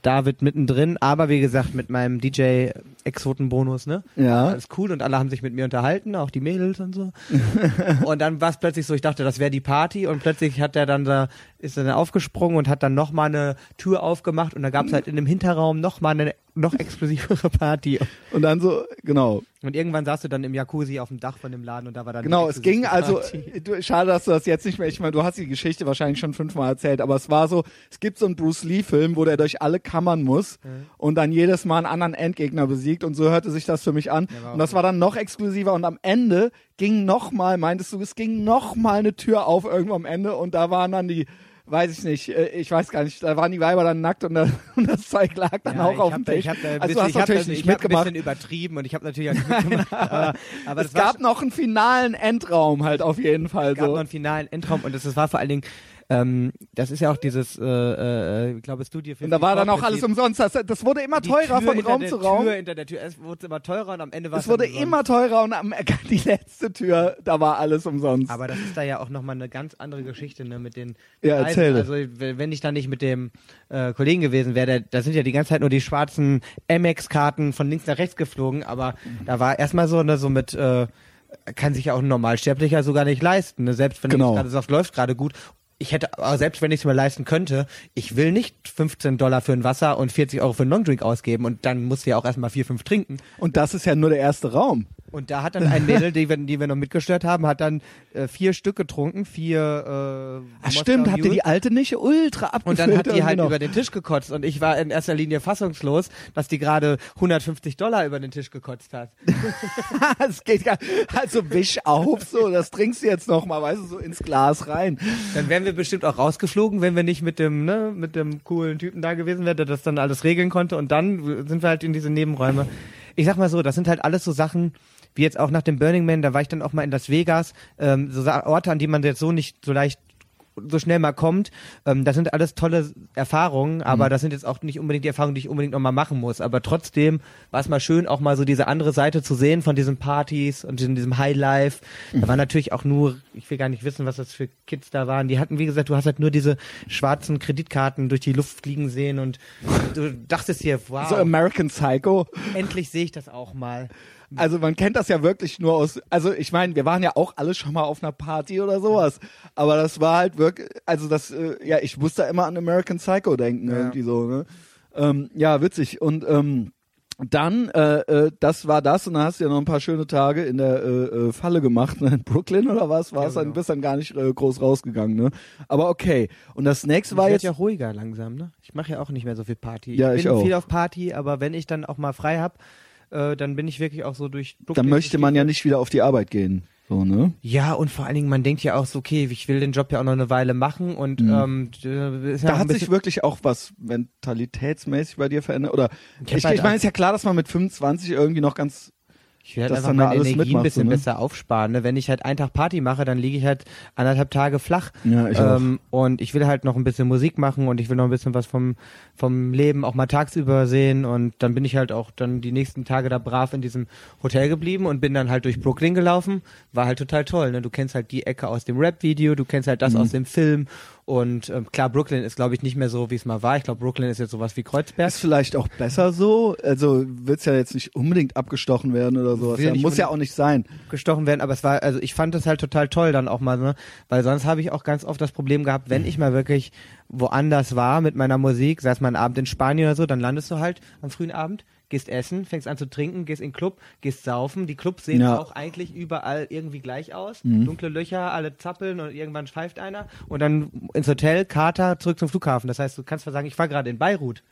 David mittendrin, aber wie gesagt mit meinem DJ Exotenbonus, ne? Ja. Alles cool und alle haben sich mit mir unterhalten, auch die Mädels und so. und dann war es plötzlich so, ich dachte, das wäre die Party und plötzlich hat er dann da ist er dann aufgesprungen und hat dann noch mal eine Tür aufgemacht und da gab es halt in dem Hinterraum noch mal eine noch exklusivere Party. Und dann so, genau. Und irgendwann saß du dann im Jacuzzi auf dem Dach von dem Laden und da war dann Genau, es ging also du, schade, dass du das jetzt nicht mehr, ich meine, du hast die Geschichte wahrscheinlich schon fünfmal erzählt, aber es war so, es gibt so einen Bruce Lee Film, wo der durch alle Kammern muss mhm. und dann jedes Mal einen anderen Endgegner besiegt und so hörte sich das für mich an. Ja, und das war dann noch exklusiver und am Ende ging noch mal, meintest du, es ging noch mal eine Tür auf irgendwo am Ende und da waren dann die weiß ich nicht, äh, ich weiß gar nicht, da waren die Weiber dann nackt und, das, und das Zeug lag dann ja, auch auf dem Tisch. Ich hab, also bisschen, du hast natürlich nicht ich mitgemacht. Ich ein bisschen übertrieben und ich habe natürlich auch mitgemacht. aber, aber es gab noch einen finalen Endraum halt auf jeden Fall. Es gab noch einen finalen Endraum und das, das war vor allen Dingen ähm, das ist ja auch dieses, äh, äh, ich glaube, Studio 50 Und da war dann auch alles umsonst. Das, das wurde immer teurer von Raum zu Raum. Tür hinter der Tür, es wurde immer teurer und am Ende war es. Es wurde immer teurer und am, die letzte Tür, da war alles umsonst. Aber das ist da ja auch nochmal eine ganz andere Geschichte, ne, mit den Ja, erzähl. Also, wenn ich da nicht mit dem äh, Kollegen gewesen wäre, da sind ja die ganze Zeit nur die schwarzen Amex-Karten von links nach rechts geflogen, aber da war erstmal so, ne, so mit, äh, kann sich ja auch ein Normalsterblicher sogar nicht leisten. Ne? Selbst wenn genau. gerade sagt, läuft gerade gut ich hätte, selbst wenn ich es mir leisten könnte, ich will nicht 15 Dollar für ein Wasser und 40 Euro für einen Longdrink ausgeben und dann musst du ja auch erstmal vier, fünf trinken. Und das ist ja nur der erste Raum. Und da hat dann ein Mädel, die wir, die wir noch mitgestört haben, hat dann äh, vier Stück getrunken, vier. Äh, Ach stimmt, hatte die alte nicht ultra abgefüllt. Und dann hat die halt noch. über den Tisch gekotzt und ich war in erster Linie fassungslos, dass die gerade 150 Dollar über den Tisch gekotzt hat. Es geht gar, also wisch auf, so, das trinkst du jetzt noch mal, weißt du, so ins Glas rein. Dann wären wir bestimmt auch rausgeflogen, wenn wir nicht mit dem, ne, mit dem coolen Typen da gewesen wären, der das dann alles regeln konnte. Und dann sind wir halt in diese Nebenräume. Ich sag mal so, das sind halt alles so Sachen, wie jetzt auch nach dem Burning Man, da war ich dann auch mal in Las Vegas, ähm, so Orte, an die man jetzt so nicht so leicht so schnell mal kommt. Ähm, das sind alles tolle Erfahrungen, aber mhm. das sind jetzt auch nicht unbedingt die Erfahrungen, die ich unbedingt nochmal machen muss. Aber trotzdem war es mal schön, auch mal so diese andere Seite zu sehen von diesen Partys und in diesem Highlife. Mhm. Da war natürlich auch nur, ich will gar nicht wissen, was das für Kids da waren. Die hatten, wie gesagt, du hast halt nur diese schwarzen Kreditkarten durch die Luft fliegen sehen und du dachtest dir, wow. So American Psycho. Endlich sehe ich das auch mal. Also man kennt das ja wirklich nur aus, also ich meine, wir waren ja auch alle schon mal auf einer Party oder sowas, aber das war halt wirklich, also das, äh, ja, ich musste immer an American Psycho denken, ja. irgendwie so, ne? Ähm, ja, witzig. Und ähm, dann, äh, äh, das war das und dann hast du ja noch ein paar schöne Tage in der äh, äh, Falle gemacht, ne? in Brooklyn oder was, war es ja, genau. dann, bist dann gar nicht äh, groß rausgegangen, ne? Aber okay. Und das nächste war jetzt... ja ruhiger langsam, ne? Ich mache ja auch nicht mehr so viel Party. Ja, ich, ich bin auch. viel auf Party, aber wenn ich dann auch mal frei hab, äh, dann bin ich wirklich auch so durch Brooklyn. Dann möchte man ja nicht wieder auf die Arbeit gehen. So, ne? Ja, und vor allen Dingen, man denkt ja auch so, okay, ich will den Job ja auch noch eine Weile machen und mhm. ähm, ist ja da hat sich wirklich auch was mentalitätsmäßig bei dir verändert. Oder ich, ich, halt ich meine, ist ja klar, dass man mit 25 irgendwie noch ganz ich will halt einfach meine Energie ein bisschen ne? besser aufsparen. Ne? Wenn ich halt einen Tag Party mache, dann liege ich halt anderthalb Tage flach. Ja, ich ähm, auch. Und ich will halt noch ein bisschen Musik machen und ich will noch ein bisschen was vom, vom Leben auch mal tagsüber sehen. Und dann bin ich halt auch dann die nächsten Tage da brav in diesem Hotel geblieben und bin dann halt durch Brooklyn gelaufen. War halt total toll. Ne? Du kennst halt die Ecke aus dem Rap-Video, du kennst halt das mhm. aus dem Film und ähm, klar, Brooklyn ist, glaube ich, nicht mehr so, wie es mal war. Ich glaube, Brooklyn ist jetzt sowas wie Kreuzberg. Ist vielleicht auch besser so. Also wird's ja jetzt nicht unbedingt abgestochen werden oder sowas. Ja, muss ja auch nicht sein. Gestochen werden, aber es war, also ich fand es halt total toll dann auch mal, ne? Weil sonst habe ich auch ganz oft das Problem gehabt, wenn ich mal wirklich woanders war mit meiner Musik, sei es mal ein Abend in Spanien oder so, dann landest du halt am frühen Abend gehst essen, fängst an zu trinken, gehst in den Club, gehst saufen. Die Clubs sehen ja. auch eigentlich überall irgendwie gleich aus. Mhm. Dunkle Löcher, alle zappeln und irgendwann pfeift einer. Und dann ins Hotel, Kater, zurück zum Flughafen. Das heißt, du kannst zwar sagen, ich war gerade in Beirut.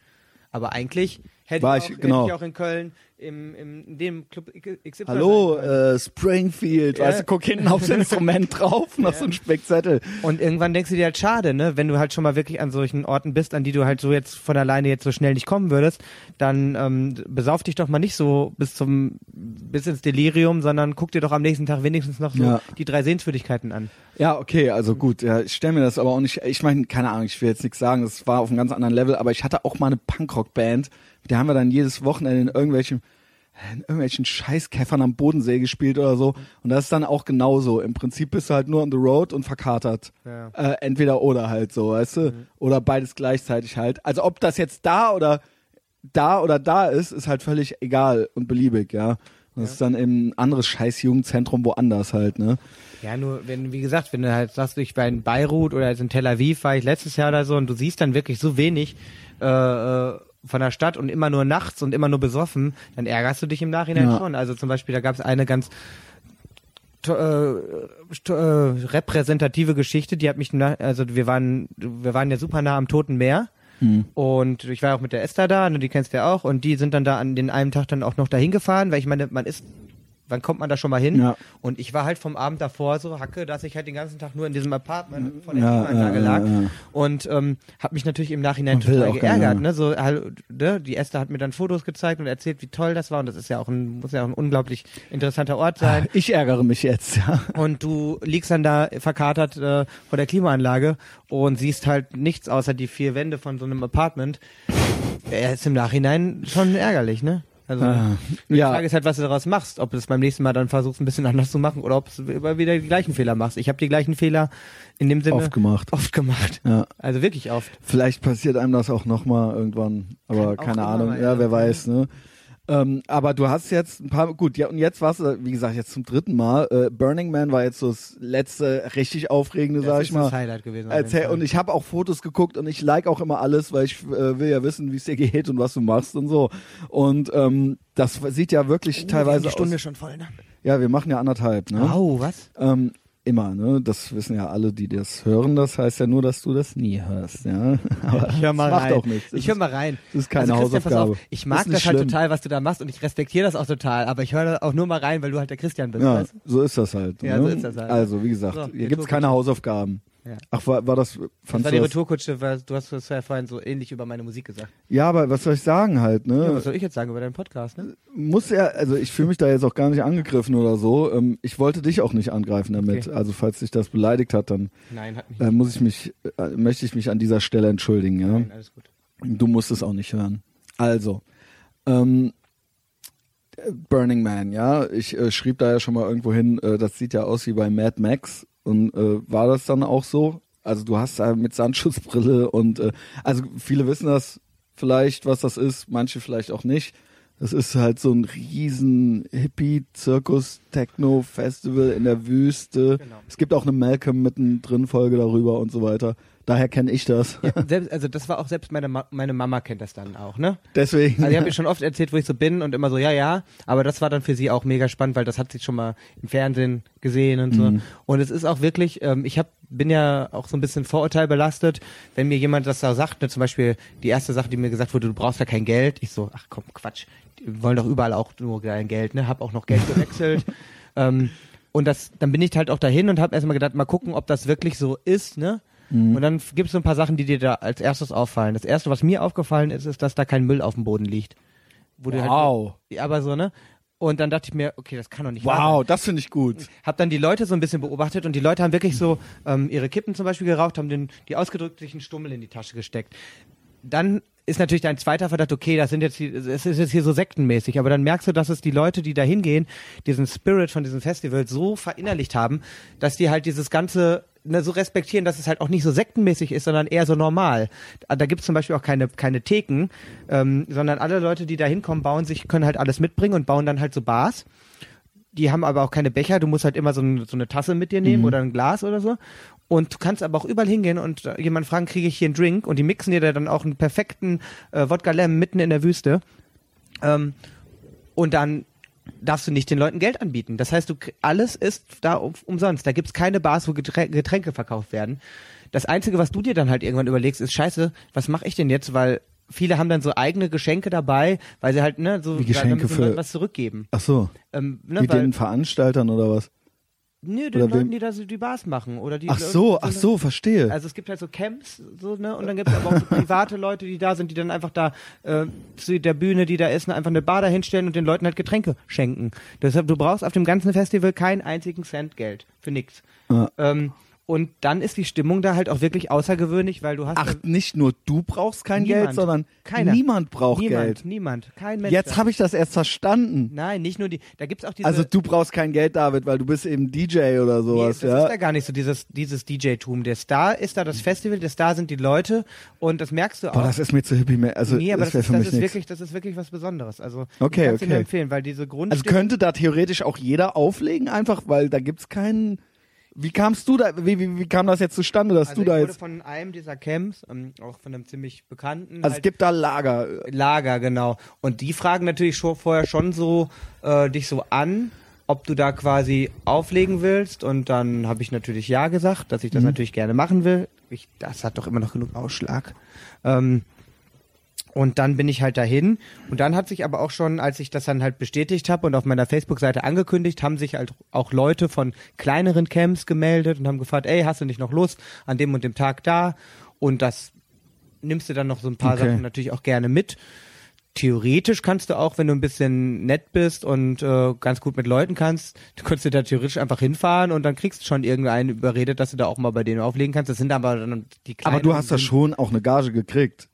Aber eigentlich hätte, war ich, auch, ich, genau. hätte ich auch in Köln im, im in dem Club XY. Hallo, äh, Springfield, ja. weißt du, guck hinten aufs Instrument drauf, noch ja. so ein Speckzettel. Und irgendwann denkst du dir halt schade, ne, wenn du halt schon mal wirklich an solchen Orten bist, an die du halt so jetzt von alleine jetzt so schnell nicht kommen würdest, dann ähm, besauf dich doch mal nicht so bis zum bis ins Delirium, sondern guck dir doch am nächsten Tag wenigstens noch so ja. die drei Sehenswürdigkeiten an. Ja, okay, also gut, ja, ich stelle mir das aber auch nicht, ich meine, keine Ahnung, ich will jetzt nichts sagen, das war auf einem ganz anderen Level, aber ich hatte auch mal eine Punkrock-Band, die haben wir dann jedes Wochenende in irgendwelchen in irgendwelchen Scheißkäffern am Bodensee gespielt oder so. Und das ist dann auch genauso. Im Prinzip bist du halt nur on the road und verkatert. Ja. Äh, entweder oder halt so, weißt du? Mhm. Oder beides gleichzeitig halt. Also ob das jetzt da oder da oder da ist, ist halt völlig egal und beliebig, ja. Das ja. ist dann eben ein anderes Scheiß-Jugendzentrum woanders halt, ne? Ja, nur wenn, wie gesagt, wenn du halt sagst, ich war in Beirut oder jetzt in Tel Aviv war ich letztes Jahr oder so und du siehst dann wirklich so wenig, äh, äh von der Stadt und immer nur nachts und immer nur besoffen, dann ärgerst du dich im Nachhinein ja. schon. Also zum Beispiel, da gab es eine ganz äh, äh, repräsentative Geschichte, die hat mich, also wir waren, wir waren ja super nah am Toten Meer. Mhm. Und ich war auch mit der Esther da, und die kennst du ja auch, und die sind dann da an den einen Tag dann auch noch dahin gefahren, weil ich meine, man ist wann kommt man da schon mal hin? Ja. Und ich war halt vom Abend davor so hacke, dass ich halt den ganzen Tag nur in diesem Apartment von der ja, Klimaanlage lag ja, und ähm, habe mich natürlich im Nachhinein total geärgert. Ne? So, halt, ne? Die Esther hat mir dann Fotos gezeigt und erzählt, wie toll das war und das ist ja auch ein muss ja auch ein unglaublich interessanter Ort sein. Ich ärgere mich jetzt. Ja. Und du liegst dann da verkatert äh, vor der Klimaanlage und siehst halt nichts außer die vier Wände von so einem Apartment. Er ist im Nachhinein schon ärgerlich, ne? Also ah, die ja. Frage ist halt, was du daraus machst. Ob du es beim nächsten Mal dann versuchst, ein bisschen anders zu machen oder ob du immer wieder die gleichen Fehler machst. Ich habe die gleichen Fehler in dem Sinne oft gemacht. Oft gemacht. Ja. Also wirklich oft. Vielleicht passiert einem das auch nochmal irgendwann, aber Kann keine Ahnung. Ja, wer weiß, ne? Ähm, aber du hast jetzt ein paar, gut, ja, und jetzt warst du, wie gesagt, jetzt zum dritten Mal. Äh, Burning Man war jetzt so das letzte richtig aufregende, das sag ich mal. Das Highlight gewesen. Erzähl, und ich habe auch Fotos geguckt und ich like auch immer alles, weil ich äh, will ja wissen, wie es dir geht und was du machst und so. Und ähm, das sieht ja wirklich oh, teilweise die Stunde aus. schon voll, ne? Ja, wir machen ja anderthalb, ne? Oh, was? Ähm, immer, ne? Das wissen ja alle, die das hören. Das heißt ja nur, dass du das nie hörst, ja. Aber ich höre mal das rein. macht auch nichts. ich höre mal rein. Das ist keine also Hausaufgabe. Auf, ich mag das, das halt total, was du da machst und ich respektiere das auch total. Aber ich höre auch nur mal rein, weil du halt der Christian bist. Ja, weißt? so ist das halt. Ja, ne? so ist das halt. Also, wie gesagt, so, hier gibt's keine Hausaufgaben. Ja. Ach, war, war das. Das war die Retourkutsche, weil du hast das ja vorhin so ähnlich über meine Musik gesagt. Ja, aber was soll ich sagen halt, ne? Ja, was soll ich jetzt sagen über deinen Podcast, ne? Muss ja, also ich fühle mich da jetzt auch gar nicht angegriffen oder so. Ähm, ich wollte dich auch nicht angreifen damit. Okay. Also falls dich das beleidigt hat, dann Nein, hat mich äh, muss ich mich, äh, möchte ich mich an dieser Stelle entschuldigen, ja? Nein, alles gut. Du musst es auch nicht hören. Also, ähm, Burning Man, ja. Ich äh, schrieb da ja schon mal irgendwo hin, äh, das sieht ja aus wie bei Mad Max. Und äh, war das dann auch so? Also du hast da mit Sandschutzbrille und äh, also viele wissen das vielleicht, was das ist, manche vielleicht auch nicht. Das ist halt so ein riesen Hippie-Zirkus Techno-Festival in der Wüste. Genau. Es gibt auch eine Malcolm mittendrin Folge darüber und so weiter. Daher kenne ich das. Ja, selbst, also das war auch selbst meine, Ma meine Mama kennt das dann auch, ne? Deswegen. Also ich habe mir schon oft erzählt, wo ich so bin und immer so, ja, ja. Aber das war dann für sie auch mega spannend, weil das hat sie schon mal im Fernsehen gesehen und so. Mhm. Und es ist auch wirklich, ähm, ich hab, bin ja auch so ein bisschen vorurteilbelastet, wenn mir jemand das da sagt, ne, zum Beispiel die erste Sache, die mir gesagt wurde, du brauchst ja kein Geld. Ich so, ach komm, Quatsch. Die wollen doch überall auch nur dein Geld, ne? Hab auch noch Geld gewechselt. ähm, und das, dann bin ich halt auch dahin und habe erstmal gedacht, mal gucken, ob das wirklich so ist, ne? Mhm. Und dann gibt es so ein paar Sachen, die dir da als erstes auffallen. Das erste, was mir aufgefallen ist, ist, dass da kein Müll auf dem Boden liegt. Wo halt wow. Halt, aber so, ne? Und dann dachte ich mir, okay, das kann doch nicht wow, Wow, das finde ich gut. Hab dann die Leute so ein bisschen beobachtet und die Leute haben wirklich so ähm, ihre Kippen zum Beispiel geraucht, haben den, die ausgedrücklichen Stummel in die Tasche gesteckt. Dann ist natürlich dein zweiter Verdacht, okay, das sind jetzt, es ist jetzt hier so sektenmäßig, aber dann merkst du, dass es die Leute, die da hingehen, diesen Spirit von diesem Festival so verinnerlicht haben, dass die halt dieses ganze ne, so respektieren, dass es halt auch nicht so sektenmäßig ist, sondern eher so normal. Da gibt's zum Beispiel auch keine, keine Theken, ähm, sondern alle Leute, die da hinkommen, bauen sich, können halt alles mitbringen und bauen dann halt so Bars. Die haben aber auch keine Becher, du musst halt immer so, ein, so eine Tasse mit dir nehmen mhm. oder ein Glas oder so. Und du kannst aber auch überall hingehen und äh, jemand fragen, kriege ich hier einen Drink? Und die mixen dir dann auch einen perfekten äh, Wodka Lem mitten in der Wüste. Ähm, und dann darfst du nicht den Leuten Geld anbieten. Das heißt, du alles ist da um, umsonst. Da gibt's keine Bars, wo Getränke verkauft werden. Das Einzige, was du dir dann halt irgendwann überlegst, ist scheiße, was mache ich denn jetzt? Weil viele haben dann so eigene Geschenke dabei, weil sie halt ne so Wie Geschenke für was zurückgeben. Ach so. Ähm, ne, Mit den Veranstaltern oder was? Nö, den Leuten, die da so die Bars machen oder die Ach so, Leute, ach so, verstehe. Also es gibt halt so Camps, so ne, und dann gibt es aber auch so private Leute, die da sind, die dann einfach da äh, zu der Bühne, die da ist, einfach eine Bar da hinstellen und den Leuten halt Getränke schenken. Deshalb, du brauchst auf dem ganzen Festival keinen einzigen Cent Geld für nichts. Ja. Ähm, und dann ist die Stimmung da halt auch wirklich außergewöhnlich, weil du hast. Ach, nicht nur du brauchst kein niemand, Geld, sondern keiner. niemand braucht niemand, Geld. Niemand, kein Mensch. Jetzt habe ich das erst verstanden. Nein, nicht nur die. Da gibt's auch diese. Also du brauchst kein Geld, David, weil du bist eben DJ oder sowas, nee, das ja. ist ja gar nicht so dieses dieses DJ-Tum. Der Star ist da das Festival, der Star sind die Leute und das merkst du auch. Boah, das ist mir zu hippie mehr. Also nee, aber das, das, ist, das ist wirklich, das ist wirklich was Besonderes. Also okay, ich okay. Dir empfehlen, weil diese Grund. Also könnte da theoretisch auch jeder auflegen, einfach, weil da gibt's keinen wie kamst du da, wie, wie, wie kam das jetzt zustande, dass also du da jetzt... Ich wurde von einem dieser Camps, ähm, auch von einem ziemlich bekannten... Also halt, es gibt da Lager. Lager, genau. Und die fragen natürlich schon vorher schon so äh, dich so an, ob du da quasi auflegen willst. Und dann habe ich natürlich ja gesagt, dass ich das mhm. natürlich gerne machen will. Ich, das hat doch immer noch genug Ausschlag. Ähm, und dann bin ich halt dahin. Und dann hat sich aber auch schon, als ich das dann halt bestätigt habe und auf meiner Facebook-Seite angekündigt, haben sich halt auch Leute von kleineren Camps gemeldet und haben gefragt, ey, hast du nicht noch Lust an dem und dem Tag da? Und das nimmst du dann noch so ein paar okay. Sachen natürlich auch gerne mit. Theoretisch kannst du auch, wenn du ein bisschen nett bist und äh, ganz gut mit Leuten kannst, du könntest du da theoretisch einfach hinfahren und dann kriegst du schon irgendeinen überredet, dass du da auch mal bei denen auflegen kannst. Das sind aber dann die kleinen. Aber du hast da schon auch eine Gage gekriegt.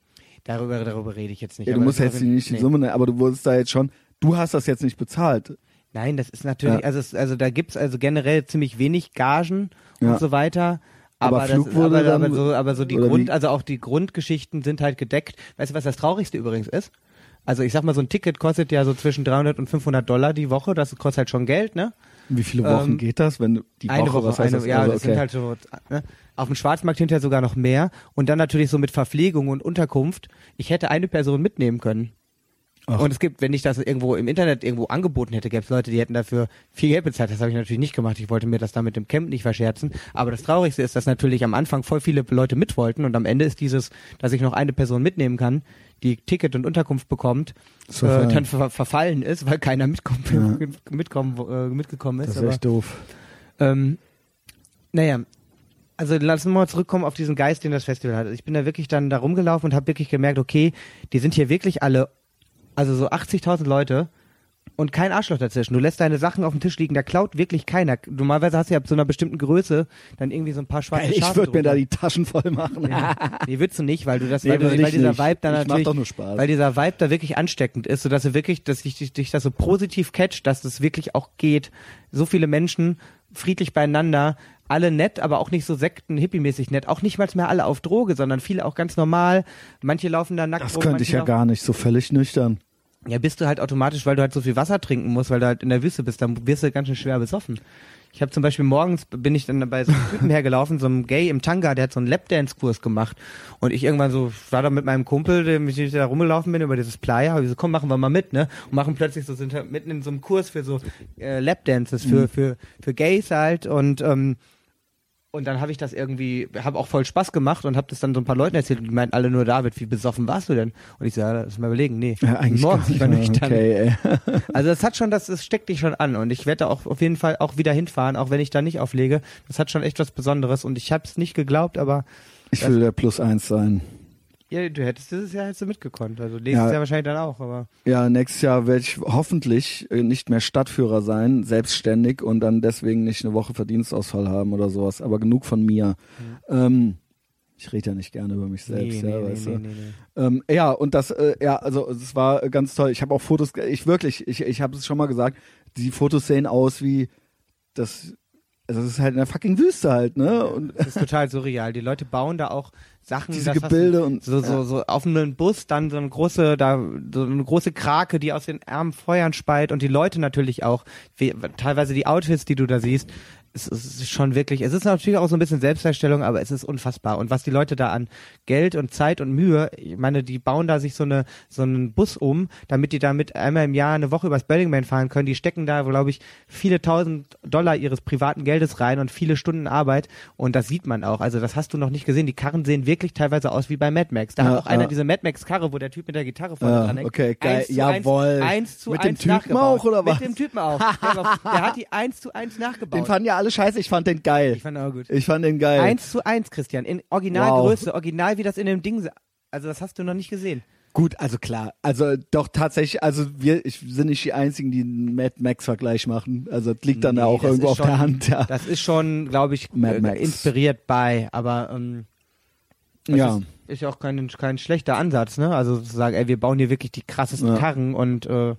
Darüber, darüber rede ich jetzt nicht. Ja, du musst jetzt nicht die nee. Summe, aber du wurdest da jetzt schon, du hast das jetzt nicht bezahlt. Nein, das ist natürlich, ja. also, es, also da gibt's also generell ziemlich wenig Gagen ja. und so weiter. Aber, aber, Flug das, wurde aber, dann, aber so, aber so die Grund, wie? also auch die Grundgeschichten sind halt gedeckt. Weißt du, was das Traurigste übrigens ist? Also ich sag mal, so ein Ticket kostet ja so zwischen 300 und 500 Dollar die Woche. Das kostet halt schon Geld, ne? Wie viele Wochen ähm, geht das, wenn die eine Woche, was heißt eine, das? Ja, also, das sind halt so, ne? Auf dem Schwarzmarkt hinterher sogar noch mehr. Und dann natürlich so mit Verpflegung und Unterkunft. Ich hätte eine Person mitnehmen können. Ach. Und es gibt, wenn ich das irgendwo im Internet irgendwo angeboten hätte, gäbe es Leute, die hätten dafür viel Geld bezahlt. Das habe ich natürlich nicht gemacht. Ich wollte mir das da mit dem Camp nicht verscherzen. Aber das Traurigste ist, dass natürlich am Anfang voll viele Leute mit wollten und am Ende ist dieses, dass ich noch eine Person mitnehmen kann, die Ticket und Unterkunft bekommt, äh, dann ver verfallen ist, weil keiner mitkommt, ja. mitkommen, äh, mitgekommen ist. Das ist Aber, echt doof. Ähm, naja, also lassen wir mal zurückkommen auf diesen Geist, den das Festival hat. Ich bin da wirklich dann da rumgelaufen und habe wirklich gemerkt, okay, die sind hier wirklich alle, also so 80.000 Leute und kein Arschloch dazwischen. Du lässt deine Sachen auf dem Tisch liegen, da klaut wirklich keiner. Normalerweise hast du ja ab so einer bestimmten Größe dann irgendwie so ein paar schwarze hey, Ich würde mir da die Taschen voll machen. Nee, nee würdest du nicht, weil du das, nee, weil, du, weil dieser nicht. Vibe dann ich natürlich, doch nur Spaß. weil dieser Vibe da wirklich ansteckend ist, sodass du wirklich, dass dich, dich, dich das so positiv catcht, dass das wirklich auch geht. So viele Menschen friedlich beieinander, alle nett, aber auch nicht so sekten hippiemäßig nett. Auch nicht mal mehr alle auf Droge, sondern viele auch ganz normal. Manche laufen da nackt Das rum, könnte ich ja gar nicht, so völlig nüchtern. Ja, bist du halt automatisch, weil du halt so viel Wasser trinken musst, weil du halt in der Wüste bist, dann wirst du ganz schön schwer besoffen. Ich habe zum Beispiel morgens bin ich dann bei so einem Typen hergelaufen, so einem Gay im Tanga, der hat so einen Lapdance-Kurs gemacht. Und ich irgendwann so, war da mit meinem Kumpel, dem ich da rumgelaufen bin, über dieses Playa, ich so, komm, machen wir mal mit, ne? Und machen plötzlich so, sind halt mitten in so einem Kurs für so äh, Lapdances, für, mhm. für, für Gays halt und ähm, und dann habe ich das irgendwie, habe auch voll Spaß gemacht und habe das dann so ein paar Leuten erzählt und die meinten alle nur, David, wie besoffen warst du denn? Und ich so, ja, lass mal überlegen, nee, ja, eigentlich morgens, ich war nüchtern. Okay, also das hat schon, das, das steckt dich schon an und ich werde da auch auf jeden Fall auch wieder hinfahren, auch wenn ich da nicht auflege. Das hat schon echt was Besonderes und ich habe es nicht geglaubt, aber... Ich will der Plus eins sein. Ja, du hättest dieses Jahr hättest du mitgekonnt. Also nächstes ja, Jahr wahrscheinlich dann auch, aber. Ja, nächstes Jahr werde ich hoffentlich äh, nicht mehr Stadtführer sein, selbstständig und dann deswegen nicht eine Woche Verdienstausfall haben oder sowas. Aber genug von mir. Mhm. Ähm, ich rede ja nicht gerne über mich selbst, nee, ja, nee, weißt nee, du. Ähm, ja, und das, äh, ja, also es war ganz toll. Ich habe auch Fotos, ich wirklich, ich, ich habe es schon mal gesagt, die Fotos sehen aus wie das also es ist halt in der fucking Wüste halt, ne? Und das ist total surreal. Die Leute bauen da auch Sachen, diese Gebilde und so, so, so auf einem Bus dann so eine große, da so eine große Krake, die aus den Ärmen Feuern speit und die Leute natürlich auch, wie, teilweise die Outfits, die du da siehst, es ist schon wirklich, es ist natürlich auch so ein bisschen Selbstdarstellung, aber es ist unfassbar. Und was die Leute da an Geld und Zeit und Mühe, ich meine, die bauen da sich so eine so einen Bus um, damit die damit einmal im Jahr eine Woche übers Burning fahren können. Die stecken da, glaube ich, viele tausend Dollar ihres privaten Geldes rein und viele Stunden Arbeit. Und das sieht man auch. Also das hast du noch nicht gesehen. Die Karren sehen wirklich teilweise aus wie bei Mad Max. Da ja, hat auch ja. einer diese Mad Max Karre, wo der Typ mit der Gitarre vorne ja, dran hängt. Okay, geil. Jawohl. Eins, eins zu mit eins dem Typen auch oder was? Mit dem Typen auch. der, der hat die eins zu eins nachgebaut. Den fanden ja alle scheiße, ich fand den geil. Ich fand auch gut. Ich fand den geil. Eins zu eins, Christian, in Originalgröße, wow. original wie das in dem Ding, also das hast du noch nicht gesehen. Gut, also klar, also doch tatsächlich, also wir ich, sind nicht die einzigen, die einen Mad Max Vergleich machen. Also das liegt dann nee, auch irgendwo auf schon, der Hand. Ja. Das ist schon, glaube ich, Mad Max. inspiriert bei, aber ähm, ja. Ist, ist ja auch kein, kein schlechter Ansatz, ne? Also zu sagen, ey, wir bauen hier wirklich die krassesten ja. Karren und äh,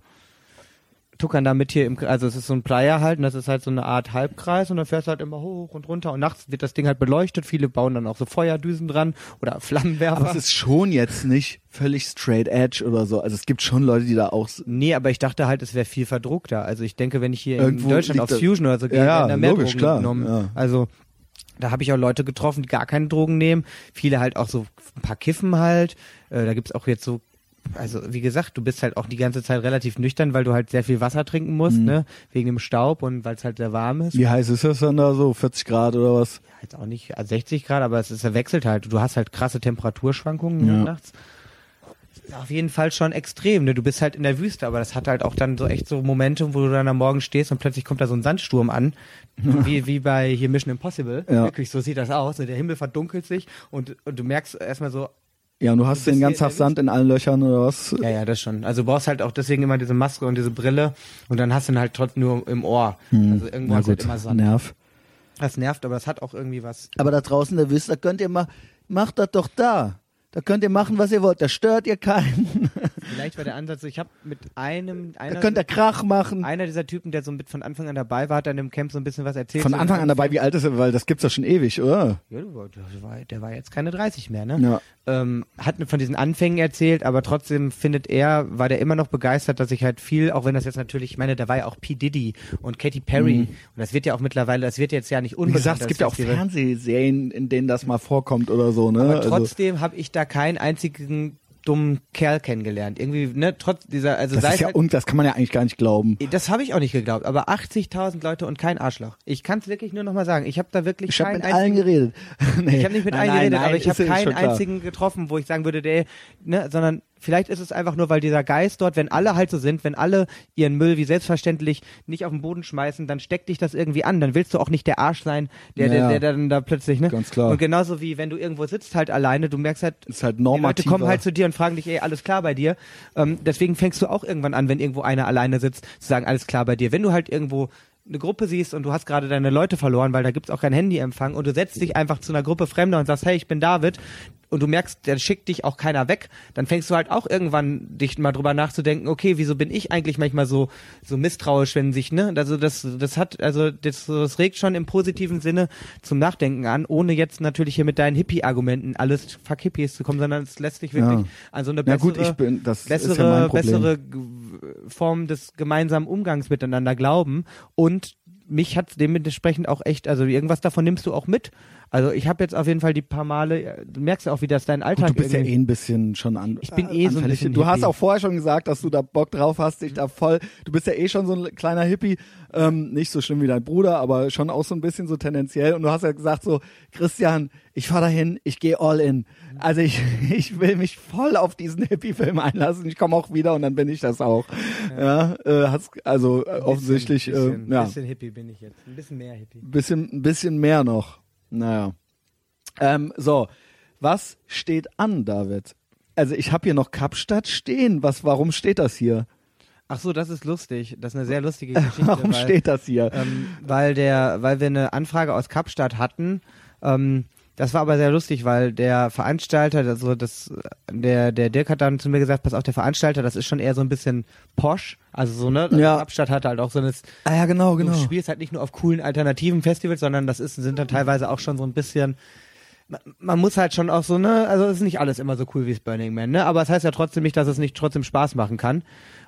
tuckern damit hier im, also es ist so ein Player halt und das ist halt so eine Art Halbkreis und dann fährst du halt immer hoch und runter und nachts wird das Ding halt beleuchtet. Viele bauen dann auch so Feuerdüsen dran oder Flammenwerfer. Aber es ist schon jetzt nicht völlig straight edge oder so. Also es gibt schon Leute, die da auch. Nee, aber ich dachte halt, es wäre viel verdruckter. Also ich denke, wenn ich hier Irgendwo in Deutschland auf Fusion oder so gehe, ja, werden da mehr logisch, Drogen klar, genommen. Ja. Also da habe ich auch Leute getroffen, die gar keine Drogen nehmen. Viele halt auch so ein paar Kiffen halt. Äh, da gibt's auch jetzt so also wie gesagt, du bist halt auch die ganze Zeit relativ nüchtern, weil du halt sehr viel Wasser trinken musst, mhm. ne? Wegen dem Staub und weil es halt sehr warm ist. Wie heiß ist das dann da so? 40 Grad oder was? Ja, jetzt auch nicht, also 60 Grad, aber es ist, er wechselt halt. Du hast halt krasse Temperaturschwankungen ja. nachts. Auf jeden Fall schon extrem, ne? Du bist halt in der Wüste, aber das hat halt auch dann so echt so Momente, wo du dann am Morgen stehst und plötzlich kommt da so ein Sandsturm an, wie, wie bei hier Mission Impossible. Ja. Wirklich, so sieht das aus. Ne? Der Himmel verdunkelt sich und, und du merkst erstmal so, ja, und du hast den ganzen Tag Sand in allen Löchern oder was? Ja, ja, das schon. Also du brauchst halt auch deswegen immer diese Maske und diese Brille und dann hast du ihn halt trotzdem nur im Ohr. Hm. Also irgendwo Na gut, halt immer Sand. Nerv. Das nervt, aber das hat auch irgendwie was. Aber da draußen der Wüste, da könnt ihr mal, macht das doch da. Da könnt ihr machen, was ihr wollt. Da stört ihr keinen. Vielleicht war der Ansatz, ich habe mit einem, einer, da könnt ihr Krach machen. Einer dieser Typen, der so mit von Anfang an dabei war, hat dann im Camp so ein bisschen was erzählt. Von Anfang an dabei, wie alt ist er? Weil das gibt's doch schon ewig, oder? Ja, der war, der war jetzt keine 30 mehr, ne? Ja. Ähm, hat von diesen Anfängen erzählt, aber trotzdem findet er, war der immer noch begeistert, dass ich halt viel, auch wenn das jetzt natürlich, ich meine, da war ja auch P. Diddy und Katy Perry mhm. und das wird ja auch mittlerweile, das wird jetzt ja nicht unbekannt. Wie gesagt, es gibt ja auch Fernsehserien, in denen das mal vorkommt oder so, ne? Aber also trotzdem also. habe ich da keinen einzigen dummen Kerl kennengelernt. Irgendwie, ne, trotz dieser, also das ist ja, halt, und das kann man ja eigentlich gar nicht glauben. Das habe ich auch nicht geglaubt, aber 80.000 Leute und kein Arschloch. Ich kann es wirklich nur noch mal sagen. Ich habe da wirklich Ich habe mit allen geredet. nee. Ich habe nicht mit nein, allen geredet, nein, aber ich habe keinen einzigen getroffen, wo ich sagen würde, der, ne, sondern Vielleicht ist es einfach nur, weil dieser Geist dort, wenn alle halt so sind, wenn alle ihren Müll wie selbstverständlich nicht auf den Boden schmeißen, dann steckt dich das irgendwie an. Dann willst du auch nicht der Arsch sein, der, ja, der, der, dann da plötzlich, ne? Ganz klar. Und genauso wie wenn du irgendwo sitzt halt alleine, du merkst halt, ist halt normativer. die Leute kommen halt zu dir und fragen dich, ey, alles klar bei dir. Ähm, deswegen fängst du auch irgendwann an, wenn irgendwo einer alleine sitzt, zu sagen, alles klar bei dir. Wenn du halt irgendwo eine Gruppe siehst und du hast gerade deine Leute verloren, weil da gibt's auch kein Handyempfang und du setzt dich einfach zu einer Gruppe Fremder und sagst, hey, ich bin David und du merkst, der schickt dich auch keiner weg, dann fängst du halt auch irgendwann dich mal drüber nachzudenken, okay, wieso bin ich eigentlich manchmal so so misstrauisch, wenn sich, ne? Also das das hat also das, das regt schon im positiven Sinne zum Nachdenken an, ohne jetzt natürlich hier mit deinen Hippie Argumenten alles fuck Hippies zu kommen, sondern es lässt dich wirklich ja. an so eine bessere ja, gut, bin, das bessere ja bessere Form des gemeinsamen Umgangs miteinander glauben und mich hat dementsprechend auch echt, also irgendwas davon nimmst du auch mit. Also ich habe jetzt auf jeden Fall die paar Male, du merkst ja auch, wie das dein Alltag ist. Du bist ja eh ein bisschen schon an. Ich bin eh so ein bisschen Du Hippie. hast auch vorher schon gesagt, dass du da Bock drauf hast, dich da voll. Du bist ja eh schon so ein kleiner Hippie, ähm, nicht so schlimm wie dein Bruder, aber schon auch so ein bisschen so tendenziell. Und du hast ja gesagt so, Christian, ich fahr dahin, ich gehe all in. Also ich, ich will mich voll auf diesen Hippie-Film einlassen. Ich komme auch wieder und dann bin ich das auch. Ja, ja äh, hast also äh, offensichtlich. Bisschen, äh, ja. Ein bisschen Hippie bin ich jetzt, ein bisschen mehr Hippie. Bisschen, ein bisschen mehr noch. Naja. Ähm, so, was steht an, David? Also ich habe hier noch Kapstadt stehen. Was, warum steht das hier? Ach so, das ist lustig. Das ist eine sehr lustige Geschichte. warum weil, steht das hier? Ähm, weil der, weil wir eine Anfrage aus Kapstadt hatten. Ähm, das war aber sehr lustig, weil der Veranstalter, also das, der, der Dirk hat dann zu mir gesagt, pass auf, der Veranstalter, das ist schon eher so ein bisschen posch, also so, ne? Ja. Kapstadt hat halt auch so eine, ah, ja, genau, genau. Du spielst halt nicht nur auf coolen alternativen Festivals, sondern das ist, sind dann teilweise auch schon so ein bisschen, man muss halt schon auch so, ne, also es ist nicht alles immer so cool wie Burning Man, ne, aber es das heißt ja trotzdem nicht, dass es nicht trotzdem Spaß machen kann.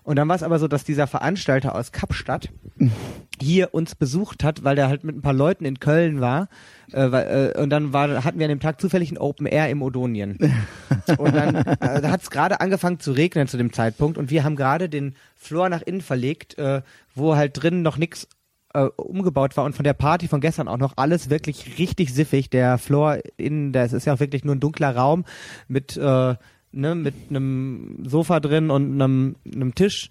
Und dann war es aber so, dass dieser Veranstalter aus Kapstadt hier uns besucht hat, weil der halt mit ein paar Leuten in Köln war. Äh, weil, äh, und dann war, hatten wir an dem Tag zufällig ein Open Air im Odonien. Und dann äh, hat es gerade angefangen zu regnen zu dem Zeitpunkt und wir haben gerade den Floor nach innen verlegt, äh, wo halt drin noch nichts äh, umgebaut war und von der Party von gestern auch noch alles wirklich richtig siffig. Der Floor innen, das ist ja auch wirklich nur ein dunkler Raum mit äh, ne, mit einem Sofa drin und einem, einem Tisch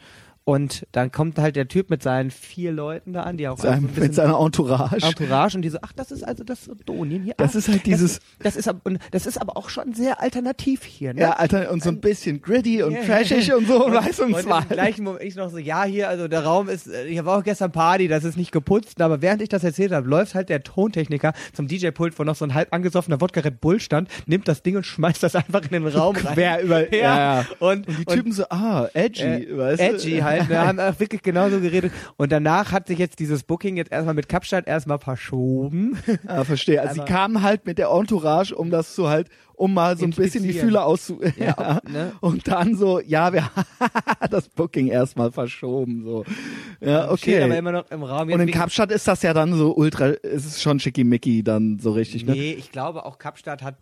und dann kommt halt der Typ mit seinen vier Leuten da an, die auch Sein, mit seiner Entourage. Entourage und die so, ach, das ist also das Donien hier. Das ach, ist halt dieses. Das, das, ist und das ist aber auch schon sehr alternativ hier. Ne? Ja, Alter und so ein bisschen gritty und trashig und so und, weiß und zwar. Im gleichen Moment ich noch so, ja hier, also der Raum ist, äh, ich habe auch gestern Party, das ist nicht geputzt, aber während ich das erzählt habe, läuft halt der Tontechniker zum DJ-Pult, wo noch so ein halb angesoffener Wodka Red Bull stand, nimmt das Ding und schmeißt das einfach in den Raum rein. Quer über, ja, ja. Und, und die Typen und, so, ah, edgy, äh, weißt du? Edgy halt, ne, haben auch wirklich genauso geredet. Und danach hat sich jetzt dieses Booking jetzt erstmal mit Kapstadt erstmal verschoben. Ah, verstehe. Also Aber sie kamen halt mit der Entourage, um das so halt, um mal so ein bisschen die Fühler auszu... Ja, ne? Und dann so, ja, wir das Booking erstmal verschoben, so. Ja, okay. Steht aber immer noch im Raum. Und in Kapstadt ist das ja dann so ultra, ist es schon schickimicki dann so richtig, ne? Nee, ich glaube auch Kapstadt hat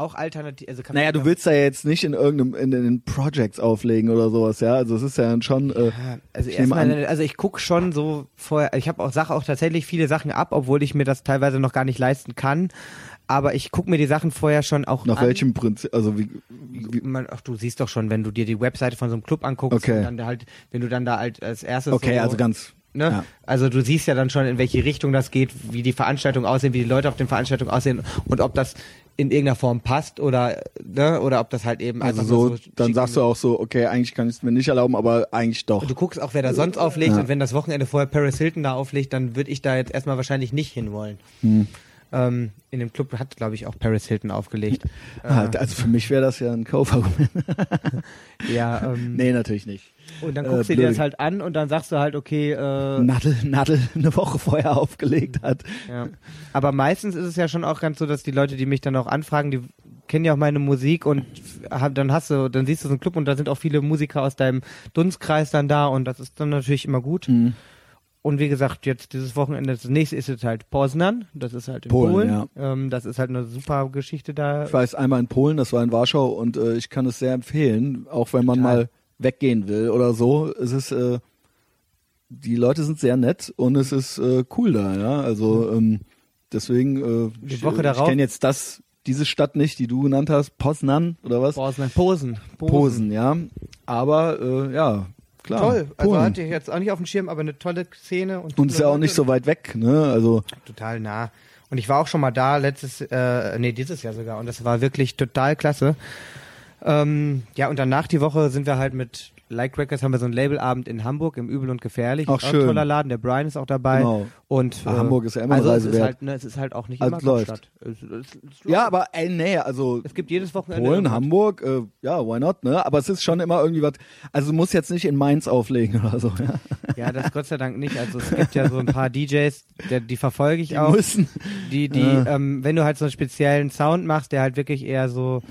auch alternativ. Also naja, du willst da jetzt nicht in irgendeinem in den Projects auflegen oder sowas, ja. Also es ist ja schon. Äh, ja, also erstmal, also ich guck schon so vorher. Ich habe auch Sache auch tatsächlich viele Sachen ab, obwohl ich mir das teilweise noch gar nicht leisten kann. Aber ich guck mir die Sachen vorher schon auch Nach an. welchem Prinzip? Also wie, wie Man, ach, du siehst doch schon, wenn du dir die Webseite von so einem Club anguckst okay. und dann halt, wenn du dann da halt als erstes okay, so, also ganz Ne? Ja. Also du siehst ja dann schon, in welche Richtung das geht, wie die Veranstaltungen aussehen, wie die Leute auf den Veranstaltungen aussehen und ob das in irgendeiner Form passt oder ne, oder ob das halt eben also so, so dann sagst du auch so okay eigentlich kann ich es mir nicht erlauben aber eigentlich doch. Du guckst auch wer da sonst auflegt ja. und wenn das Wochenende vorher Paris Hilton da auflegt dann würde ich da jetzt erstmal wahrscheinlich nicht hinwollen. Hm. ähm, in dem Club hat glaube ich auch Paris Hilton aufgelegt. Ah, also für mich wäre das ja ein Kaufargument ja ähm, nee natürlich nicht und dann guckst äh, du dir das halt an und dann sagst du halt, okay, äh, Nadel, Nadel eine Woche vorher aufgelegt hat. Ja. Aber meistens ist es ja schon auch ganz so, dass die Leute, die mich dann auch anfragen, die kennen ja auch meine Musik und dann hast du, dann siehst du so einen Club und da sind auch viele Musiker aus deinem Dunstkreis dann da und das ist dann natürlich immer gut. Mhm. Und wie gesagt, jetzt dieses Wochenende, das nächste ist jetzt halt Poznan, das ist halt in Polen. Polen. Ja. Ähm, das ist halt eine super Geschichte da. Ich weiß einmal in Polen, das war in Warschau und äh, ich kann es sehr empfehlen, auch wenn man Total. mal weggehen will oder so. Es ist, äh, die Leute sind sehr nett und es ist äh, cool da, ja. Also ähm, deswegen, äh, die ich, Woche darauf. ich kenne jetzt das, diese Stadt nicht, die du genannt hast, Poznan oder was? Poznan, Posen. Posen, Posen ja. Aber äh, ja, klar. Toll, also Polen. hatte ich jetzt auch nicht auf dem Schirm, aber eine tolle Szene. Und, und ist ja auch nicht so weit weg, ne? Also total nah. Und ich war auch schon mal da letztes, äh, nee, dieses Jahr sogar. Und das war wirklich total klasse. Ähm, ja, und danach die Woche sind wir halt mit Like Records haben wir so einen Labelabend in Hamburg im Übel und Gefährlich. Auch schön. ein toller Laden. Der Brian ist auch dabei. Genau. Und Ja, Hamburg ist ja immer also Reise es ist halt, ne, es ist halt auch nicht Also immer läuft. Kapstadt. Es, es, es, Ja, aber ey, nee, also es gibt jedes Wochenende Polen. Hamburg, äh, ja, why not, ne? Aber es ist schon immer irgendwie was, also du musst jetzt nicht in Mainz auflegen oder so, ja. Ja, das Gott sei Dank nicht. Also es gibt ja so ein paar DJs, der, die verfolge ich Die auch. müssen. Die, die, Ja. ähm, wenn du halt so einen speziellen Sound machst, der halt wirklich eher so,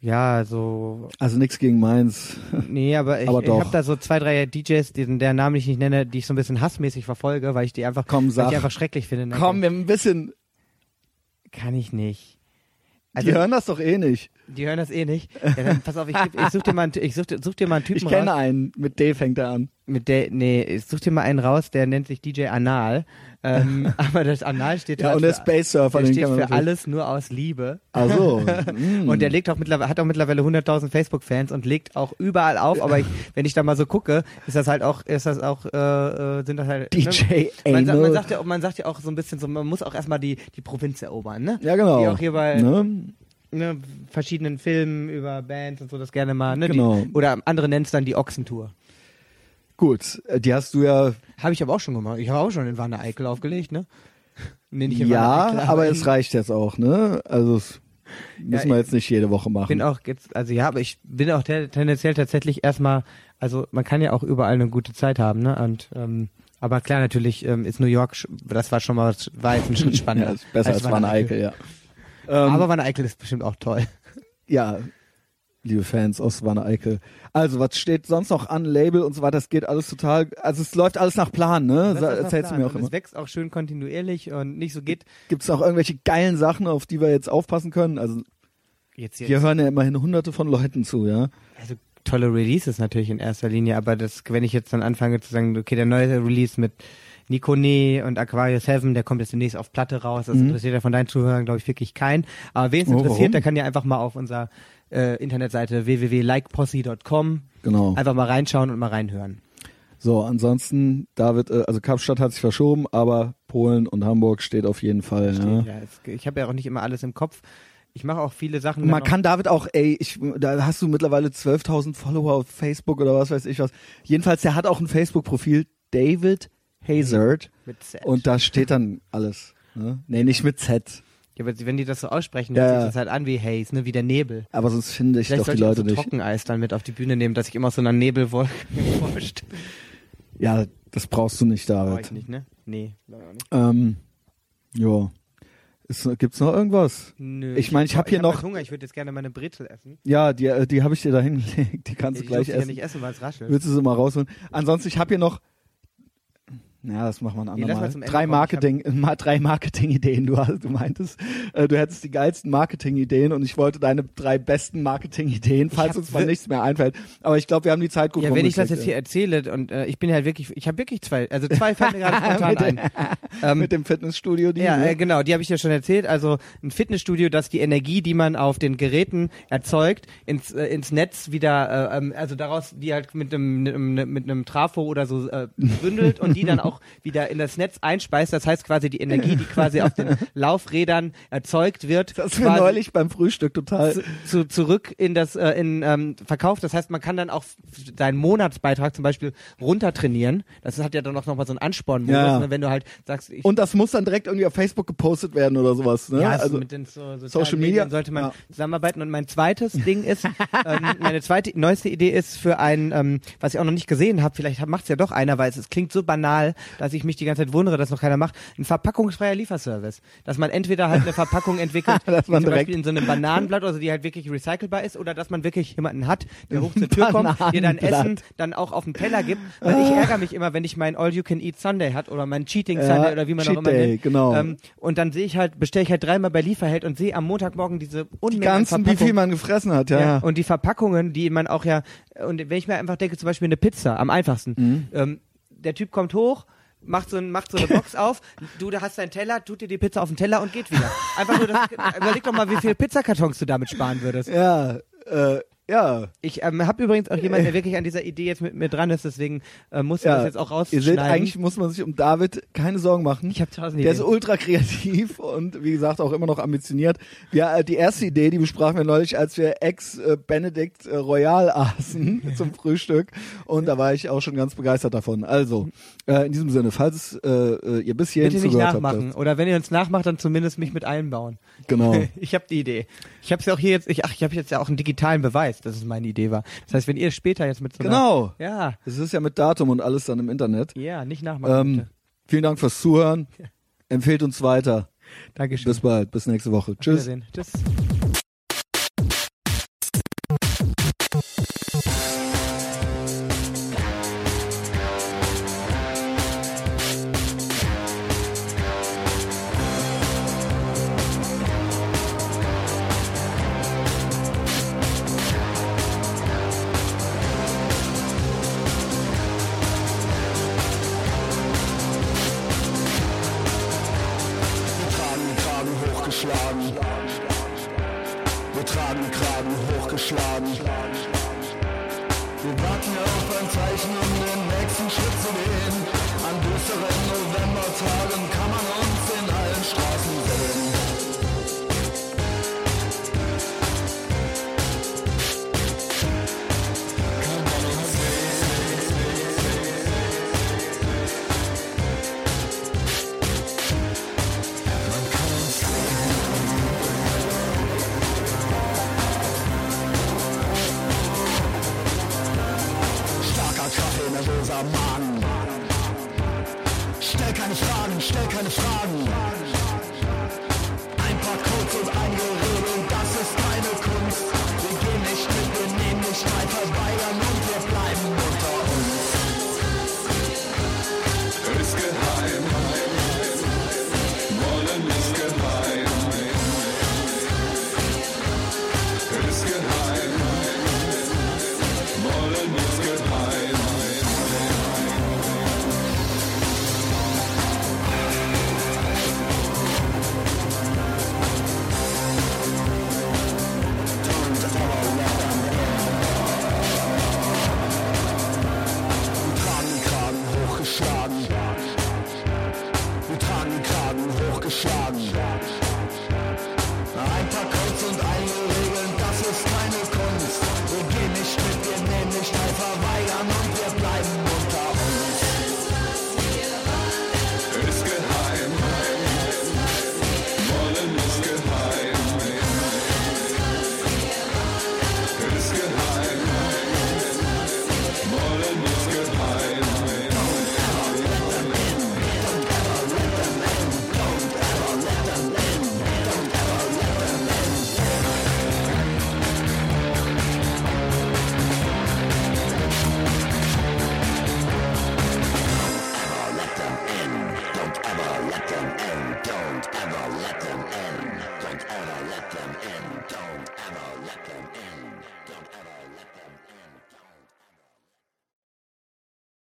ja, so, Also nichts gegen Mainz. nee, aber ich, Aber ich habe da so zwei, drei DJs, deren Namen ich nicht nenne, die ich so ein bisschen hassmäßig verfolge, weil ich die einfach, Komm, weil sag. ich die einfach schrecklich finde. Ne? Komm, wir ein bisschen, Kann ich nicht. die hören das doch eh nicht. Die hören das eh nicht. Ja, dann, pass auf, ich, ich such dir mal, einen- ich such, such dir mal einen Typen Ich kenne raus. einen, mit D fängt er an. Mit der, nee, ich such dir mal einen raus, der nennt sich DJ Anal. Ähm, aber das Anal steht Ja, halt und der für, Space Surfer, der steht für alles nur aus Liebe. Ach so. mm. Und der legt auch mittlerweile, hat auch mittlerweile 100.000 Facebook-Fans und legt auch überall auf. Aber ich, wenn ich da mal so gucke, ist das halt auch, ist das auch, äh, äh, sind das halt. DJ Ne? Man, Anal. man sagt ja, auch- man sagt ja auch so ein bisschen so, man muss auch erstmal die, die Provinz erobern, ne? Ja, genau. Die auch hier bei Ne? Ne, verschiedenen Filmen über Bands und so das gerne mal, ne? Genau. Die, oder andere nennen es dann die Ochsentour. Gut, äh, die hast du ja, Habe ich aber auch schon gemacht. Ich habe auch schon in Wanne Eickel aufgelegt, ne? Nee, ja, Eickel, aber es reicht jetzt auch, ne? Also, das müssen Ja, wir jetzt nicht jede Woche machen. bin auch jetzt, also ja, aber ich bin auch te- tendenziell tatsächlich erstmal, also man kann ja auch überall eine gute Zeit haben, ne? Und ähm, aber klar, natürlich ähm, ist New York, das war schon mal, war jetzt ein Schritt spannender. ja, besser als Van Eickel, ja. Ähm, Aber Wanne Eickel ist bestimmt auch toll. ja, liebe Fans aus Wanne Eickel. Also, was steht sonst noch an, Label und so weiter, das geht alles total, also es läuft alles nach Plan, ne? Das Erzählst du mir auch Und immer. Es wächst auch schön kontinuierlich und nicht so geht. Gibt es noch irgendwelche geilen Sachen, auf die wir jetzt aufpassen können? Also, Jetzt, hier hören ja immerhin hunderte von Leuten zu, ja? Also tolle Releases natürlich in erster Linie, aber das, wenn ich jetzt dann anfange zu sagen, okay, der neue Release mit Nikone und Aquarius Heaven, der kommt jetzt demnächst auf Platte raus. Das Mhm. interessiert ja von deinen Zuhörern, glaube ich, wirklich keinen. Aber wen es Oh, interessiert, warum? der kann ja einfach mal auf unserer äh, Internetseite www.likeposse.com Genau. einfach mal reinschauen und mal reinhören. So, ansonsten, David, äh, also Kapstadt hat sich verschoben, aber Polen und Hamburg steht auf jeden Fall. Ja. Ja, es, ich habe ja auch nicht immer alles im Kopf. Ich mache auch viele Sachen. Man kann David auch, ey, ich, da hast du mittlerweile 12.000 Follower auf Facebook oder was weiß ich was. Jedenfalls, der hat auch ein Facebook-Profil, David Hazard. mit Z. Und da steht dann alles. Ne? Nee, nicht mit Z. ja, aber wenn die das so aussprechen, Ja, hört ja. sich das halt an wie Haze, ne, wie der Nebel. Aber sonst finde ich Vielleicht doch die ich auch Leute so nicht. Trockeneis dann mit auf die Bühne nehmen, dass ich immer so einer Nebelwolke vorstelle. Ja, das brauchst du nicht, Brauch David. ich nicht, ne? Nee, ich auch nicht. Ähm, jo. Ist, gibt's noch irgendwas? Nö, Ich mein, ich hab hier grad noch- Hunger, ich würde jetzt gerne meine Brezel essen. Ja, die, äh, die habe ich dir da hingelegt. Die kannst du ich gleich durfte ja essen. nicht essen, weil es raschelt. Willst du sie mal rausholen? Ansonsten, ich habe hier noch. Ja, das machen wir ein andermal. Drei. Marketing, ma, drei Marketing-Ideen. Du, hast- du meintest, äh, du hättest die geilsten Marketing-Ideen und ich wollte deine drei besten Marketing-Ideen, falls hab uns mal nichts mehr einfällt. Aber ich glaube, wir haben die Zeit gut Ja, wenn ich das jetzt hier erzähle und äh, ich bin halt wirklich, ich habe wirklich zwei, also zwei fallen mir gerade spontan ein. Ähm, Mit dem Fitnessstudio, die. Ja, ne? äh, genau, die habe ich ja schon erzählt. Also ein Fitnessstudio, das die Energie, die man auf den Geräten erzeugt, ins, äh, ins Netz wieder, äh, ähm, also daraus, die halt mit einem mit einem, mit einem Trafo oder so äh, bündelt und die dann auch wieder in das Netz einspeist. Das heißt quasi die Energie, die quasi auf den Laufrädern erzeugt wird, das quasi neulich beim Frühstück total. zu, zu, zurück in das äh, in ähm, verkauft. Das heißt, man kann dann auch seinen Monatsbeitrag zum Beispiel runtertrainieren. Das hat ja dann auch nochmal so einen Anspornmodus, Ja. ne, wenn du halt sagst, ich Und das muss dann direkt irgendwie auf Facebook gepostet werden oder sowas. Ne? ja, also, also mit den so, Social Medien Media, sollte man ja. zusammenarbeiten. Und mein zweites Ding ist, ähm, meine zweite, neueste Idee ist für ein, ähm, was ich auch noch nicht gesehen habe, vielleicht macht es ja doch einer, weil es, es klingt so banal, dass ich mich die ganze Zeit wundere, dass noch keiner macht, ein verpackungsfreier Lieferservice. Dass man entweder halt eine Verpackung entwickelt, Dass die man zum direkt- Beispiel in so einem Bananenblatt, also die halt wirklich recycelbar ist, oder dass man wirklich jemanden hat, der hoch zur Tür kommt, dir dann. Essen dann auch auf den Teller gibt. Weil ich ärgere mich immer, wenn ich mein All-You-Can-Eat Sunday hat oder mein Cheating Ja, Sunday oder wie man Cheat auch immer Day, nennt. genau. Ähm, und dann sehe ich halt, bestelle ich halt dreimal bei Lieferheld und sehe am Montagmorgen diese die Unmengen an ganzen, wie viel man gefressen hat, ja. ja. Und die Verpackungen, die man auch ja, und wenn ich mir einfach denke, zum Beispiel eine Pizza, am einfachsten. Mhm. Ähm, der Typ kommt hoch, macht so, ein, macht so eine Box auf, du da hast deinen Teller, tut dir die Pizza auf den Teller und geht wieder. Einfach nur, das, überleg doch mal, wie viel Pizzakartons du damit sparen würdest. Ja, äh, Ja. Ich ähm, habe übrigens auch jemanden, der wirklich an dieser Idee jetzt mit mir dran ist, deswegen äh, muss ich Ja. das jetzt auch Ihr rausschneiden. seht, eigentlich muss man sich um David keine Sorgen machen. ich habe tausend Der ist Ideen. ultra kreativ und wie gesagt auch immer noch ambitioniert. Wir, äh, die erste Idee, die besprachen wir neulich, als wir Ex-Benedict äh, Royal aßen zum Frühstück und da war ich auch schon ganz begeistert davon. Also, äh, in diesem Sinne, falls äh, äh, ihr bis hierhin Bitte nicht zugehört habt. nachmachen. Oder wenn ihr uns nachmacht, dann zumindest mich mit einbauen. Genau. Ich habe die Idee. Ich habe ja auch hier jetzt, ich, ach, ich habe jetzt ja auch einen digitalen Beweis, dass es meine Idee war. Das heißt, wenn ihr später jetzt mit so einer, genau. ja, Es ist ja mit Datum und alles dann im Internet. ja, nicht nachmachen. Ähm, bitte. vielen Dank fürs Zuhören. Empfehlt uns weiter. Dankeschön. Bis bald. Bis nächste Woche. Auf Tschüss. Wiedersehen. Tschüss.